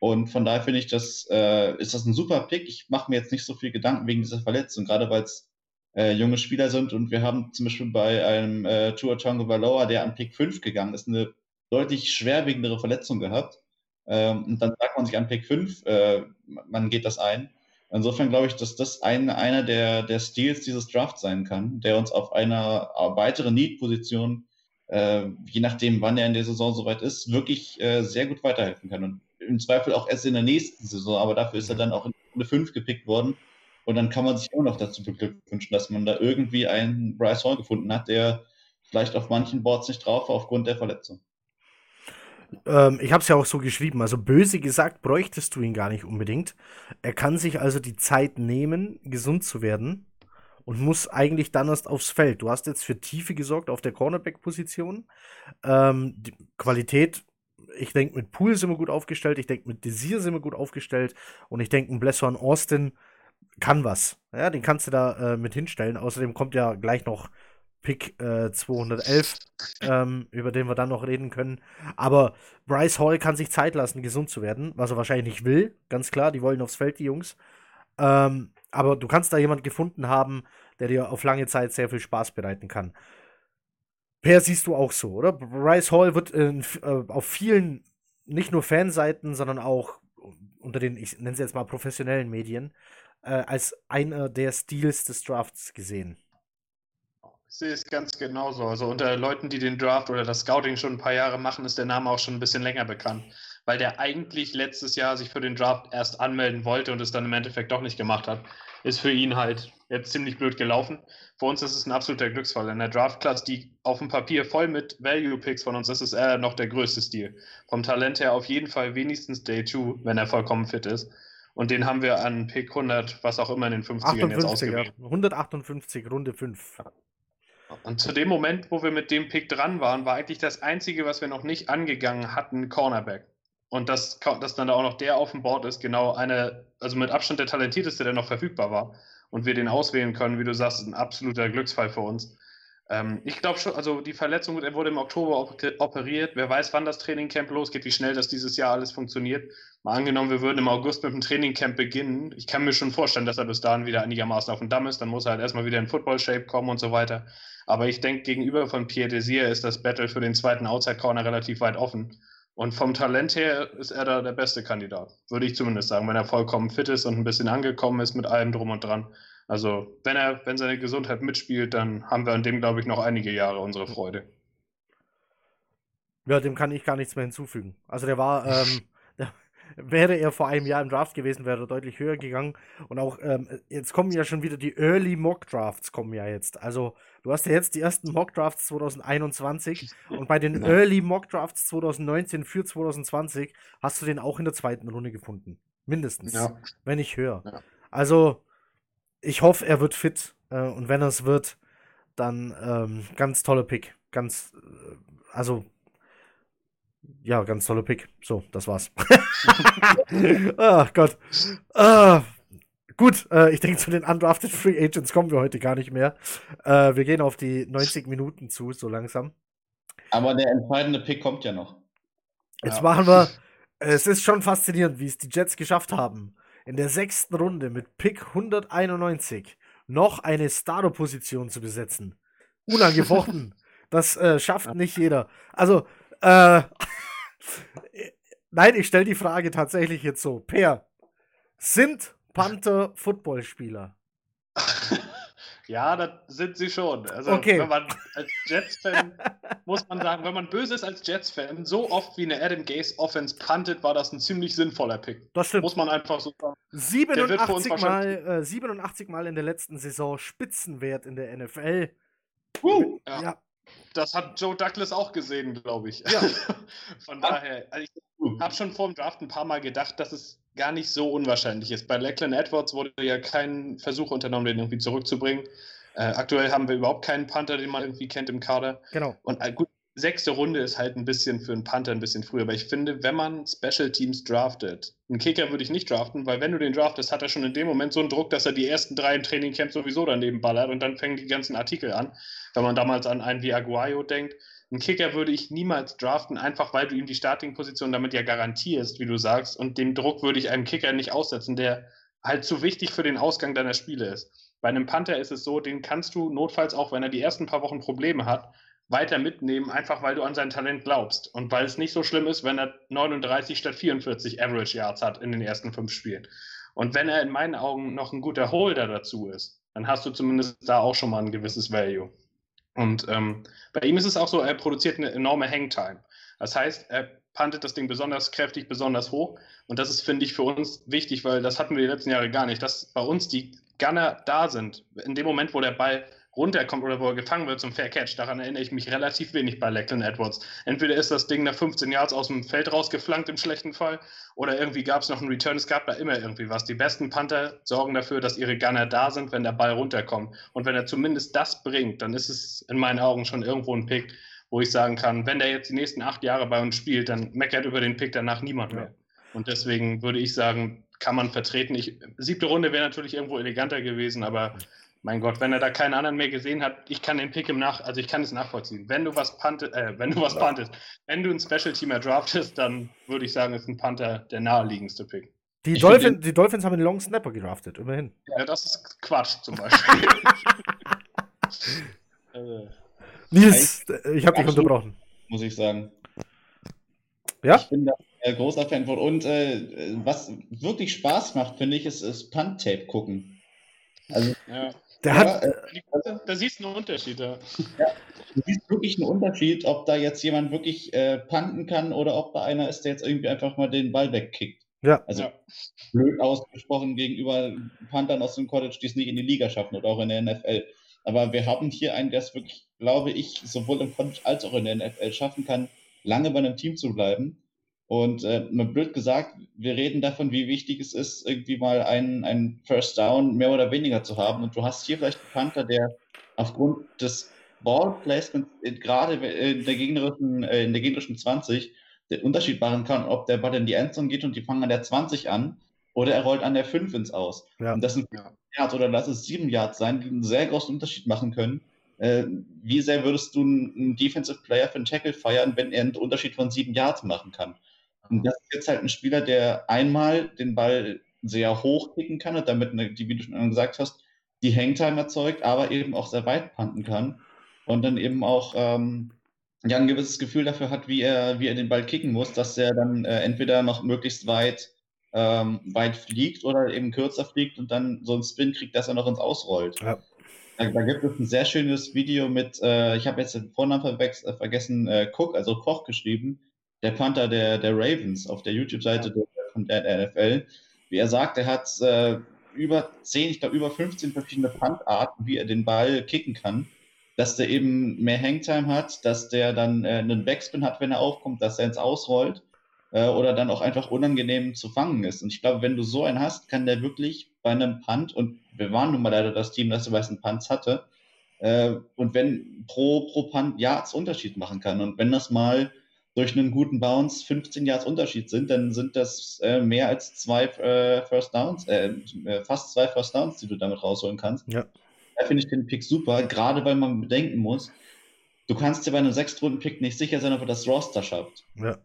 Und von daher finde ich, das äh, ist das ein super Pick. Ich mache mir jetzt nicht so viel Gedanken wegen dieser Verletzung, gerade weil es äh, junge Spieler sind. Und wir haben zum Beispiel bei einem äh, Tua Tonga Valoa, der an Pick 5 gegangen ist, eine deutlich schwerwiegendere Verletzung gehabt. Ähm, und dann sagt man sich an Pick 5, äh, man geht das ein. Insofern glaube ich, dass das ein, einer der, der Steals dieses Drafts sein kann, der uns auf einer weiteren Need-Position, äh, je nachdem, wann er in der Saison soweit ist, wirklich äh, sehr gut weiterhelfen kann. Und im Zweifel auch erst in der nächsten Saison, aber dafür ist er dann auch in Runde 5 gepickt worden. Und dann kann man sich auch noch dazu beglückwünschen, dass man da irgendwie einen Bryce Hall gefunden hat, der vielleicht auf manchen Boards nicht drauf war aufgrund der Verletzung. Ähm, ich habe es ja auch so geschrieben. Also böse gesagt, bräuchtest du ihn gar nicht unbedingt. Er kann sich also die Zeit nehmen, gesund zu werden und muss eigentlich dann erst aufs Feld. Du hast jetzt für Tiefe gesorgt auf der Cornerback-Position. Ähm, Qualität, ich denke, mit Pool sind wir gut aufgestellt. Ich denke, mit Desir sind wir gut aufgestellt. Und ich denke, ein Blesson Austin kann was. Ja, den kannst du da äh, mit hinstellen. Außerdem kommt ja gleich noch Pick äh, 211, ähm, über den wir dann noch reden können. Aber Bryce Hall kann sich Zeit lassen, gesund zu werden, was er wahrscheinlich nicht will. Ganz klar, die wollen aufs Feld, die Jungs. Ähm, aber du kannst da jemanden gefunden haben, der dir auf lange Zeit sehr viel Spaß bereiten kann. Per siehst du auch so, oder? Bryce Hall wird in, äh, auf vielen, nicht nur Fanseiten, sondern auch unter den, ich nenne es jetzt mal professionellen Medien, äh, als einer der Stils des Drafts gesehen. Ich sehe es ganz genauso. Also unter Leuten, die den Draft oder das Scouting schon ein paar Jahre machen, ist der Name auch schon ein bisschen länger bekannt. Weil der eigentlich letztes Jahr sich für den Draft erst anmelden wollte und es dann im Endeffekt doch nicht gemacht hat, ist für ihn halt jetzt ziemlich blöd gelaufen. Für uns ist es ein absoluter Glücksfall. In der Draft-Class, die auf dem Papier voll mit Value-Picks von uns ist, ist er noch der größte Stil. Vom Talent her auf jeden Fall wenigstens Day 2, wenn er vollkommen fit ist. Und den haben wir an Pick 100, was auch immer in den 50ern jetzt ausgewählt. 158, Runde 5. Und zu dem Moment, wo wir mit dem Pick dran waren, war eigentlich das Einzige, was wir noch nicht angegangen hatten, Cornerback. Und dass, dass dann da auch noch der auf dem Board ist, genau eine, also mit Abstand der talentierteste, der noch verfügbar war. Und wir den auswählen können, wie du sagst, ist ein absoluter Glücksfall für uns. Ähm, ich glaube schon, also die Verletzung er wurde im Oktober operiert. Wer weiß, wann das Trainingcamp losgeht, wie schnell das dieses Jahr alles funktioniert. Mal angenommen, wir würden im August mit dem Trainingcamp beginnen. Ich kann mir schon vorstellen, dass er bis dahin wieder einigermaßen auf dem Damm ist. Dann muss er halt erstmal wieder in Football-Shape kommen und so weiter. Aber ich denke, gegenüber von Pierre Desir ist das Battle für den zweiten Outside Corner relativ weit offen. Und vom Talent her ist er da der beste Kandidat, würde ich zumindest sagen, wenn er vollkommen fit ist und ein bisschen angekommen ist mit allem drum und dran. Also, wenn er, wenn seine Gesundheit mitspielt, dann haben wir an dem, glaube ich, noch einige Jahre unsere Freude. Ja, dem kann ich gar nichts mehr hinzufügen. Also der war, ähm, wäre er vor einem Jahr im Draft gewesen, wäre er deutlich höher gegangen. Und auch, ähm, jetzt kommen ja schon wieder die Early Mock Drafts kommen ja jetzt. Also, du hast ja jetzt die ersten Mock Drafts 2021 und bei den Early Mock Drafts 2019 für 2020 hast du den auch in der zweiten Runde gefunden. Mindestens. Ja. Wenn nicht höher. Ja. Also, ich hoffe, er wird fit. Äh, und wenn er es wird, dann ähm, ganz toller Pick. Ganz, äh, also ja, ganz toller Pick. So, das war's. Ach oh, Gott. Ah, gut, äh, ich denke, zu den Undrafted Free Agents kommen wir heute gar nicht mehr. Äh, wir gehen auf die 90 Minuten zu, so langsam. Aber der entscheidende Pick kommt ja noch. Jetzt ja. machen wir. Es ist schon faszinierend, wie es die Jets geschafft haben, in der sechsten Runde mit Pick 191 noch eine Starter-Position zu besetzen. Unangefochten. das äh, schafft nicht jeder. Also, äh, Nein, ich stelle die Frage tatsächlich jetzt so. Per, sind Panther Footballspieler? Ja, das sind sie schon. Also, okay. wenn man als Jets-Fan, muss man sagen, wenn man böse ist als Jets-Fan, so oft wie eine Adam Gaze Offense puntet, war das ein ziemlich sinnvoller Pick. Das stimmt. Muss man einfach so sagen. 87 Mal, äh, 87 Mal in der letzten Saison Spitzenwert in der NFL. Uh, ja. ja das hat Joe Douglas auch gesehen, glaube ich. Ja. Von daher, also ich habe schon vor dem Draft ein paar Mal gedacht, dass es gar nicht so unwahrscheinlich ist. Bei Lachlan Edwards wurde ja kein Versuch unternommen, den irgendwie zurückzubringen. Äh, aktuell haben wir überhaupt keinen Panther, den man irgendwie kennt im Kader. Genau. Und äh, gut, sechste Runde ist halt ein bisschen für einen Panther ein bisschen früher. Aber ich finde, wenn man Special Teams draftet, einen Kicker würde ich nicht draften, weil wenn du den draftest, hat er schon in dem Moment so einen Druck, dass er die ersten drei im Trainingcamp sowieso daneben ballert und dann fängen die ganzen Artikel an. Wenn man damals an einen wie Aguayo denkt, einen Kicker würde ich niemals draften, einfach weil du ihm die Starting-Position damit ja garantierst, wie du sagst. Und dem Druck würde ich einem Kicker nicht aussetzen, der halt zu wichtig für den Ausgang deiner Spiele ist. Bei einem Panther ist es so, den kannst du notfalls auch, wenn er die ersten paar Wochen Probleme hat, weiter mitnehmen, einfach weil du an sein Talent glaubst. Und weil es nicht so schlimm ist, wenn er 39 statt 44 Average Yards hat in den ersten fünf Spielen. Und wenn er in meinen Augen noch ein guter Holder dazu ist, dann hast du zumindest da auch schon mal ein gewisses Value. Und ähm, bei ihm ist es auch so, er produziert eine enorme Hangtime. Das heißt, er pantet das Ding besonders kräftig, besonders hoch. Und das ist, finde ich, für uns wichtig, weil das hatten wir die letzten Jahre gar nicht, dass bei uns die Gunner da sind. In dem Moment, wo der Ball runterkommt oder wo er gefangen wird zum Fair Catch. Daran erinnere ich mich relativ wenig bei Lachlan Edwards. Entweder ist das Ding nach 15 Yards aus dem Feld rausgeflankt im schlechten Fall oder irgendwie gab es noch einen Return. Es gab da immer irgendwie was. Die besten Panther sorgen dafür, dass ihre Gunner da sind, wenn der Ball runterkommt. Und wenn er zumindest das bringt, dann ist es in meinen Augen schon irgendwo ein Pick, wo ich sagen kann, wenn der jetzt die nächsten acht Jahre bei uns spielt, dann meckert über den Pick danach niemand mehr. Und deswegen würde ich sagen, kann man vertreten. Ich, siebte Runde wäre natürlich irgendwo eleganter gewesen, aber mein Gott, wenn er da keinen anderen mehr gesehen hat, ich kann den Pick im Nach, also ich kann es nachvollziehen. Wenn du was pantest, äh, wenn du was pantest, wenn du ein Special Teamer draftest, dann würde ich sagen, ist ein Panther der naheliegendste Pick. Die, Dolphin, die Dolphins haben einen Long Snapper gedraftet, immerhin. Ja, das ist Quatsch zum Beispiel. äh, Nils, ich habe dich unterbrochen. Muss ich sagen. Ja? Ich bin da äh, großer Fan von. Und äh, was wirklich Spaß macht, finde ich, ist, ist Punt-Tape gucken. Also, ja. Der ja, hat. Äh, da siehst du einen Unterschied, ja. ja. Du siehst wirklich einen Unterschied, ob da jetzt jemand wirklich äh, panten kann oder ob da einer ist, der jetzt irgendwie einfach mal den Ball wegkickt. Ja. Also ja. blöd ausgesprochen gegenüber Panthern aus dem College, die es nicht in die Liga schaffen oder auch in der NFL. Aber wir haben hier einen, der es wirklich, glaube ich, sowohl im College als auch in der NFL schaffen kann, lange bei einem Team zu bleiben. Und äh, blöd gesagt, wir reden davon, wie wichtig es ist, irgendwie mal einen, einen First Down mehr oder weniger zu haben. Und du hast hier vielleicht einen Panther, der aufgrund des Ball Placement gerade in der gegnerischen, äh, in der gegnerischen 20 den Unterschied machen kann, ob der Ball in die Endzone geht und die fangen an der 20 an oder er rollt an der 5 ins Aus. Ja. Und das sind ja. Yards oder lass es 7 Yards sein, die einen sehr großen Unterschied machen können. Äh, wie sehr würdest du einen Defensive Player für einen Tackle feiern, wenn er einen Unterschied von 7 Yards machen kann? Und das ist jetzt halt ein Spieler, der einmal den Ball sehr hoch kicken kann und damit, die, wie du schon gesagt hast, die Hangtime erzeugt, aber eben auch sehr weit panten kann und dann eben auch ähm, ja, ein gewisses Gefühl dafür hat, wie er, wie er den Ball kicken muss, dass er dann äh, entweder noch möglichst weit, ähm, weit fliegt oder eben kürzer fliegt und dann so einen Spin kriegt, dass er noch ins Ausrollt. Ja. Da, da, gibt es ein sehr schönes Video mit, äh, ich habe jetzt den Vornamen vergessen, äh, Cook, also Koch geschrieben, der Panther der, der Ravens auf der YouTube-Seite ja. der, der, NFL. Wie er sagt, er hat äh, über 10, ich glaube über 15 verschiedene Puntarten, wie er den Ball kicken kann. Dass der eben mehr Hangtime hat, dass der dann äh, einen Backspin hat, wenn er aufkommt, dass er ins Ausrollt äh, oder dann auch einfach unangenehm zu fangen ist. Und ich glaube, wenn du so einen hast, kann der wirklich bei einem Punt, und wir waren nun mal leider das Team, das die meisten Punts hatte, äh, und wenn pro, pro Punt Yards Unterschied machen kann. Und wenn das mal durch einen guten Bounce 15 Yards Unterschied sind, dann sind das äh, mehr als zwei äh, First Downs, äh, äh, fast zwei First Downs, die du damit rausholen kannst. Ja. Da finde ich den Pick super, gerade weil man bedenken muss, du kannst dir bei einem Sechstrunden-Pick nicht sicher sein, ob er das Roster schafft. Ja.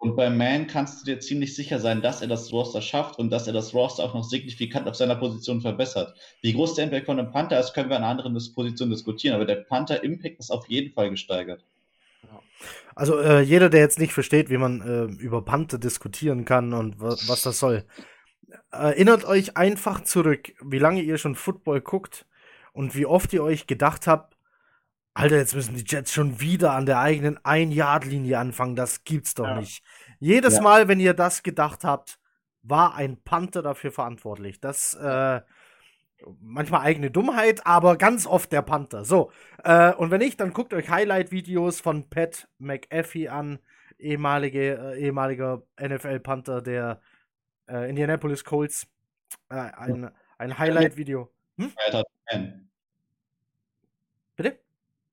Und beim Man kannst du dir ziemlich sicher sein, dass er das Roster schafft und dass er das Roster auch noch signifikant auf seiner Position verbessert. Wie groß der Impact von einem Panther ist, können wir an einer anderen Position diskutieren, aber der Panther-Impact ist auf jeden Fall gesteigert. Also äh, jeder, der jetzt nicht versteht, wie man äh, über Panther diskutieren kann und was das soll, erinnert euch einfach zurück, wie lange ihr schon Football guckt und wie oft ihr euch gedacht habt, Alter, jetzt müssen die Jets schon wieder an der eigenen Ein-Yard-Linie anfangen. Das gibt's doch ja. nicht. Jedes ja. Mal, wenn ihr das gedacht habt, war ein Panther dafür verantwortlich. Das, äh, manchmal eigene Dummheit, aber ganz oft der Panther. So, äh, und wenn nicht, dann guckt euch Highlight-Videos von Pat McAfee an, ehemalige, äh, ehemaliger NFL-Panther der äh, Indianapolis Colts. Äh, ein, ein Highlight-Video. Hm? Bitte?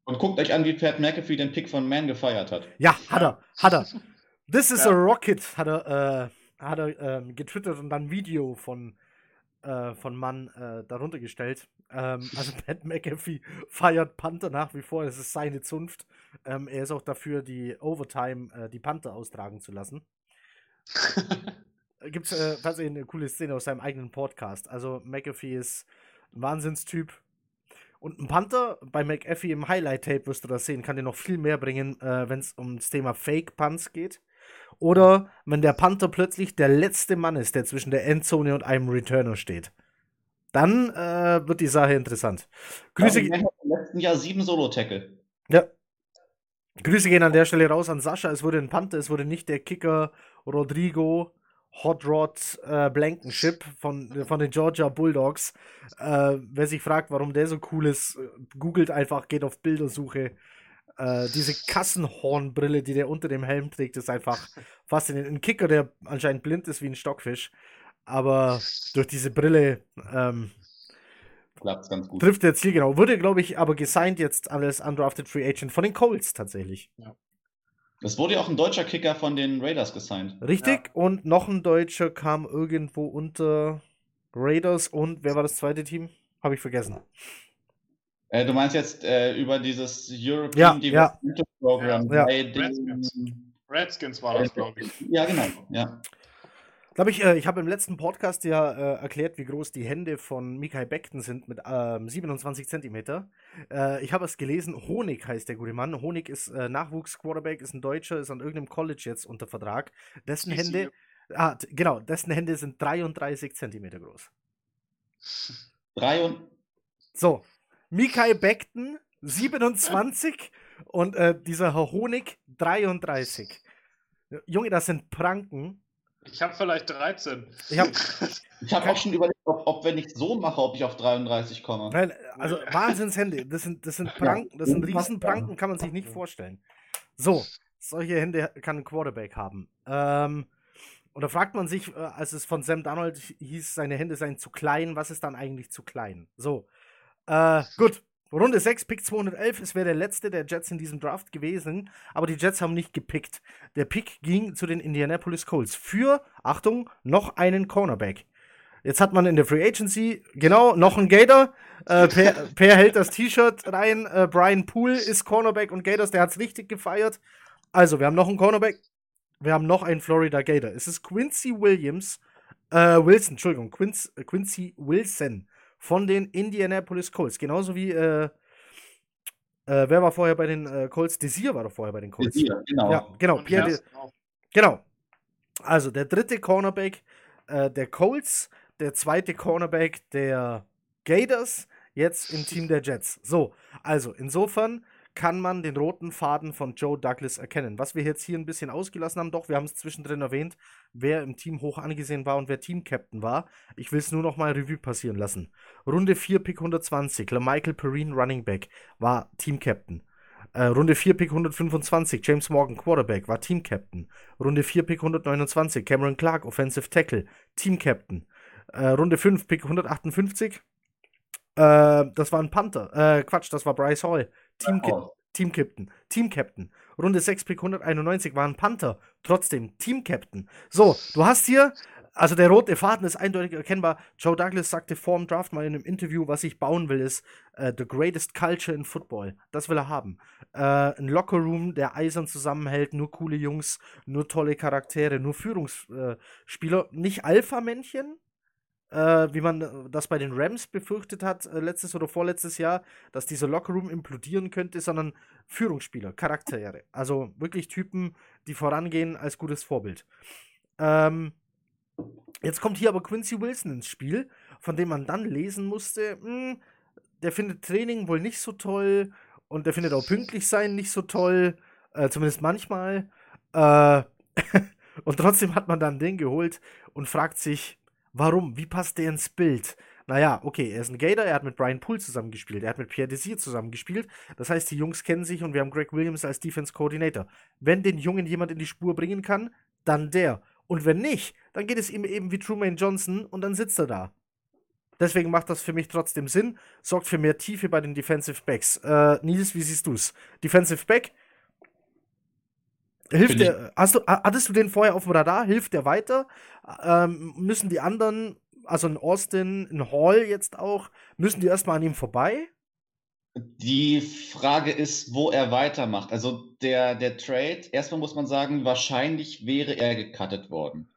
Und guckt euch an, wie Pat McAfee den Pick von Man gefeiert hat. Ja, hat er, hat er. This is ja. a rocket, hat er, äh, hat er ähm, getwittert und dann ein Video von, äh, von Mann äh, darunter gestellt. Ähm, also Pat McAfee feiert Panther nach wie vor, es ist seine Zunft. Ähm, er ist auch dafür, die Overtime, äh, die Panther austragen zu lassen. Gibt es äh, tatsächlich eine coole Szene aus seinem eigenen Podcast. Also McAfee ist ein Wahnsinnstyp, und ein Panther bei McAfee im Highlight-Tape wirst du das sehen, kann dir noch viel mehr bringen, äh, wenn es um das Thema Fake-Punts geht. Oder wenn der Panther plötzlich der letzte Mann ist, der zwischen der Endzone und einem Returner steht. Dann äh, wird die Sache interessant. Grüße. Ja, im letzten Jahr sieben Solo-Tackle. Ja. Grüße gehen an der Stelle raus an Sascha. Es wurde ein Panther, es wurde nicht der Kicker Rodrigo Hot Rod äh, Blankenship von, von den Georgia Bulldogs. Äh, wer sich fragt, warum der so cool ist, äh, googelt einfach, geht auf Bildersuche. Äh, diese Kassenhornbrille, die der unter dem Helm trägt, ist einfach faszinierend. Ein Kicker, der anscheinend blind ist wie ein Stockfisch, aber durch diese Brille ähm, trifft der Ziel genau. Wurde, glaube ich, aber gesigned jetzt als Undrafted Free Agent von den Colts tatsächlich. Ja. Es wurde ja auch ein deutscher Kicker von den Raiders gesigned. Richtig, ja. und noch ein Deutscher kam irgendwo unter Raiders und wer war das zweite Team? Habe ich vergessen. Äh, du meinst jetzt äh, über dieses European ja, Development ja. Program ja. bei Redskins. Redskins war das, glaube ich. Ja, genau. Ja. Glaube ich, äh, ich habe im letzten Podcast ja äh, erklärt, wie groß die Hände von Mikael Beckton sind mit ähm, 27 Zentimeter. Äh, ich habe es gelesen, Honig heißt der gute Mann. Honig ist äh, Nachwuchs-Quarterback, ist ein Deutscher, ist an irgendeinem College jetzt unter Vertrag. Dessen Hände, ah, genau, dessen Hände sind 33 Zentimeter groß. Drei und. So, Mikael Beckton 27 und äh, dieser Herr Honig 33. Junge, das sind Pranken. Ich habe vielleicht 13. Ich habe ich hab auch schon überlegt, ob, ob, wenn ich so mache, ob ich auf 33 komme. Nein, also Wahnsinnshände. Das sind, das sind Pranken, das sind Riesenpranken, kann man sich nicht vorstellen. So, solche Hände kann ein Quarterback haben. Ähm, und da fragt man sich, äh, als es von Sam Donald hieß, seine Hände seien zu klein, was ist dann eigentlich zu klein? So, äh, gut. Runde 6, Pick 211. Es wäre der letzte der Jets in diesem Draft gewesen, aber die Jets haben nicht gepickt. Der Pick ging zu den Indianapolis Colts für, Achtung, noch einen Cornerback. Jetzt hat man in der Free Agency, genau, noch einen Gator. Äh, per, per, hält das T-Shirt rein. Äh, Brian Poole ist Cornerback und Gators, der hat es richtig gefeiert. Also, wir haben noch einen Cornerback. Wir haben noch einen Florida Gator. Es ist Quincy Williams, äh, Wilson, Entschuldigung, Quincy, Quincy Wilson von den Indianapolis Colts. Genauso wie, äh, äh, wer war vorher bei den äh, Colts? Desir war doch vorher bei den Colts. Desir, genau. Ja, genau. Pierre De genau. Also der dritte Cornerback äh, der Colts, der zweite Cornerback der Gators, jetzt im Team der Jets. So, also insofern kann man den roten Faden von Joe Douglas erkennen. Was wir jetzt hier ein bisschen ausgelassen haben, doch, wir haben es zwischendrin erwähnt, wer im Team hoch angesehen war und wer Team-Captain war. Ich will es nur noch mal Revue passieren lassen. Runde 4, Pick 120, LaMichael Perrine, Running Back, war Team-Captain. Äh, Runde 4, Pick 125, James Morgan, Quarterback, war Team-Captain. Runde 4, Pick 129, Cameron Clark, Offensive Tackle, Team-Captain. Äh, Runde 5, Pick 158, äh, das war ein Panther. Äh, Quatsch, das war Bryce Hall. Team, oh. Team Captain. Team Captain. Runde 6 Pick 191 war ein Panther. Trotzdem Team Captain. So, du hast hier, also der rote Faden ist eindeutig erkennbar. Joe Douglas sagte vor dem Draft mal in einem Interview, was ich bauen will, ist uh, the greatest culture in football. Das will er haben. Uh, ein Lockerroom, der eisern zusammenhält, nur coole Jungs, nur tolle Charaktere, nur Führungsspieler. Uh, nicht Alpha-Männchen, äh, wie man äh, das bei den Rams befürchtet hat, äh, letztes oder vorletztes Jahr, dass dieser Lockerroom implodieren könnte, sondern Führungsspieler, Charaktere. Also wirklich Typen, die vorangehen als gutes Vorbild. Ähm, jetzt kommt hier aber Quincy Wilson ins Spiel, von dem man dann lesen musste, mh, hm, der findet Training wohl nicht so toll und der findet auch pünktlich sein nicht so toll, äh, zumindest manchmal. Äh, und trotzdem hat man dann den geholt und fragt sich, Warum? Wie passt der ins Bild? Naja, okay, er ist ein Gator, er hat mit Brian Poole zusammengespielt, er hat mit Pierre Desir zusammengespielt. Das heißt, die Jungs kennen sich und wir haben Greg Williams als Defense Coordinator. Wenn den Jungen jemand in die Spur bringen kann, dann der. Und wenn nicht, dann geht es ihm eben wie Truman Johnson und dann sitzt er da. Deswegen macht das für mich trotzdem Sinn. Sorgt für mehr Tiefe bei den Defensive Backs. Äh, Nils, wie siehst du's? Defensive Back? Hilft der, hast du, hattest du den vorher auf dem Radar? Hilft der weiter? Ähm, müssen die anderen, also in Austin, in Hall jetzt auch, müssen die erstmal an ihm vorbei? Die Frage ist, wo er weitermacht. Also der, der Trade, erstmal muss man sagen, wahrscheinlich wäre er gecuttet worden.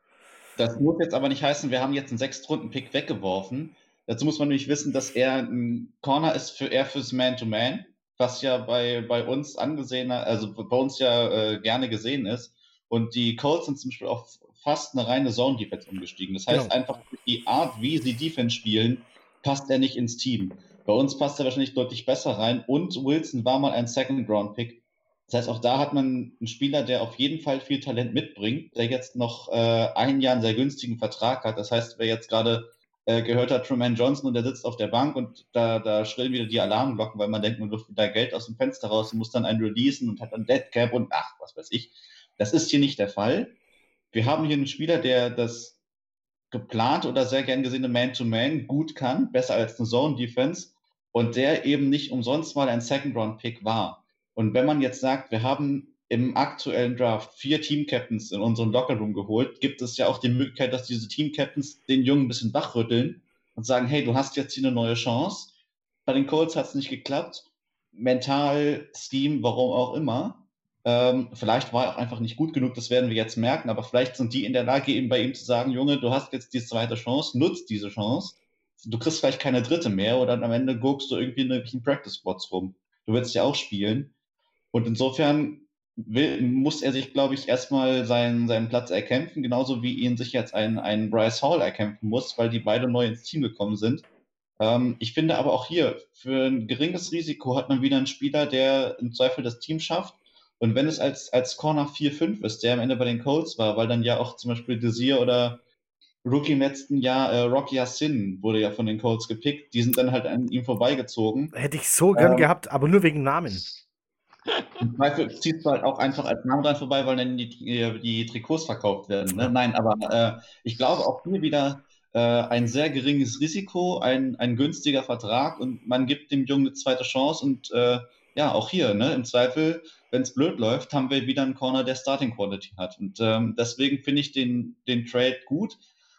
Das muss jetzt aber nicht heißen, wir haben jetzt einen Sechstrunden-Pick weggeworfen. Dazu muss man nämlich wissen, dass er ein Corner ist für er fürs Man-to-Man, was ja bei, bei uns angesehen, also bei uns ja äh, gerne gesehen ist. Und die Colts sind zum Beispiel auf fast eine reine Zone-Defense umgestiegen. Das heißt, genau. einfach die Art, wie sie Defense spielen, passt er nicht ins Team. Bei uns passt er wahrscheinlich deutlich besser rein und Wilson war mal ein Second-Round-Pick. Das heißt, auch da hat man einen Spieler, der auf jeden Fall viel Talent mitbringt, der jetzt noch äh, ein Jahr einen sehr günstigen Vertrag hat. Das heißt, wer jetzt gerade äh, gehört hat, Truman Johnson und der sitzt auf der Bank und da, da schrillen wieder die Alarmglocken, weil man denkt, man wirft da Geld aus dem Fenster raus und muss dann einen releasen und hat dann Deadcap und ach, was weiß ich. Das ist hier nicht der Fall. Wir haben hier einen Spieler, der das geplant oder sehr gern gesehene Man-to-Man -Man gut kann, besser als eine Zone-Defense und der eben nicht umsonst mal ein Second-Round-Pick war. Und wenn man jetzt sagt, wir haben im aktuellen Draft vier Team-Captains in unserem Lockerroom geholt, gibt es ja auch die Möglichkeit, dass diese Team-Captains den Jungen ein bisschen wachrütteln und sagen, hey, du hast jetzt hier eine neue Chance. Bei den Colts hat es nicht geklappt. Mental, Steam, warum auch immer. Ähm, vielleicht war er auch einfach nicht gut genug, das werden wir jetzt merken, aber vielleicht sind die in der Lage, eben bei ihm zu sagen, Junge, du hast jetzt die zweite Chance, nutzt diese Chance du kriegst vielleicht keine dritte mehr oder am Ende guckst du irgendwie in den Practice Spots rum. Du willst ja auch spielen. Und insofern will, muss er sich, glaube ich, erstmal seinen, seinen Platz erkämpfen, genauso wie ihn sich jetzt ein, ein Bryce Hall erkämpfen muss, weil die beide neu ins Team gekommen sind. Ähm, ich finde aber auch hier, für ein geringes Risiko hat man wieder einen Spieler, der im Zweifel das Team schafft. Und wenn es als, als Corner 4-5 ist, der am Ende bei den Colts war, weil dann ja auch zum Beispiel Desir oder Rookie im letzten Jahr, äh, Rocky Yassin, wurde ja von den Colts gepickt. Die sind dann halt an ihm vorbeigezogen. Hätte ich so gern ähm, gehabt, aber nur wegen Namen. Im Zweifel ziehst du halt auch einfach als Namen dran vorbei, weil dann die, die, die Trikots verkauft werden. Ne? Nein, aber äh, ich glaube auch hier wieder äh, ein sehr geringes Risiko, ein, ein günstiger Vertrag und man gibt dem Jungen eine zweite Chance und äh, ja, auch hier, ne, im Zweifel, wenn es blöd läuft, haben wir wieder einen Corner, der Starting Quality hat. Und ähm, deswegen finde ich den, den Trade gut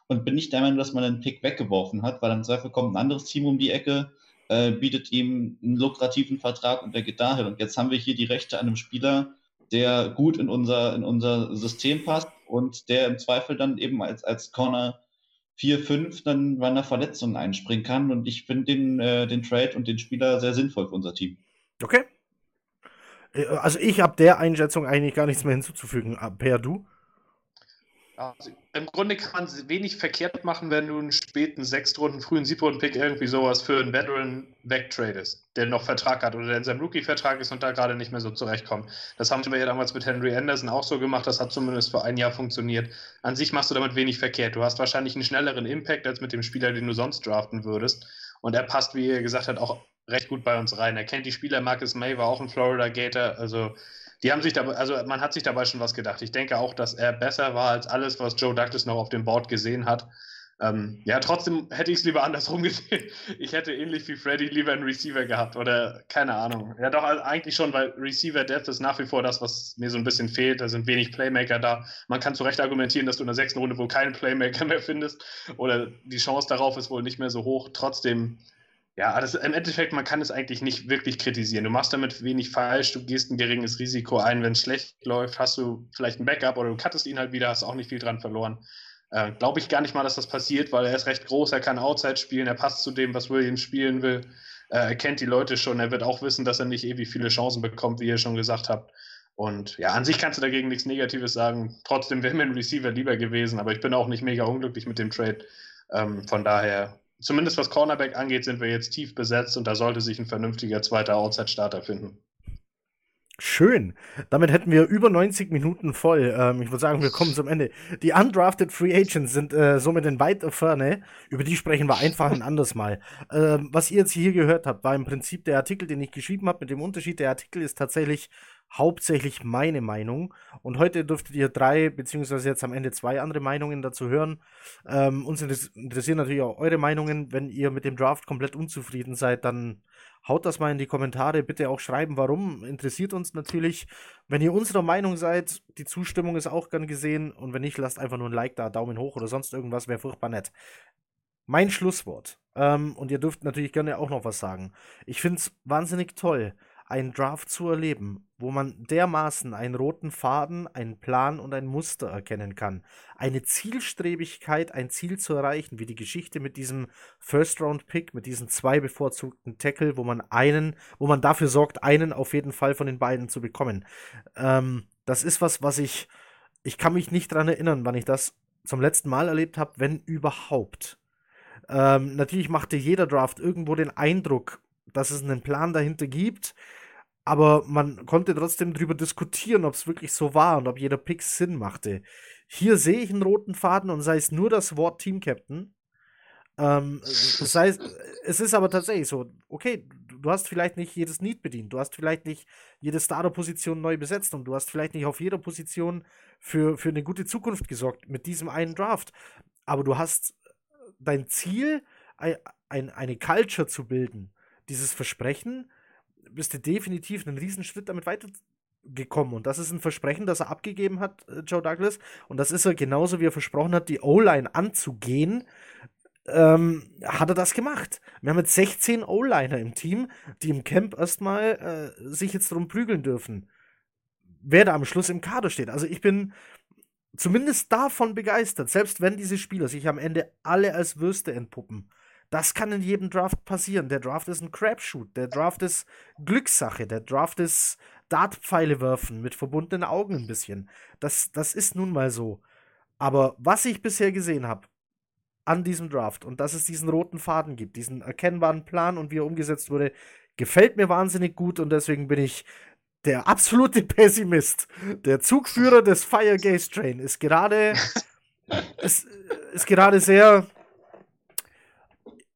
und bin nicht der Meinung, dass man einen Pick weggeworfen hat, weil im Zweifel kommt ein anderes Team um die Ecke, äh, bietet ihm einen lukrativen Vertrag und der geht dahin. Und jetzt haben wir hier die Rechte an einem Spieler, der gut in unser, in unser System passt und der im Zweifel dann eben als, als Corner 4, 5 dann bei einer Verletzung einspringen kann. Und ich finde den, äh, den Trade und den Spieler sehr sinnvoll für unser Team. Okay. Äh, also ich habe der Einschätzung eigentlich gar nichts mehr hinzuzufügen. Per du? Also Im Grunde kann man wenig verkehrt machen, wenn du einen späten Sechstrunden, frühen Siebtrunden-Pick irgendwie sowas für einen Veteran wegtradest, der noch Vertrag hat oder der in seinem Rookie-Vertrag ist und da gerade nicht mehr so zurechtkommt. Das haben wir ja damals mit Henry Anderson auch so gemacht, das hat zumindest für ein Jahr funktioniert. An sich machst du damit wenig verkehrt. Du hast wahrscheinlich einen schnelleren Impact als mit dem Spieler, den du sonst draften würdest. Und er passt, wie er gesagt hat, auch recht gut bei uns rein. Er kennt die Spieler, Marcus May war auch ein Florida Gator, also die haben sich dabei, also man hat sich dabei schon was gedacht. Ich denke auch, dass er besser war als alles, was Joe Douglas noch auf dem Board gesehen hat. Ähm, ja, trotzdem hätte ich es lieber andersrum gesehen. Ich hätte ähnlich wie Freddy lieber einen Receiver gehabt oder keine Ahnung. Ja, doch also eigentlich schon, weil Receiver Depth ist nach wie vor das, was mir so ein bisschen fehlt. Da sind wenig Playmaker da. Man kann zu Recht argumentieren, dass du in der sechsten Runde wohl keinen Playmaker mehr findest oder die Chance darauf ist wohl nicht mehr so hoch. Trotzdem ja, das, im Endeffekt, man kann es eigentlich nicht wirklich kritisieren. Du machst damit wenig falsch, du gehst ein geringes Risiko ein. Wenn es schlecht läuft, hast du vielleicht ein Backup oder du cuttest ihn halt wieder, hast auch nicht viel dran verloren. Äh, Glaube ich gar nicht mal, dass das passiert, weil er ist recht groß, er kann Outside spielen, er passt zu dem, was Williams spielen will. Äh, er kennt die Leute schon, er wird auch wissen, dass er nicht ewig viele Chancen bekommt, wie ihr schon gesagt habt. Und ja, an sich kannst du dagegen nichts Negatives sagen. Trotzdem wäre mir ein Receiver lieber gewesen, aber ich bin auch nicht mega unglücklich mit dem Trade. Ähm, von daher zumindest was Cornerback angeht, sind wir jetzt tief besetzt und da sollte sich ein vernünftiger zweiter Outside-Starter finden. Schön. Damit hätten wir über 90 Minuten voll. Ähm, ich würde sagen, wir kommen zum Ende. Die undrafted Free Agents sind äh, somit in weiter Ferne. Über die sprechen wir einfach ein anderes Mal. Ähm, was ihr jetzt hier gehört habt, war im Prinzip der Artikel, den ich geschrieben habe. Mit dem Unterschied, der Artikel ist tatsächlich hauptsächlich meine Meinung. Und heute dürftet ihr drei, beziehungsweise jetzt am Ende zwei andere Meinungen dazu hören. Ähm, uns interessieren natürlich auch eure Meinungen. Wenn ihr mit dem Draft komplett unzufrieden seid, dann haut das mal in die Kommentare. Bitte auch schreiben, warum. Interessiert uns natürlich. Wenn ihr unserer Meinung seid, die Zustimmung ist auch gern gesehen. Und wenn nicht, lasst einfach nur ein Like da, Daumen hoch oder sonst irgendwas, wäre furchtbar nett. Mein Schlusswort. Ähm, und ihr dürft natürlich gerne auch noch was sagen. Ich finde es wahnsinnig toll, einen Draft zu erleben, wo man dermaßen einen roten Faden, einen Plan und ein Muster erkennen kann. Eine Zielstrebigkeit, ein Ziel zu erreichen, wie die Geschichte mit diesem First-Round-Pick, mit diesen zwei bevorzugten Tackle, wo man einen, wo man dafür sorgt, einen auf jeden Fall von den beiden zu bekommen. Ähm, das ist was, was ich, ich kann mich nicht dran erinnern, wann ich das zum letzten Mal erlebt habe, wenn überhaupt. Ähm, natürlich machte jeder Draft irgendwo den Eindruck, dass es einen Plan dahinter gibt, aber man konnte trotzdem darüber diskutieren, ob es wirklich so war und ob jeder Pick Sinn machte. Hier sehe ich einen roten Faden und sei es nur das Wort Team Captain. Ähm, das heißt, es ist aber tatsächlich so, okay, du hast vielleicht nicht jedes Need bedient, du hast vielleicht nicht jede Starter-Position neu besetzt und du hast vielleicht nicht auf jeder Position für, für eine gute Zukunft gesorgt mit diesem einen Draft. Aber du hast dein Ziel, ein, ein, eine Culture zu bilden, dieses Versprechen, bist du definitiv einen Riesenschritt damit weitergekommen. Und das ist ein Versprechen, das er abgegeben hat, äh, Joe Douglas. Und das ist er genauso, wie er versprochen hat, die O-Line anzugehen. Ähm, hat er das gemacht. Wir haben jetzt 16 O-Liner im Team, die im Camp erstmal äh, sich jetzt drum prügeln dürfen. Wer da am Schluss im Kader steht. Also ich bin zumindest davon begeistert, selbst wenn diese Spieler sich am Ende alle als Würste entpuppen. Das kann in jedem Draft passieren. Der Draft ist ein Crapshoot. Der Draft ist Glückssache. Der Draft ist Dartpfeile werfen mit verbundenen Augen ein bisschen. Das, das ist nun mal so. Aber was ich bisher gesehen habe an diesem Draft und dass es diesen roten Faden gibt, diesen erkennbaren Plan und wie er umgesetzt wurde, gefällt mir wahnsinnig gut und deswegen bin ich der absolute Pessimist, der Zugführer des Fire Gaze Train, ist gerade, ist, ist gerade sehr.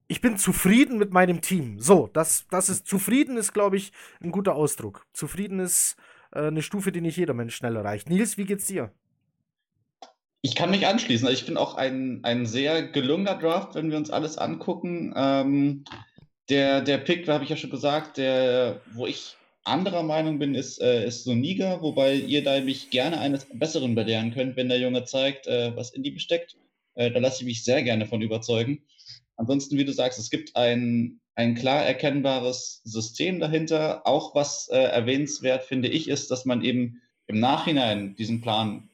Ich bin zufrieden mit meinem Team. So, das, das ist zufrieden ist, glaube ich, ein guter Ausdruck. Zufrieden ist äh, eine Stufe, die nicht jeder Mensch schnell erreicht. Nils, wie geht's dir? Ich kann mich anschließen. Also ich bin auch ein, ein sehr gelungener Draft, wenn wir uns alles angucken. Ähm, der, der Pick, habe ich ja schon gesagt, der, wo ich anderer Meinung bin, ist, äh, ist Soniga, wobei ihr da mich gerne eines Besseren belehren könnt, wenn der Junge zeigt, äh, was in ihm steckt. Äh, da lasse ich mich sehr gerne von überzeugen. Ansonsten, wie du sagst, es gibt ein, ein klar erkennbares System dahinter. Auch was äh, erwähnenswert, finde ich, ist, dass man eben im Nachhinein diesen Plan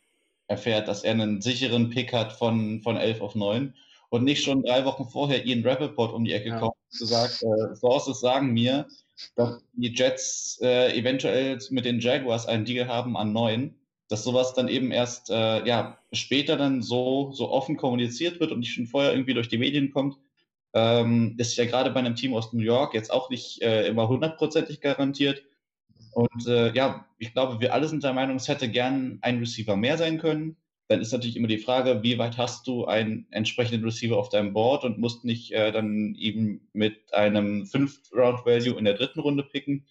erfährt, dass er einen sicheren Pick hat von, von 11 auf 9 und nicht schon drei Wochen vorher Ian Rappaport um die Ecke ja. kommt und sagt, äh, Sources sagen mir, dass die Jets äh, eventuell mit den Jaguars einen Deal haben an neun, dass sowas dann eben erst äh, ja, später dann so, so offen kommuniziert wird und nicht schon vorher irgendwie durch die Medien kommt, ähm, ist ja gerade bei einem Team aus New York jetzt auch nicht äh, immer hundertprozentig garantiert. Und äh, ja, ich glaube, wir alle sind der Meinung, es hätte gern ein Receiver mehr sein können dann ist natürlich immer die Frage, wie weit hast du einen entsprechenden Receiver auf deinem Board und musst nicht äh, dann eben mit einem Fünf-Round-Value in der dritten Runde picken.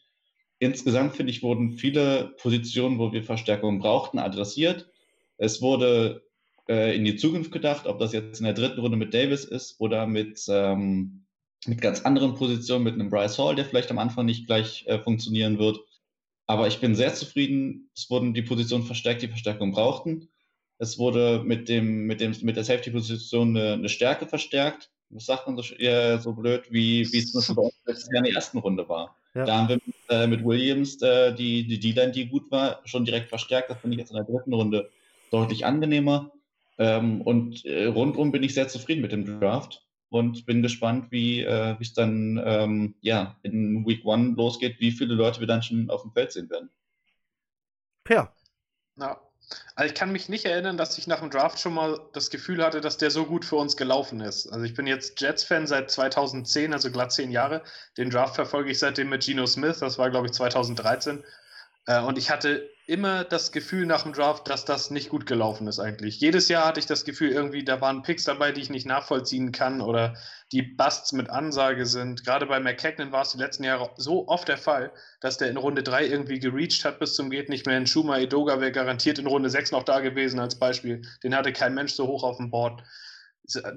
Insgesamt finde ich, wurden viele Positionen, wo wir Verstärkung brauchten, adressiert. Es wurde äh, in die Zukunft gedacht, ob das jetzt in der dritten Runde mit Davis ist oder mit, ähm, mit ganz anderen Positionen, mit einem Bryce Hall, der vielleicht am Anfang nicht gleich äh, funktionieren wird. Aber ich bin sehr zufrieden. Es wurden die Positionen verstärkt, die Verstärkung brauchten. Es wurde mit, dem, mit, dem, mit der Safety-Position eine, eine, Stärke verstärkt. Das sagt man so, eher so blöd, wie, wie es bei uns letztes Jahr in der ersten Runde war. Ja. Da haben wir mit, äh, mit Williams äh, die, die D-Line, die gut war, schon direkt verstärkt. Das finde ich jetzt in der dritten Runde deutlich angenehmer. Ähm, und äh, rundum bin ich sehr zufrieden mit dem Draft und bin gespannt, wie äh, es dann ähm, ja, in Week One losgeht, wie viele Leute wir dann schon auf dem Feld sehen werden. Per. Ja, also ich kann mich nicht erinnern, dass ich nach dem Draft schon mal das Gefühl hatte, dass der so gut für uns gelaufen ist. Also ich bin jetzt Jets-Fan seit 2010, also glatt zehn Jahre. Den Draft verfolge ich seitdem mit Geno Smith, das war glaube ich 2013. Äh, und ich hatte immer das Gefühl nach dem Draft, dass das nicht gut gelaufen ist eigentlich. Jedes Jahr hatte ich das Gefühl, irgendwie, da waren Picks dabei, die ich nicht nachvollziehen kann oder die Busts mit Ansage sind. Gerade bei McKagan war es die letzten Jahre so oft der Fall, dass der in Runde 3 irgendwie gereached hat bis zum geht nicht mehr. In Schuma Edoga wäre garantiert in Runde 6 noch da gewesen als Beispiel. Den hatte kein Mensch so hoch auf dem Board.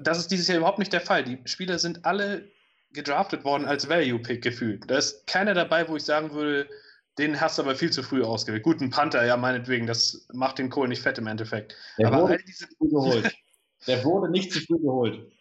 Das ist dieses Jahr überhaupt nicht der Fall. Die Spieler sind alle gedraftet worden als Value-Pick gefühlt. Da ist keiner dabei, wo ich sagen würde, den hast du aber viel zu früh ausgewählt. Guten Panther, ja, meinetwegen, das macht den Kohl nicht fett im Endeffekt. Der aber wurde all diese früh geholt. Der wurde nicht zu früh geholt.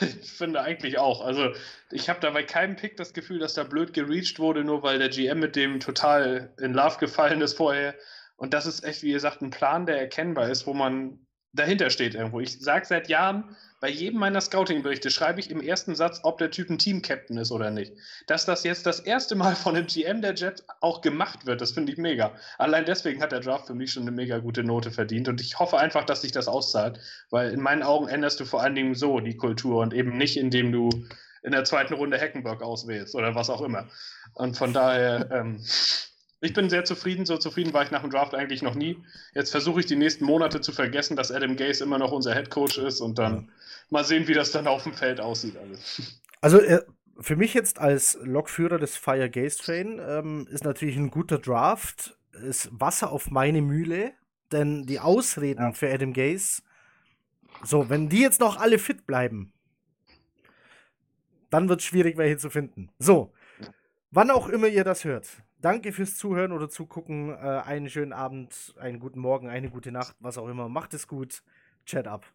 ich finde eigentlich auch. Also, ich habe da bei keinem Pick das Gefühl, dass da blöd gereached wurde, nur weil der GM mit dem total in Love gefallen ist vorher. Und das ist echt, wie ihr sagt, ein Plan, der erkennbar ist, wo man dahinter steht irgendwo. Ich sage seit Jahren, bei jedem meiner Scouting-Berichte schreibe ich im ersten Satz, ob der Typ ein Team-Captain ist oder nicht. Dass das jetzt das erste Mal von dem GM der Jets auch gemacht wird, das finde ich mega. Allein deswegen hat der Draft für mich schon eine mega gute Note verdient und ich hoffe einfach, dass sich das auszahlt, weil in meinen Augen änderst du vor allen Dingen so die Kultur und eben nicht, indem du in der zweiten Runde Hackenberg auswählst oder was auch immer. Und von daher, ähm, ich bin sehr zufrieden. So zufrieden war ich nach dem Draft eigentlich noch nie. Jetzt versuche ich die nächsten Monate zu vergessen, dass Adam Gase immer noch unser Head Coach ist und dann mal sehen, wie das dann auf dem Feld aussieht. Alles. Also äh, für mich jetzt als Lokführer des Fire Gaze Train ähm, ist natürlich ein guter Draft, ist Wasser auf meine Mühle, denn die Ausreden ja. für Adam Gaze, so, wenn die jetzt noch alle fit bleiben, dann wird es schwierig, welche zu finden. So, wann auch immer ihr das hört, danke fürs Zuhören oder Zugucken. Äh, einen schönen Abend, einen guten Morgen, eine gute Nacht, was auch immer. Macht es gut. Chat ab.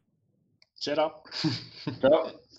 Chat ab. Ciao.